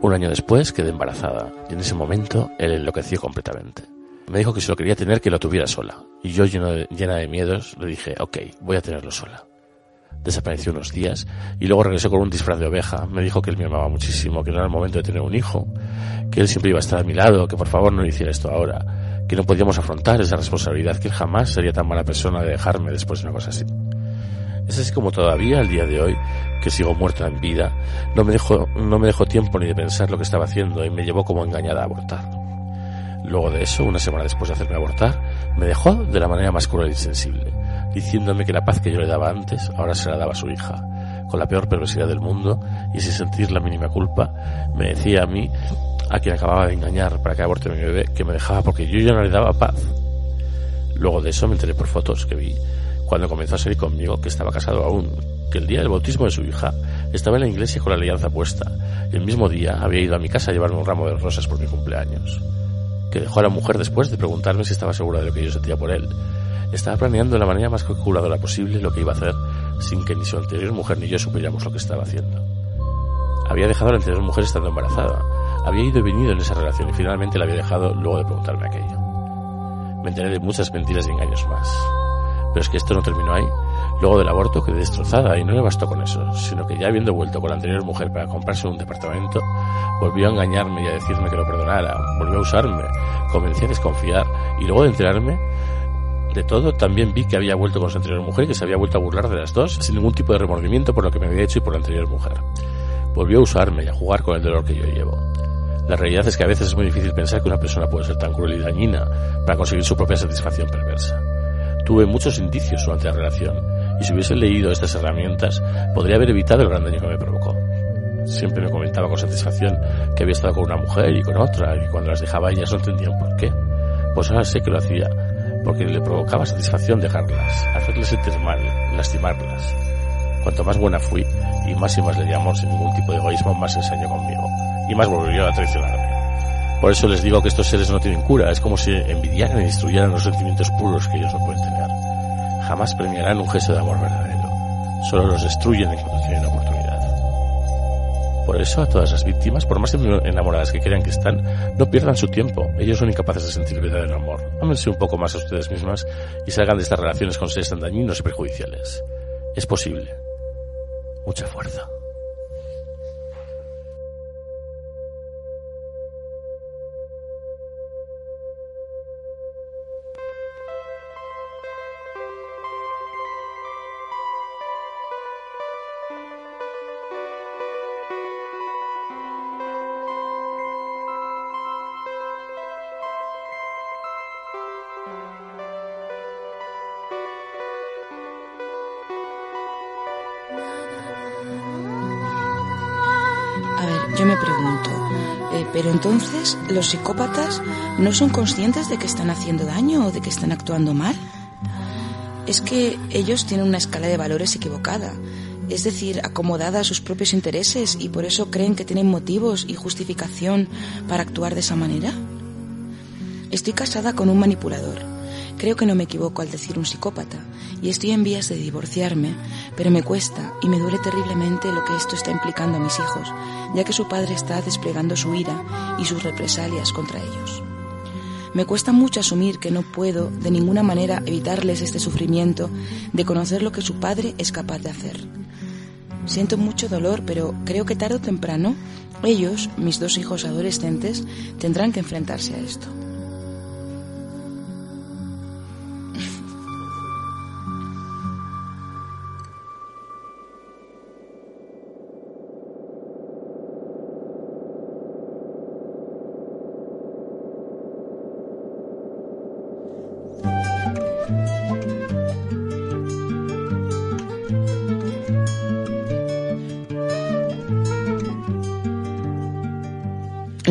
Un año después quedé embarazada, y en ese momento él enloqueció completamente. Me dijo que si lo quería tener, que lo tuviera sola, y yo, lleno de- llena de miedos, le dije, ok, voy a tenerlo sola. Desapareció unos días y luego regresó con un disfraz de oveja. Me dijo que él me amaba muchísimo, que no era el momento de tener un hijo, que él siempre iba a estar a mi lado, que por favor no hiciera esto ahora, que no podíamos afrontar esa responsabilidad, que él jamás sería tan mala persona de dejarme después de una cosa así. Es como todavía, al día de hoy, que sigo muerta en vida, no me dejó, no me dejó tiempo ni de pensar lo que estaba haciendo y me llevó como engañada a abortar. Luego de eso, una semana después de hacerme abortar, me dejó de la manera más cruel y insensible, diciéndome que la paz que yo le daba antes, ahora se la daba a su hija, con la peor perversidad del mundo y sin sentir la mínima culpa, me decía a mí, a quien acababa de engañar para que aborte mi bebé, que me dejaba porque yo ya no le daba paz. Luego de eso me enteré por fotos que vi cuando comenzó a salir conmigo que estaba casado aún, que el día del bautismo de su hija estaba en la iglesia con la alianza puesta y el mismo día había ido a mi casa a llevarme un ramo de rosas por mi cumpleaños. Que dejó a la mujer después de preguntarme si estaba segura de lo que yo sentía por él. Estaba planeando de la manera más calculadora posible lo que iba a hacer sin que ni su anterior mujer ni yo supiéramos lo que estaba haciendo. Había dejado a la anterior mujer estando embarazada. Había ido y venido en esa relación y finalmente la había dejado luego de preguntarme aquello. Me enteré de muchas mentiras y engaños más. Pero es que esto no terminó ahí. Luego del aborto quedé destrozada y no me bastó con eso, sino que ya habiendo vuelto con la anterior mujer para comprarse un departamento, volvió a engañarme y a decirme que lo perdonara, volvió a usarme, comencé a desconfiar y luego de enterarme de todo también vi que había vuelto con su anterior mujer y que se había vuelto a burlar de las dos sin ningún tipo de remordimiento por lo que me había hecho y por la anterior mujer. Volvió a usarme y a jugar con el dolor que yo llevo. La realidad es que a veces es muy difícil pensar que una persona puede ser tan cruel y dañina para conseguir su propia satisfacción perversa. Tuve muchos indicios durante la relación y si hubiese leído estas herramientas podría haber evitado el gran daño que me provocó. Siempre me comentaba con satisfacción que había estado con una mujer y con otra y cuando las dejaba ellas no entendían por qué. Pues ahora sé que lo hacía porque le provocaba satisfacción dejarlas, hacerles sentir mal, lastimarlas. Cuanto más buena fui y más y más le di amor sin ningún tipo de egoísmo, más ensañó conmigo y más volvió a traicionarme. Por eso les digo que estos seres no tienen cura, es como si envidiaran y destruyeran los sentimientos puros que ellos no pueden tener. Jamás premiarán un gesto de amor verdadero, solo los destruyen en cuanto tienen oportunidad. Por eso a todas las víctimas, por más enamoradas que crean que están, no pierdan su tiempo. Ellos son incapaces de sentir verdadero amor. Ámense un poco más a ustedes mismas y salgan de estas relaciones con seres tan dañinos y perjudiciales. Es posible. Mucha fuerza. Entonces, ¿los psicópatas no son conscientes de que están haciendo daño o de que están actuando mal? Es que ellos tienen una escala de valores equivocada, es decir, acomodada a sus propios intereses y por eso creen que tienen motivos y justificación para actuar de esa manera. Estoy casada con un manipulador. Creo que no me equivoco al decir un psicópata y estoy en vías de divorciarme, pero me cuesta y me duele terriblemente lo que esto está implicando a mis hijos, ya que su padre está desplegando su ira y sus represalias contra ellos. Me cuesta mucho asumir que no puedo de ninguna manera evitarles este sufrimiento de conocer lo que su padre es capaz de hacer. Siento mucho dolor, pero creo que tarde o temprano ellos, mis dos hijos adolescentes, tendrán que enfrentarse a esto.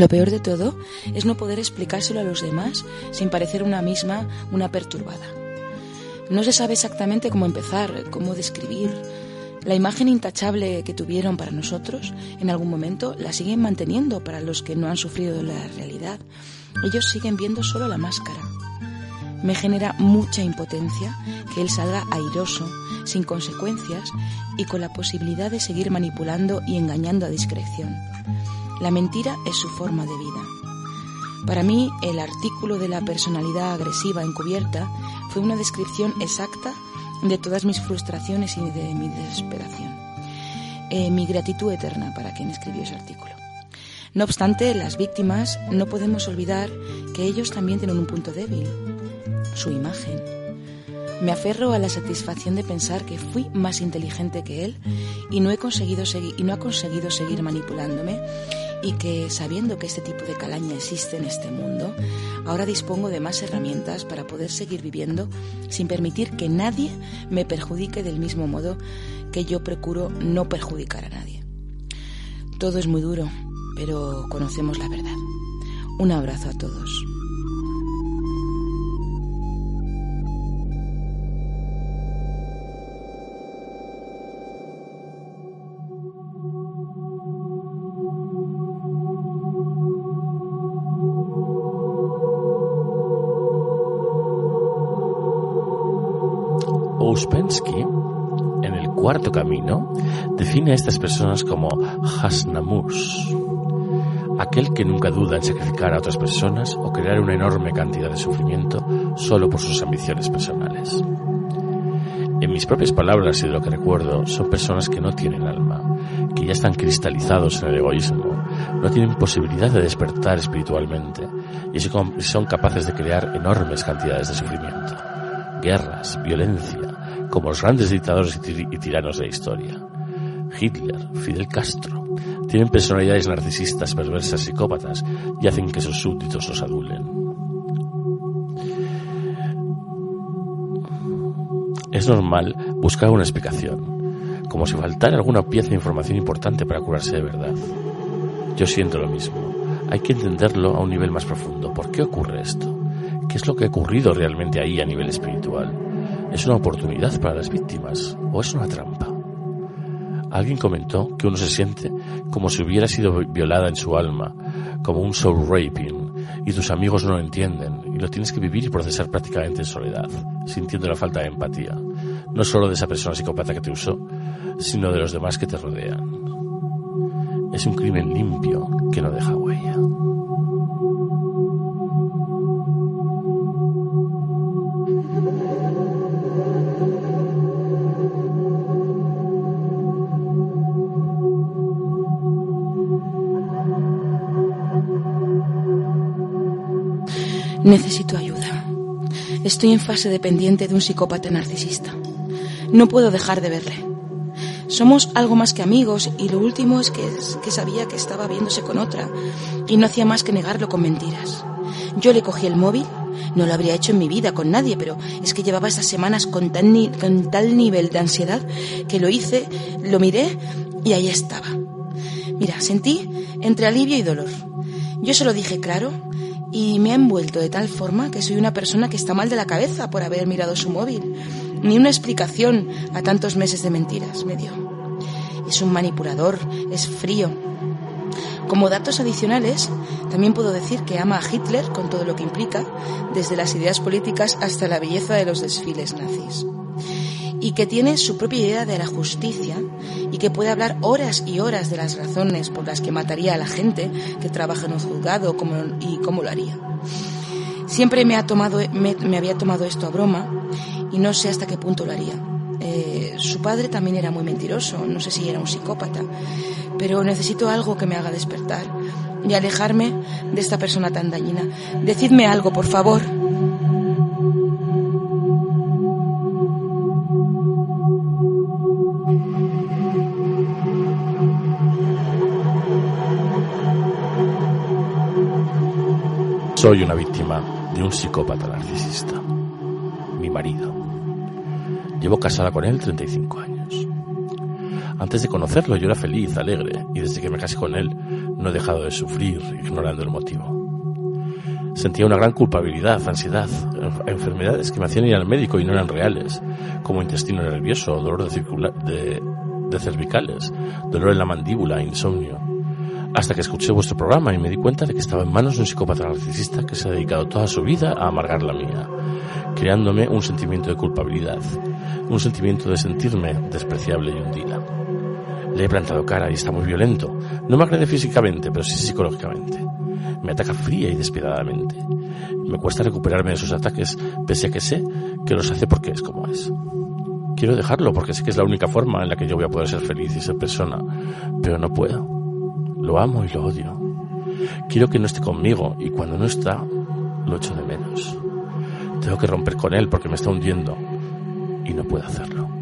Lo peor de todo es no poder explicárselo a los demás sin parecer una misma una perturbada. No se sabe exactamente cómo empezar, cómo describir. La imagen intachable que tuvieron para nosotros en algún momento la siguen manteniendo para los que no han sufrido la realidad. Ellos siguen viendo solo la máscara. Me genera mucha impotencia que él salga airoso, sin consecuencias y con la posibilidad de seguir manipulando y engañando a discreción. La mentira es su forma de vida. Para mí, el artículo de la personalidad agresiva encubierta fue una descripción exacta de todas mis frustraciones y de mi desesperación. Eh, mi gratitud eterna para quien escribió ese artículo. No obstante, las víctimas no podemos olvidar que ellos también tienen un punto débil, su imagen. Me aferro a la satisfacción de pensar que fui más inteligente que él y no he conseguido y no ha conseguido seguir manipulándome y que sabiendo que este tipo de calaña existe en este mundo, ahora dispongo de más herramientas para poder seguir viviendo sin permitir que nadie me perjudique del mismo modo que yo procuro no perjudicar a nadie. Todo es muy duro, pero conocemos la verdad. Un abrazo a todos. Ouspensky, en el cuarto camino, define a estas personas como Hasnamus, aquel que nunca duda en sacrificar a otras personas o crear una enorme cantidad de sufrimiento solo por sus ambiciones personales. En mis propias palabras y de lo que recuerdo, son personas que no tienen alma, que ya están cristalizados en el egoísmo, no tienen posibilidad de despertar espiritualmente y son capaces de crear enormes cantidades de sufrimiento, guerras, violencia, como los grandes dictadores y tiranos de la historia. Hitler, Fidel Castro, tienen personalidades narcisistas, perversas, psicópatas y hacen que sus súbditos los adulen. Es normal buscar una explicación, como si faltara alguna pieza de información importante para curarse de verdad. Yo siento lo mismo. Hay que entenderlo a un nivel más profundo. ¿Por qué ocurre esto? ¿Qué es lo que ha ocurrido realmente ahí a nivel espiritual? ¿Es una oportunidad para las víctimas o es una trampa? Alguien comentó que uno se siente como si hubiera sido violada en su alma, como un soul raping, y tus amigos no lo entienden, y lo tienes que vivir y procesar prácticamente en soledad, sintiendo la falta de empatía, no solo de esa persona psicópata que te usó, sino de los demás que te rodean. Es un crimen limpio que no deja huella. Necesito ayuda. Estoy en fase dependiente de un psicópata narcisista. No puedo dejar de verle. Somos algo más que amigos y lo último es que, que sabía que estaba viéndose con otra y no hacía más que negarlo con mentiras. Yo le cogí el móvil, no lo habría hecho en mi vida con nadie, pero es que llevaba estas semanas con, tan con tal nivel de ansiedad que lo hice, lo miré y ahí estaba. Mira, sentí entre alivio y dolor. Yo se lo dije claro y me ha envuelto de tal forma que soy una persona que está mal de la cabeza por haber mirado su móvil. Ni una explicación a tantos meses de mentiras me dio. Es un manipulador, es frío. Como datos adicionales, también puedo decir que ama a Hitler con todo lo que implica, desde las ideas políticas hasta la belleza de los desfiles nazis y que tiene su propia idea de la justicia y que puede hablar horas y horas de las razones por las que mataría a la gente que trabaja en un juzgado y cómo lo haría. Siempre me, ha tomado, me, había tomado esto a broma y no sé hasta qué punto lo haría. Eh, su padre también era muy mentiroso, no sé si era un psicópata, pero necesito algo que me haga despertar y alejarme de esta persona tan dañina. Decidme algo, por favor. Soy una víctima de un psicópata narcisista. Mi marido. Llevo casada con él 35 años. Antes de conocerlo yo era feliz, alegre, y desde que me casé con él no he dejado de sufrir ignorando el motivo. Sentía una gran culpabilidad, ansiedad, enfermedades que me hacían ir al médico y no eran reales, como intestino nervioso, dolor de, de cervicales, dolor en la mandíbula, insomnio hasta que escuché vuestro programa y me di cuenta de que estaba en manos de un psicópata narcisista que se ha dedicado toda su vida a amargar la mía, creándome un sentimiento de culpabilidad, un sentimiento de sentirme despreciable y hundida. Le he plantado cara y está muy violento. No me agrede físicamente, pero sí psicológicamente. Me ataca fría y despiadadamente. Me cuesta recuperarme de sus ataques, pese a que sé que los hace porque es como es. Quiero dejarlo porque sé que es la única forma en la que yo voy a poder ser feliz y ser persona, pero no puedo. Lo amo y lo odio. Quiero que no esté conmigo y cuando no está, lo echo de menos. Tengo que romper con él porque me está hundiendo y no puedo hacerlo.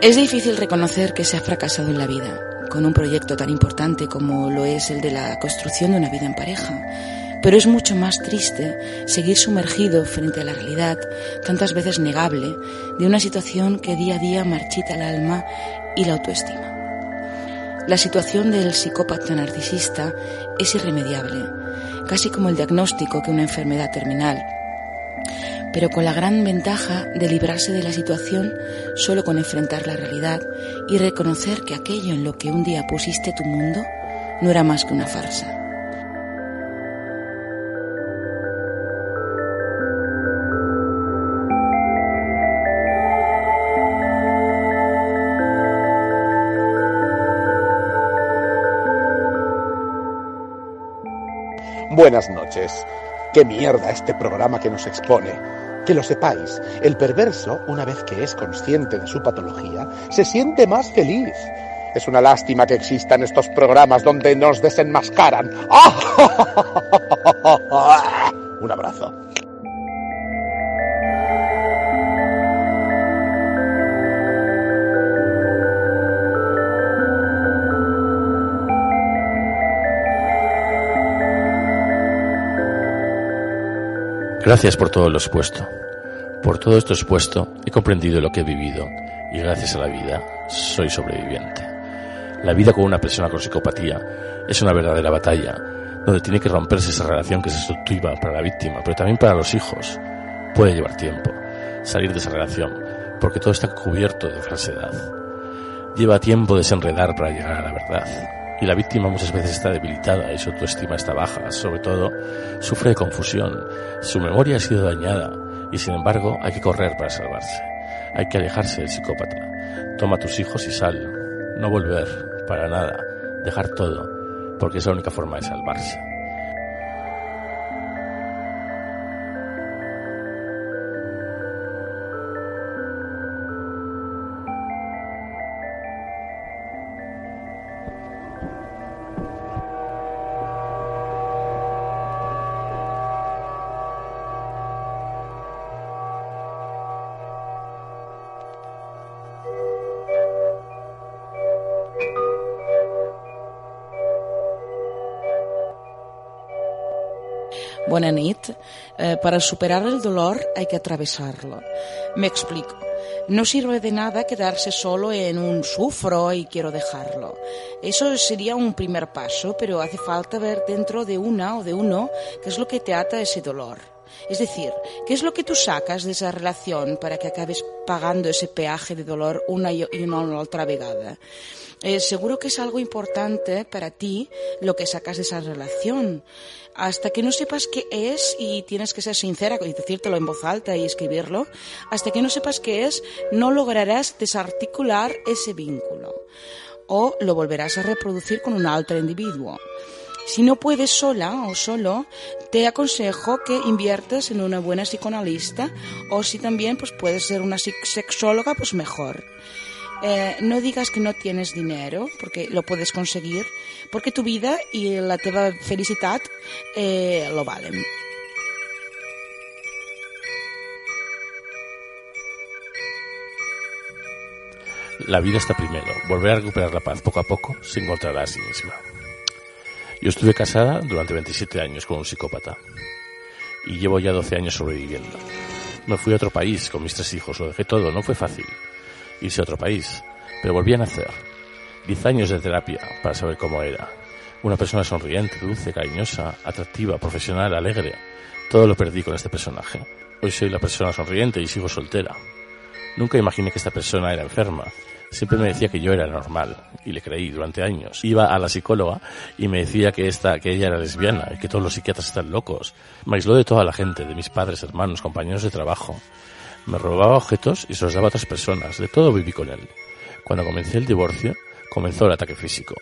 Es difícil reconocer que se ha fracasado en la vida, con un proyecto tan importante como lo es el de la construcción de una vida en pareja. Pero es mucho más triste seguir sumergido frente a la realidad, tantas veces negable, de una situación que día a día marchita el alma y la autoestima. La situación del psicópata narcisista es irremediable, casi como el diagnóstico que una enfermedad terminal, pero con la gran ventaja de librarse de la situación solo con enfrentar la realidad y reconocer que aquello en lo que un día pusiste tu mundo no era más que una farsa. Buenas noches. Qué mierda este programa que nos expone. Que lo sepáis, el perverso, una vez que es consciente de su patología, se siente más feliz. Es una lástima que existan estos programas donde nos desenmascaran. Un abrazo. Gracias por todo lo expuesto. Por todo esto expuesto he comprendido lo que he vivido y gracias a la vida soy sobreviviente. La vida con una persona con psicopatía es una verdadera batalla donde tiene que romperse esa relación que es destructiva para la víctima, pero también para los hijos. Puede llevar tiempo salir de esa relación porque todo está cubierto de falsedad. Lleva tiempo desenredar para llegar a la verdad y la víctima muchas veces está debilitada y su autoestima está baja. Sobre todo, sufre de confusión. Su memoria ha sido dañada y sin embargo hay que correr para salvarse. Hay que alejarse del psicópata. Toma tus hijos y sal. No volver, para nada. Dejar todo, porque es la única forma de salvarse. Buena nit. Eh, para superar el dolor hay que atravesarlo. Me explico. No sirve de nada quedarse solo en un sufro y quiero dejarlo. Eso sería un primer paso, pero hace falta ver dentro de una o de uno qué es lo que te ata ese dolor. Es decir, ¿qué es lo que tú sacas de esa relación para que acabes pagando ese peaje de dolor una y una otra vegada? Eh, seguro que es algo importante para ti lo que sacas de esa relación. Hasta que no sepas qué es, y tienes que ser sincera y decírtelo en voz alta y escribirlo, hasta que no sepas qué es, no lograrás desarticular ese vínculo. O lo volverás a reproducir con un otro individuo. Si no puedes sola o solo, te aconsejo que inviertas en una buena psicoanalista o si también pues puedes ser una sexóloga, pues mejor. Eh, no digas que no tienes dinero, porque lo puedes conseguir, porque tu vida y la teva felicitat eh, lo valen. La vida está primero. Volver a recuperar la paz poco a poco se encontrará a sí misma. Yo estuve casada durante 27 años con un psicópata y llevo ya 12 años sobreviviendo. Me fui a otro país con mis tres hijos, lo dejé todo, no fue fácil irse a otro país, pero volví a nacer. Diez años de terapia para saber cómo era. Una persona sonriente, dulce, cariñosa, atractiva, profesional, alegre. Todo lo perdí con este personaje. Hoy soy la persona sonriente y sigo soltera. Nunca imaginé que esta persona era enferma. Siempre me decía que yo era normal y le creí durante años. Iba a la psicóloga y me decía que esta, que ella era lesbiana y que todos los psiquiatras están locos. Me aisló de toda la gente, de mis padres, hermanos, compañeros de trabajo. Me robaba objetos y se los daba a otras personas. De todo viví con él. Cuando comencé el divorcio, comenzó el ataque físico.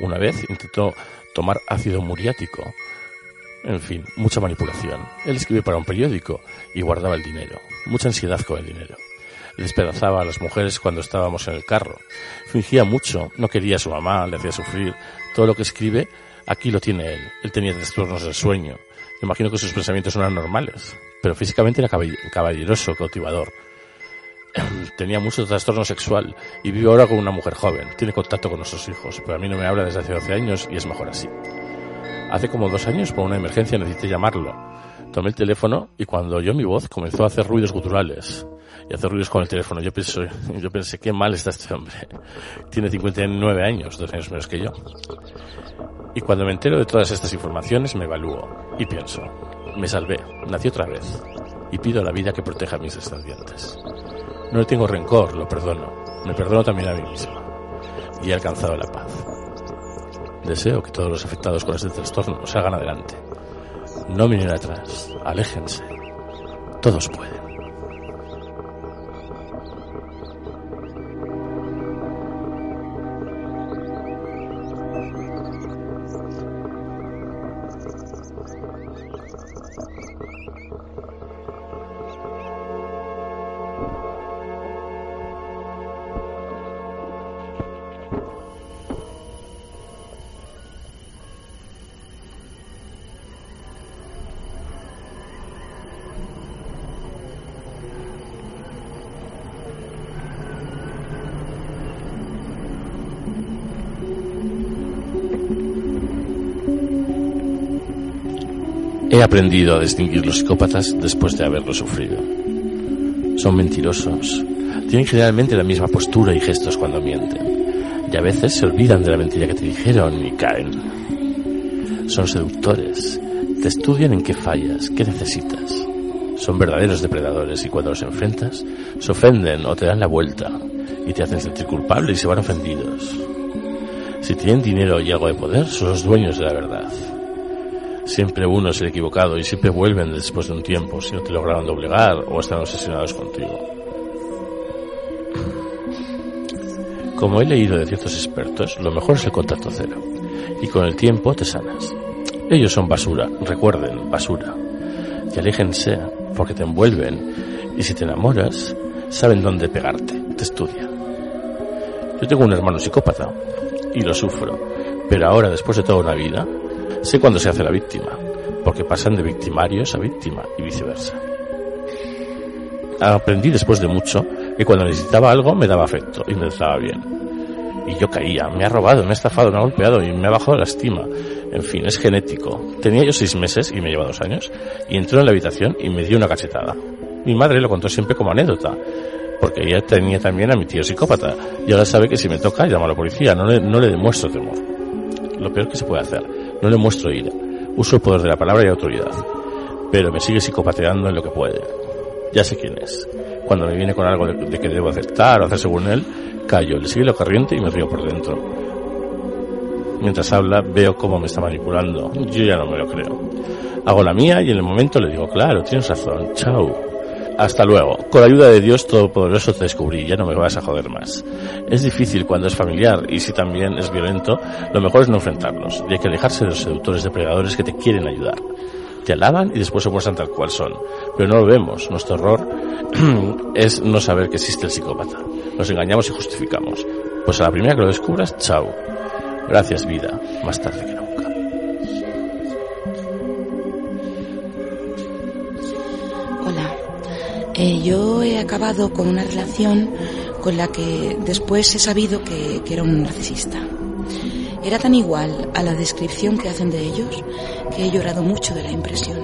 Una vez intentó tomar ácido muriático. En fin, mucha manipulación. Él escribía para un periódico y guardaba el dinero. Mucha ansiedad con el dinero. Despedazaba a las mujeres cuando estábamos en el carro. Fingía mucho, no quería a su mamá, le hacía sufrir. Todo lo que escribe, aquí lo tiene él. Él tenía trastornos del sueño. Me imagino que sus pensamientos no eran normales pero físicamente era caballeroso, cautivador. tenía mucho trastorno sexual y vive ahora con una mujer joven. Tiene contacto con nuestros hijos, pero a mí no me habla desde hace 12 años y es mejor así. Hace como dos años, por una emergencia, necesité llamarlo. Tomé el teléfono y cuando oyó mi voz comenzó a hacer ruidos guturales y hacer ruidos con el teléfono. Yo, pienso, yo pensé, qué mal está este hombre. Tiene 59 años, dos años menos que yo. Y cuando me entero de todas estas informaciones me evalúo y pienso, me salvé, nací otra vez y pido la vida que proteja a mis descendientes. No le tengo rencor, lo perdono. Me perdono también a mí mismo. Y he alcanzado la paz. Deseo que todos los afectados con este trastorno salgan adelante. No miren atrás, aléjense. Todos pueden. Aprendido a distinguir los psicópatas después de haberlo sufrido. Son mentirosos. Tienen generalmente la misma postura y gestos cuando mienten. Y a veces se olvidan de la mentira que te dijeron y caen. Son seductores. Te estudian en qué fallas, qué necesitas. Son verdaderos depredadores y cuando los enfrentas, se ofenden o te dan la vuelta y te hacen sentir culpable y se van ofendidos. Si tienen dinero y algo de poder, son los dueños de la verdad. Siempre uno es el equivocado y siempre vuelven después de un tiempo si no te lograron doblegar o están obsesionados contigo. Como he leído de ciertos expertos, lo mejor es el contacto cero. Y con el tiempo te sanas. Ellos son basura, recuerden, basura. Y aléjense, porque te envuelven. Y si te enamoras, saben dónde pegarte, te estudian. Yo tengo un hermano psicópata y lo sufro. Pero ahora, después de toda una vida, sé cuándo se hace la víctima, porque pasan de victimarios a víctima y viceversa. Aprendí después de mucho que cuando necesitaba algo me daba afecto y me trataba bien. Y yo caía, me ha robado, me ha estafado, me ha golpeado y me ha bajado la estima. En fin, es genético. Tenía yo seis meses y me lleva dos años y entró en la habitación y me dio una cachetada. Mi madre lo contó siempre como anécdota, porque ella tenía también a mi tío psicópata y ahora sabe que si me toca llamo a la policía, no le, no le demuestro temor. Lo peor que se puede hacer, no le muestro ira, uso el poder de la palabra y autoridad, pero me sigue psicopateando en lo que puede. Ya sé quién es. Cuando me viene con algo de, que debo aceptar o hacer según él, callo, le sigue la corriente y me río por dentro. Mientras habla, veo cómo me está manipulando. Yo ya no me lo creo. Hago la mía y en el momento le digo, claro, tienes razón, chao. Hasta luego. Con la ayuda de Dios Todopoderoso te descubrí, ya no me vas a joder más. Es difícil cuando es familiar y si también es violento, lo mejor es no enfrentarlos y hay que alejarse de los seductores depredadores que te quieren ayudar. Te alaban y después se muestran tal cual son. Pero no lo vemos. Nuestro error es no saber que existe el psicópata. Nos engañamos y justificamos. Pues a la primera que lo descubras, chao. Gracias vida, más tarde que nunca. Eh, yo he acabado con una relación con la que después he sabido que, que era un narcisista. Era tan igual a la descripción que hacen de ellos que he llorado mucho de la impresión.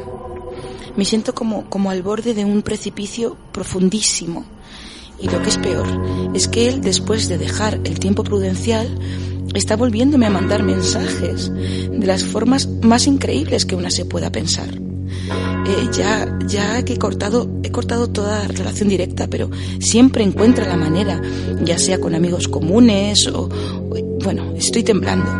Me siento como, como al borde de un precipicio profundísimo. Y lo que es peor es que él, después de dejar el tiempo prudencial, está volviéndome a mandar mensajes de las formas más increíbles que una se pueda pensar. Eh, ya, ya que he cortado, he cortado toda relación directa, pero siempre encuentra la manera, ya sea con amigos comunes o, bueno, estoy temblando.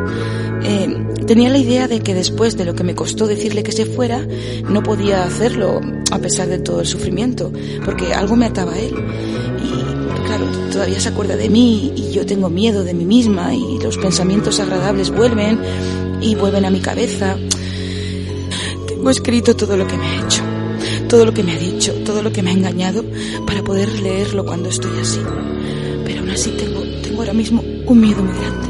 Eh, tenía la idea de que después de lo que me costó decirle que se fuera, no podía hacerlo a pesar de todo el sufrimiento, porque algo me ataba a él. Y claro, todavía se acuerda de mí y yo tengo miedo de mí misma y los pensamientos agradables vuelven y vuelven a mi cabeza. Tengo escrito todo lo que me ha hecho, todo lo que me ha dicho, todo lo que me ha engañado para poder leerlo cuando estoy así. Pero aún así tengo, tengo ahora mismo un miedo muy grande.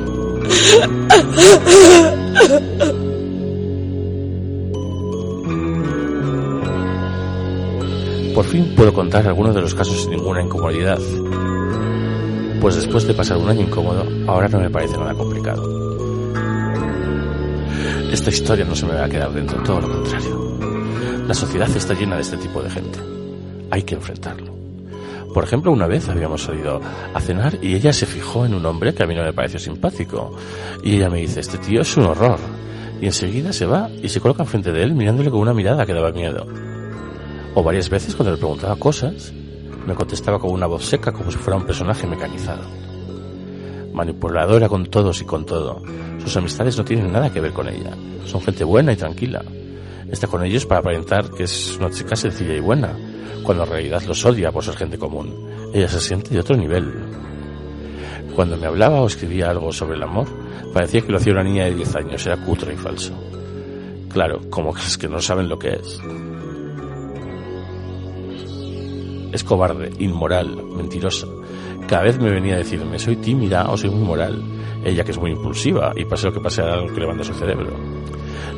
Por fin puedo contar algunos de los casos sin ninguna incomodidad, pues después de pasar un año incómodo, ahora no me parece nada complicado. Esta historia no se me va a quedar dentro, todo lo contrario. La sociedad está llena de este tipo de gente. Hay que enfrentarlo. Por ejemplo, una vez habíamos salido a cenar y ella se fijó en un hombre que a mí no me pareció simpático. Y ella me dice, este tío es un horror. Y enseguida se va y se coloca enfrente de él mirándole con una mirada que daba miedo. O varias veces cuando le preguntaba cosas, me contestaba con una voz seca como si fuera un personaje mecanizado. Manipuladora con todos y con todo. Sus amistades no tienen nada que ver con ella. Son gente buena y tranquila. Está con ellos para aparentar que es una chica sencilla y buena, cuando en realidad los odia por ser gente común. Ella se siente de otro nivel. Cuando me hablaba o escribía algo sobre el amor, parecía que lo hacía una niña de 10 años, era cutre y falso. Claro, como que es que no saben lo que es. Es cobarde, inmoral, mentirosa. Cada vez me venía a decirme, soy tímida o soy muy moral. Ella que es muy impulsiva y pase lo que pase algo que le manda su cerebro.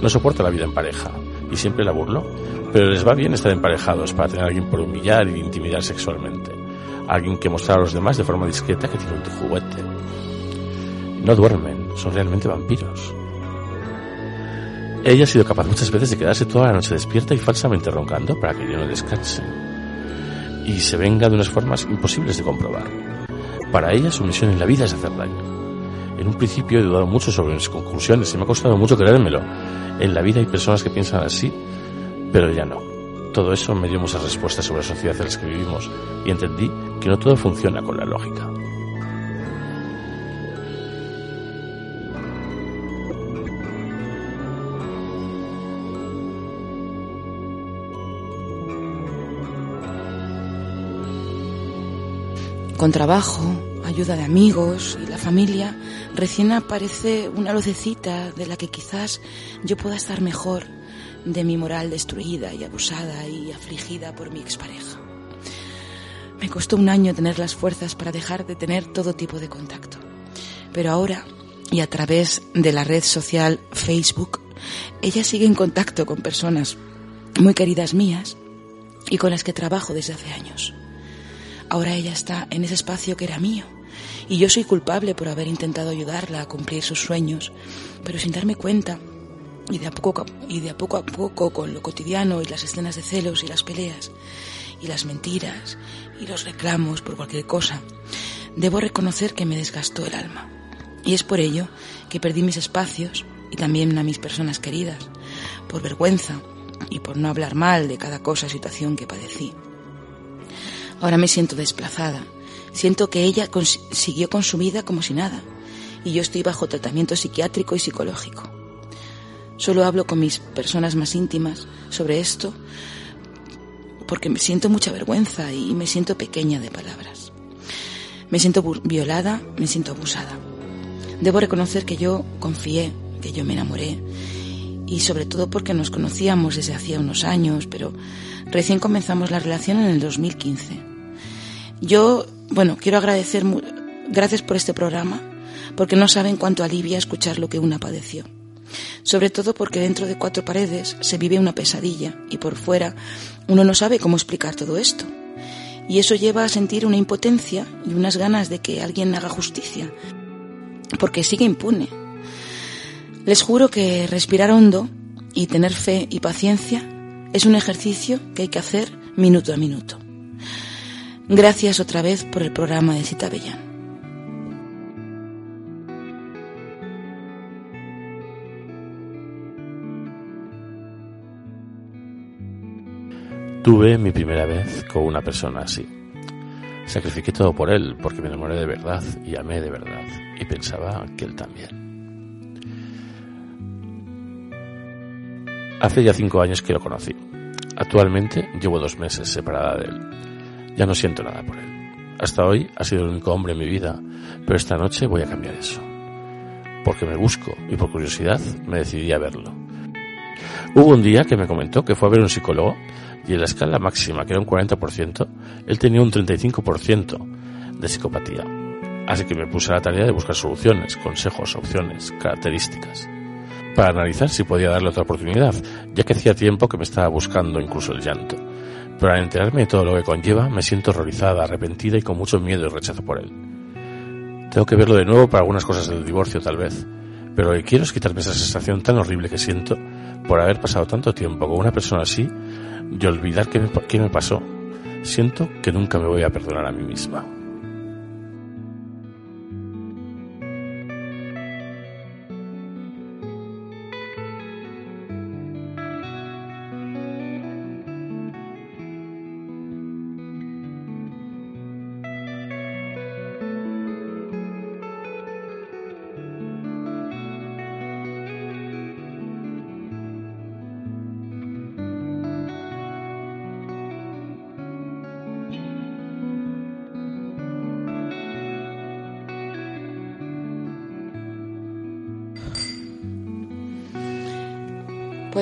No soporta la vida en pareja y siempre la burlo, pero les va bien estar emparejados para tener a alguien por humillar y intimidar sexualmente. Alguien que mostrar a los demás de forma discreta que tiene un juguete. No duermen, son realmente vampiros. Ella ha sido capaz muchas veces de quedarse toda la noche despierta y falsamente roncando para que yo no descanse. Y se venga de unas formas imposibles de comprobar. Para ella su misión en la vida es hacer daño. En un principio he dudado mucho sobre mis conclusiones y me ha costado mucho creérmelo. En la vida hay personas que piensan así, pero ya no. Todo eso me dio muchas respuestas sobre la sociedad en la que vivimos y entendí que no todo funciona con la lógica. Con trabajo, ayuda de amigos y la familia, recién aparece una lucecita de la que quizás yo pueda estar mejor de mi moral destruida y abusada y afligida por mi expareja. Me costó un año tener las fuerzas para dejar de tener todo tipo de contacto. Pero ahora, y a través de la red social Facebook, ella sigue en contacto con personas muy queridas mías y con las que trabajo desde hace años. Ahora ella está en ese espacio que era mío y yo soy culpable por haber intentado ayudarla a cumplir sus sueños, pero sin darme cuenta y de a poco, y de a, poco a poco con lo cotidiano y las escenas de celos y las peleas y las mentiras y los reclamos por cualquier cosa, debo reconocer que me desgastó el alma. Y es por ello que perdí mis espacios y también a mis personas queridas, por vergüenza y por no hablar mal de cada cosa o situación que padecí. Ahora me siento desplazada. Siento que ella siguió con su vida como si nada. Y yo estoy bajo tratamiento psiquiátrico y psicológico. Solo hablo con mis personas más íntimas sobre esto porque me siento mucha vergüenza y me siento pequeña de palabras. Me siento violada, me siento abusada. Debo reconocer que yo confié, que yo me enamoré y sobre todo porque nos conocíamos desde hacía unos años, pero recién comenzamos la relación en el 2015. Yo, bueno, quiero agradecer, gracias por este programa, porque no saben cuánto alivia escuchar lo que una padeció. Sobre todo porque dentro de cuatro paredes se vive una pesadilla y por fuera uno no sabe cómo explicar todo esto. Y eso lleva a sentir una impotencia y unas ganas de que alguien haga justicia, porque sigue impune. Les juro que respirar hondo y tener fe y paciencia es un ejercicio que hay que hacer minuto a minuto. Gracias otra vez por el programa de Cita Bellán. Tuve mi primera vez con una persona así. Sacrifiqué todo por él porque me enamoré de verdad y amé de verdad y pensaba que él también. Hace ya cinco años que lo conocí. Actualmente llevo dos meses separada de él. Ya no siento nada por él. Hasta hoy ha sido el único hombre en mi vida, pero esta noche voy a cambiar eso. Porque me busco y por curiosidad me decidí a verlo. Hubo un día que me comentó que fue a ver un psicólogo y en la escala máxima, que era un 40%, él tenía un 35% de psicopatía. Así que me puse a la tarea de buscar soluciones, consejos, opciones, características, para analizar si podía darle otra oportunidad, ya que hacía tiempo que me estaba buscando incluso el llanto pero al enterarme de todo lo que conlleva, me siento horrorizada, arrepentida y con mucho miedo y rechazo por él. Tengo que verlo de nuevo para algunas cosas del divorcio, tal vez, pero lo que quiero es quitarme esa sensación tan horrible que siento por haber pasado tanto tiempo con una persona así y olvidar qué me, qué me pasó. Siento que nunca me voy a perdonar a mí misma.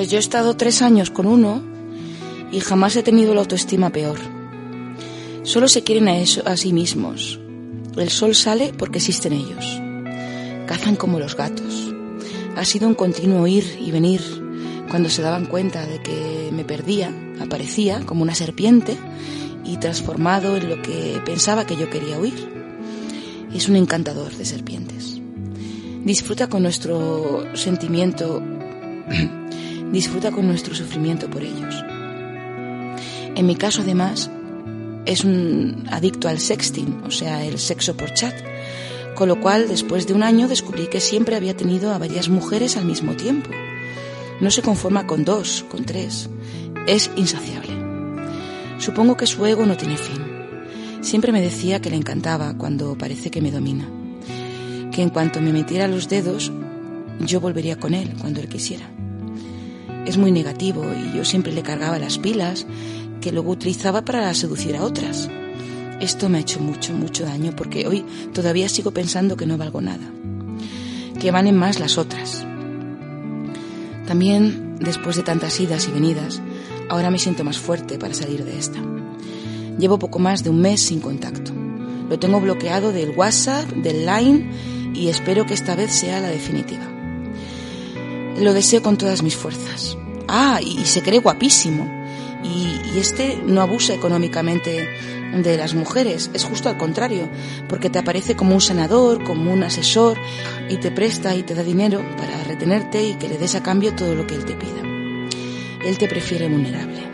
Pues yo he estado tres años con uno y jamás he tenido la autoestima peor. Solo se quieren a, eso, a sí mismos. El sol sale porque existen ellos. Cazan como los gatos. Ha sido un continuo ir y venir. Cuando se daban cuenta de que me perdía, aparecía como una serpiente y transformado en lo que pensaba que yo quería huir. Es un encantador de serpientes. Disfruta con nuestro sentimiento disfruta con nuestro sufrimiento por ellos. En mi caso, además, es un adicto al sexting, o sea, el sexo por chat, con lo cual después de un año descubrí que siempre había tenido a varias mujeres al mismo tiempo. No se conforma con dos, con tres. Es insaciable. Supongo que su ego no tiene fin. Siempre me decía que le encantaba cuando parece que me domina. Que en cuanto me metiera los dedos, yo volvería con él cuando él quisiera es muy negativo y yo siempre le cargaba las pilas que luego utilizaba para seducir a otras. Esto me ha hecho mucho, mucho daño porque hoy todavía sigo pensando que no valgo nada, que valen más las otras. También, después de tantas idas y venidas, ahora me siento más fuerte para salir de esta. Llevo poco más de un mes sin contacto. Lo tengo bloqueado del WhatsApp, del Line y espero que esta vez sea la definitiva. Lo deseo con todas mis fuerzas. Ah, y, se cree guapísimo. Y, este no abusa económicamente de las mujeres, es justo al contrario, porque te aparece como un sanador, como un asesor, y te presta y te da dinero para retenerte y que le des a cambio todo lo que él te pida. Él te prefiere vulnerable.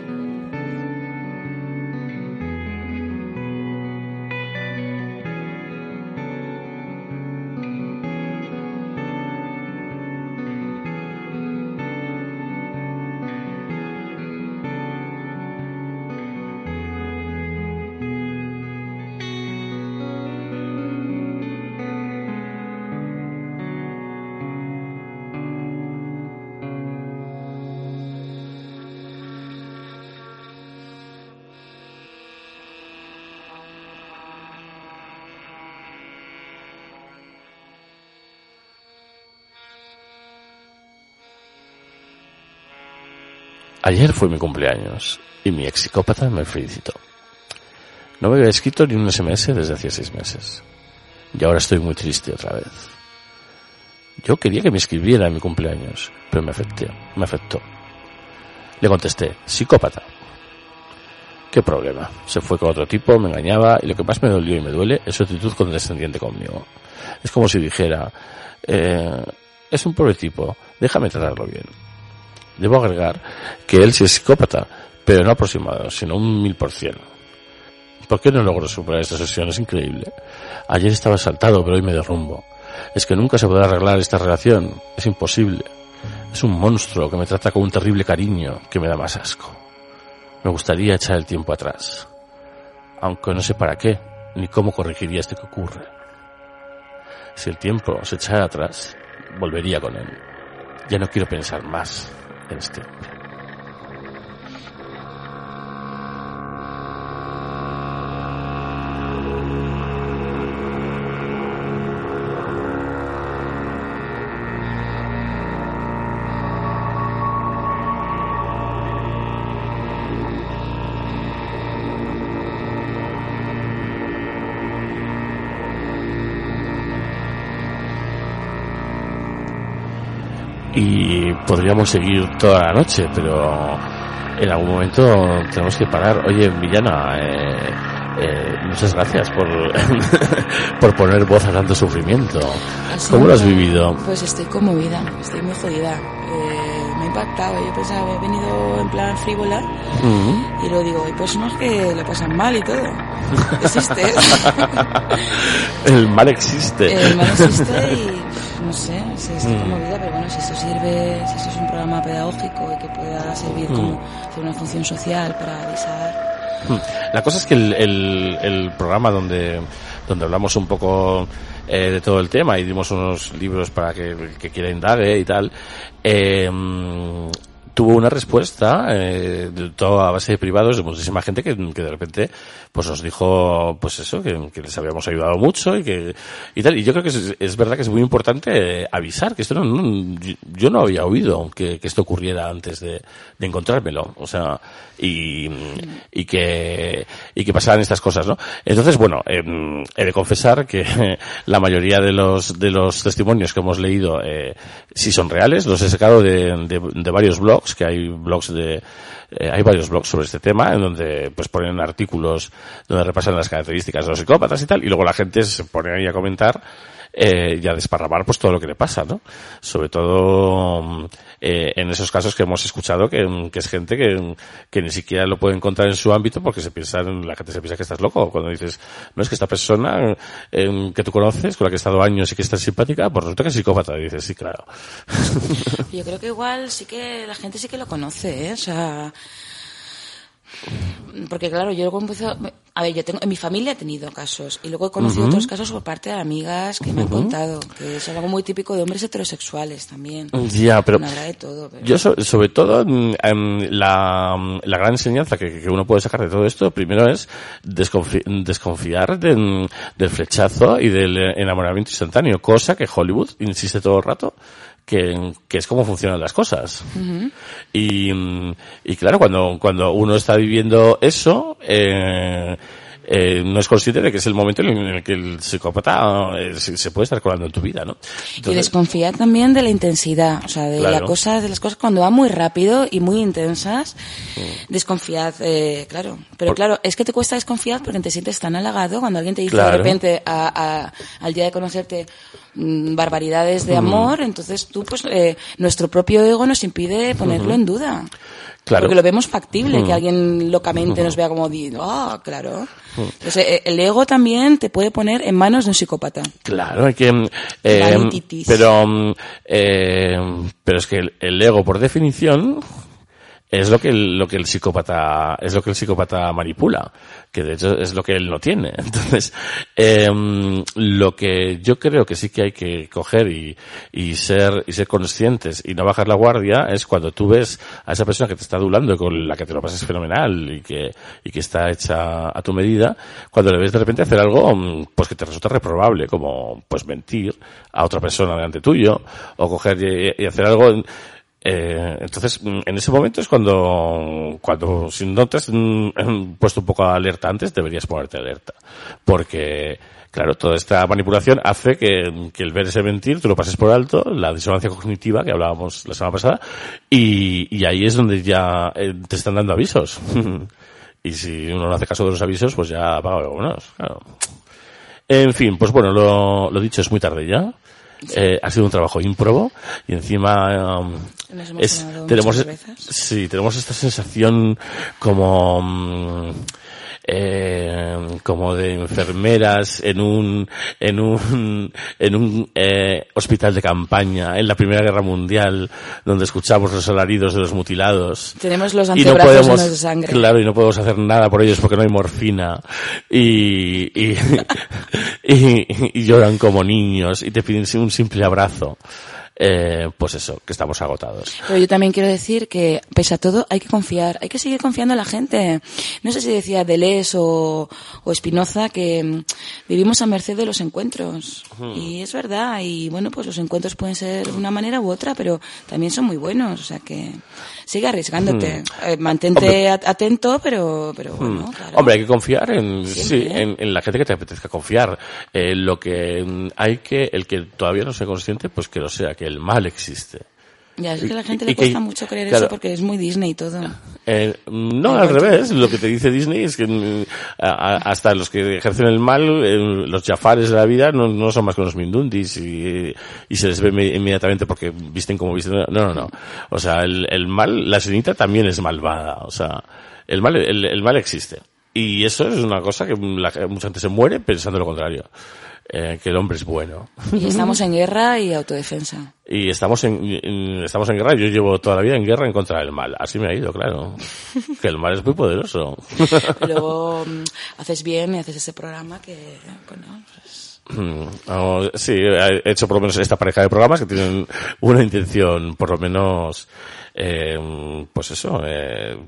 Ayer fue mi cumpleaños y mi ex psicópata me felicitó. No me había escrito ni un SMS desde hacía seis meses. Y ahora estoy muy triste otra vez. Yo quería que me escribiera en mi cumpleaños, pero me afectó, me afectó. Le contesté, psicópata. ¿Qué problema? Se fue con otro tipo, me engañaba y lo que más me dolió y me duele es su actitud condescendiente conmigo. Es como si dijera, eh, es un pobre tipo, déjame tratarlo bien. Debo agregar que él sí es psicópata, pero no aproximado, sino un mil por cien. ¿Por qué no logro superar esta sesión? Es increíble. Ayer estaba saltado, pero hoy me derrumbo. Es que nunca se podrá arreglar esta relación. Es imposible. Es un monstruo que me trata con un terrible cariño que me da más asco. Me gustaría echar el tiempo atrás. Aunque no sé para qué, ni cómo corregiría esto que ocurre. Si el tiempo se echara atrás, volvería con él. Ya no quiero pensar más en y podríamos seguir toda la noche, pero en algún momento tenemos que parar. Oye, Villana, eh, eh, muchas gracias por, por poner voz a tanto sufrimiento. Así ¿Cómo lo has que, vivido? Pues estoy conmovida, estoy muy jodida. Eh, me ha impactado. Yo pensaba, he venido en plan frívola Mm. y luego digo, hay personas que lo pasan mal y todo. Existe. El mal existe. El mal existe y no sé, sí, estoy Mm. conmovida, pero bueno, si esto sirve, si esto es un programa pedagógico y que pueda servir Mm. como hacer una función social para avisar. La cosa es que el, el, el programa donde, donde hablamos un poco eh, de todo el tema y dimos unos libros para que, que quiera indague y tal, eh, mm, tuvo una respuesta eh, toda a base de privados de muchísima gente que, que de repente pues nos dijo pues eso que, les habíamos ayudado mucho y que y tal. Y yo creo que es, verdad que es muy importante eh, avisar que esto no, yo- no había oído que, que esto ocurriera antes de, de encontrármelo. O sea y, y que y que pasaran estas cosas no entonces bueno em, he de confesar que la mayoría de los de los testimonios que hemos leído eh, sí son reales los he sacado de, de varios blogs que hay blogs de eh, hay varios blogs sobre este tema en donde pues ponen artículos donde repasan las características de los psicópatas y tal y luego la gente se pone ahí a comentar eh, y a desparramar pues todo lo que le pasa, ¿no? Sobre todo mm, eh, en esos casos que hemos escuchado que, mm, es gente que, que ni siquiera lo puede encontrar en su ámbito porque se piensa, la gente se piensa que estás loco. Cuando dices, no es que esta persona eh, que tú conoces, con la que has estado años y que está simpática, pues resulta que es psicópata. Dices, sí, claro. Yo creo que igual sí que la gente sí que lo conoce, ¿eh? O sea, porque claro, yo luego empiezo, a ver, yo tengo, en mi familia he tenido casos y luego he conocido otros casos por parte de amigas que me han contado, que es algo muy típico de hombres heterosexuales también. Ya, pero No de todo, pero... yo so- sobre todo mm, em, la, la gran enseñanza que, que uno puede sacar de todo esto primero es desconfi- desconfiar de- mm, del flechazo y del enamoramiento instantáneo, cosa que Hollywood insiste todo el rato que, que es como funcionan las cosas. Y, mm, y claro, cuando, cuando uno está viviendo eso, eh, eh, no es consciente de que es el momento en el que el psicópata eh, se, puede estar colando en tu vida, ¿no? Y desconfiar también de la intensidad, o sea, de Claro. la cosa, de las cosas cuando van muy rápido y muy intensas, desconfiad, eh, claro. Pero Por- claro, es que te cuesta desconfiar porque te sientes tan halagado cuando alguien te dice Claro. de repente a- a- al día de conocerte mm, barbaridades de Mm. amor, entonces tú, pues, eh, nuestro propio ego nos impide ponerlo en duda. Claro. Porque lo vemos factible, que alguien locamente nos vea como, ah, claro. Entonces, eh, el ego también te puede poner en manos de un psicópata. Claro, hay que... mm, eh, pero, mm, eh, pero es que el, el ego, por definición, es lo que el, lo que el psicópata es lo que el psicópata manipula, que de hecho es lo que él no tiene. Entonces, em, lo que yo creo que sí que hay que coger y, y ser y ser conscientes y no bajar la guardia es cuando tú ves a esa persona que te está adulando con la que te lo pasas fenomenal y que y que está hecha a tu medida, cuando le ves de repente hacer algo mm, pues que te resulta reprobable, como pues mentir a otra persona delante tuyo o coger y hacer algo eh, entonces, mm, en ese momento es cuando, cuando si no te has mm, puesto un poco alerta antes, deberías ponerte alerta. Porque, claro, toda esta manipulación hace que, que el ver ese mentir, tú lo pases por alto, la disonancia cognitiva que hablábamos la semana pasada, y, ahí es donde ya eh, te están dando avisos. y si uno no hace caso de los avisos, pues ya apaga algunos, claro. En fin, pues bueno, lo dicho, es muy tarde ya. Eh, ha sido un trabajo ímprobo y encima um, es- tenemos veces. sí tenemos esta sensación como mm, eh, como de enfermeras en un en un en un eh, hospital de campaña en la Primera Guerra Mundial donde escuchamos los alaridos de los mutilados. Tenemos los y no antebrazos podemos de sangre. claro y no podemos hacer nada por ellos porque no hay morfina. Y y, y, y lloran como niños y te piden un simple abrazo eh, pues eso que estamos agotados Pero yo también quiero decir que, pese a todo, hay que confiar, hay que seguir confiando en la gente. No sé si decía Deleuze o, o Spinoza que mm, vivimos a merced de los encuentros. Y es verdad, y bueno, pues los encuentros pueden ser de una manera u otra, pero también son muy buenos, o sea que sigue arriesgándote. Eh, mantente Hombre. atento, pero, pero bueno, Mm. claro. Hombre, hay que confiar en, sí, en la gente que te apetezca confiar. Eh, lo que mm, hay que, el que todavía no sea consciente, pues que lo sea, que el mal existe. Ya, es que a la gente Y le que- cuesta mucho creer claro. eso porque es muy Disney y todo. Eh, no, al revés. Lo que te dice Disney es que mm, a- hasta los que ejercen el mal, eh, los jafares de la vida, no, no son más que unos mindundis y, y se les ve inme- inmediatamente porque visten como visten. No, no, no. O sea, el, el mal, la sirenita también es malvada. O sea, el mal, el, el mal existe. Y eso es una cosa que la- mucha gente se muere pensando lo contrario. Eh, que el hombre es bueno. Y estamos en guerra y autodefensa. Y estamos en, en- estamos en guerra. Yo llevo toda la vida en guerra en contra del mal. Así me ha ido, claro. Que el mal es muy poderoso. Luego mm, haces bien y haces ese programa que, bueno, pues, Mm, vamos, sí, he hecho por lo menos esta pareja de programas que tienen una intención, por lo menos, eh, pues eso, eh,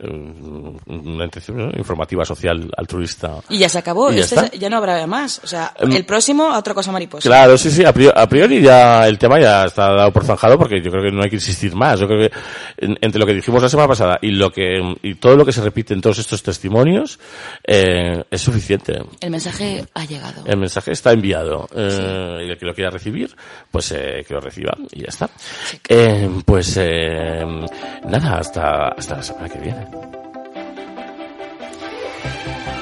una intención ¿no? informativa, social, altruista. Y ya se acabó, Y ya este ya no habrá más. O sea, Em, el próximo, otra cosa mariposa. Claro, sí, sí, a priori, a priori ya el tema ya está dado por zanjado porque yo creo que no hay que insistir más. Yo creo que en- entre lo que dijimos la semana pasada y lo que y todo lo que se repite en todos estos testimonios eh, es suficiente. El mensaje ha llegado. El mensaje está enviado. Eh, Y el que lo quiera recibir, pues eh, que lo reciba y ya está. Eh, pues eh, nada, hasta, hasta la semana que viene. Música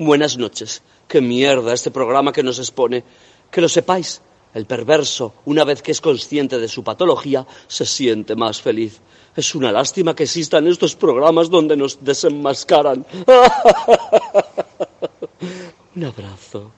Buenas noches. Qué mierda este programa que nos expone. Que lo sepáis, el perverso, una vez que es consciente de su patología, se siente más feliz. Es una lástima que existan estos programas donde nos desenmascaran. Un abrazo.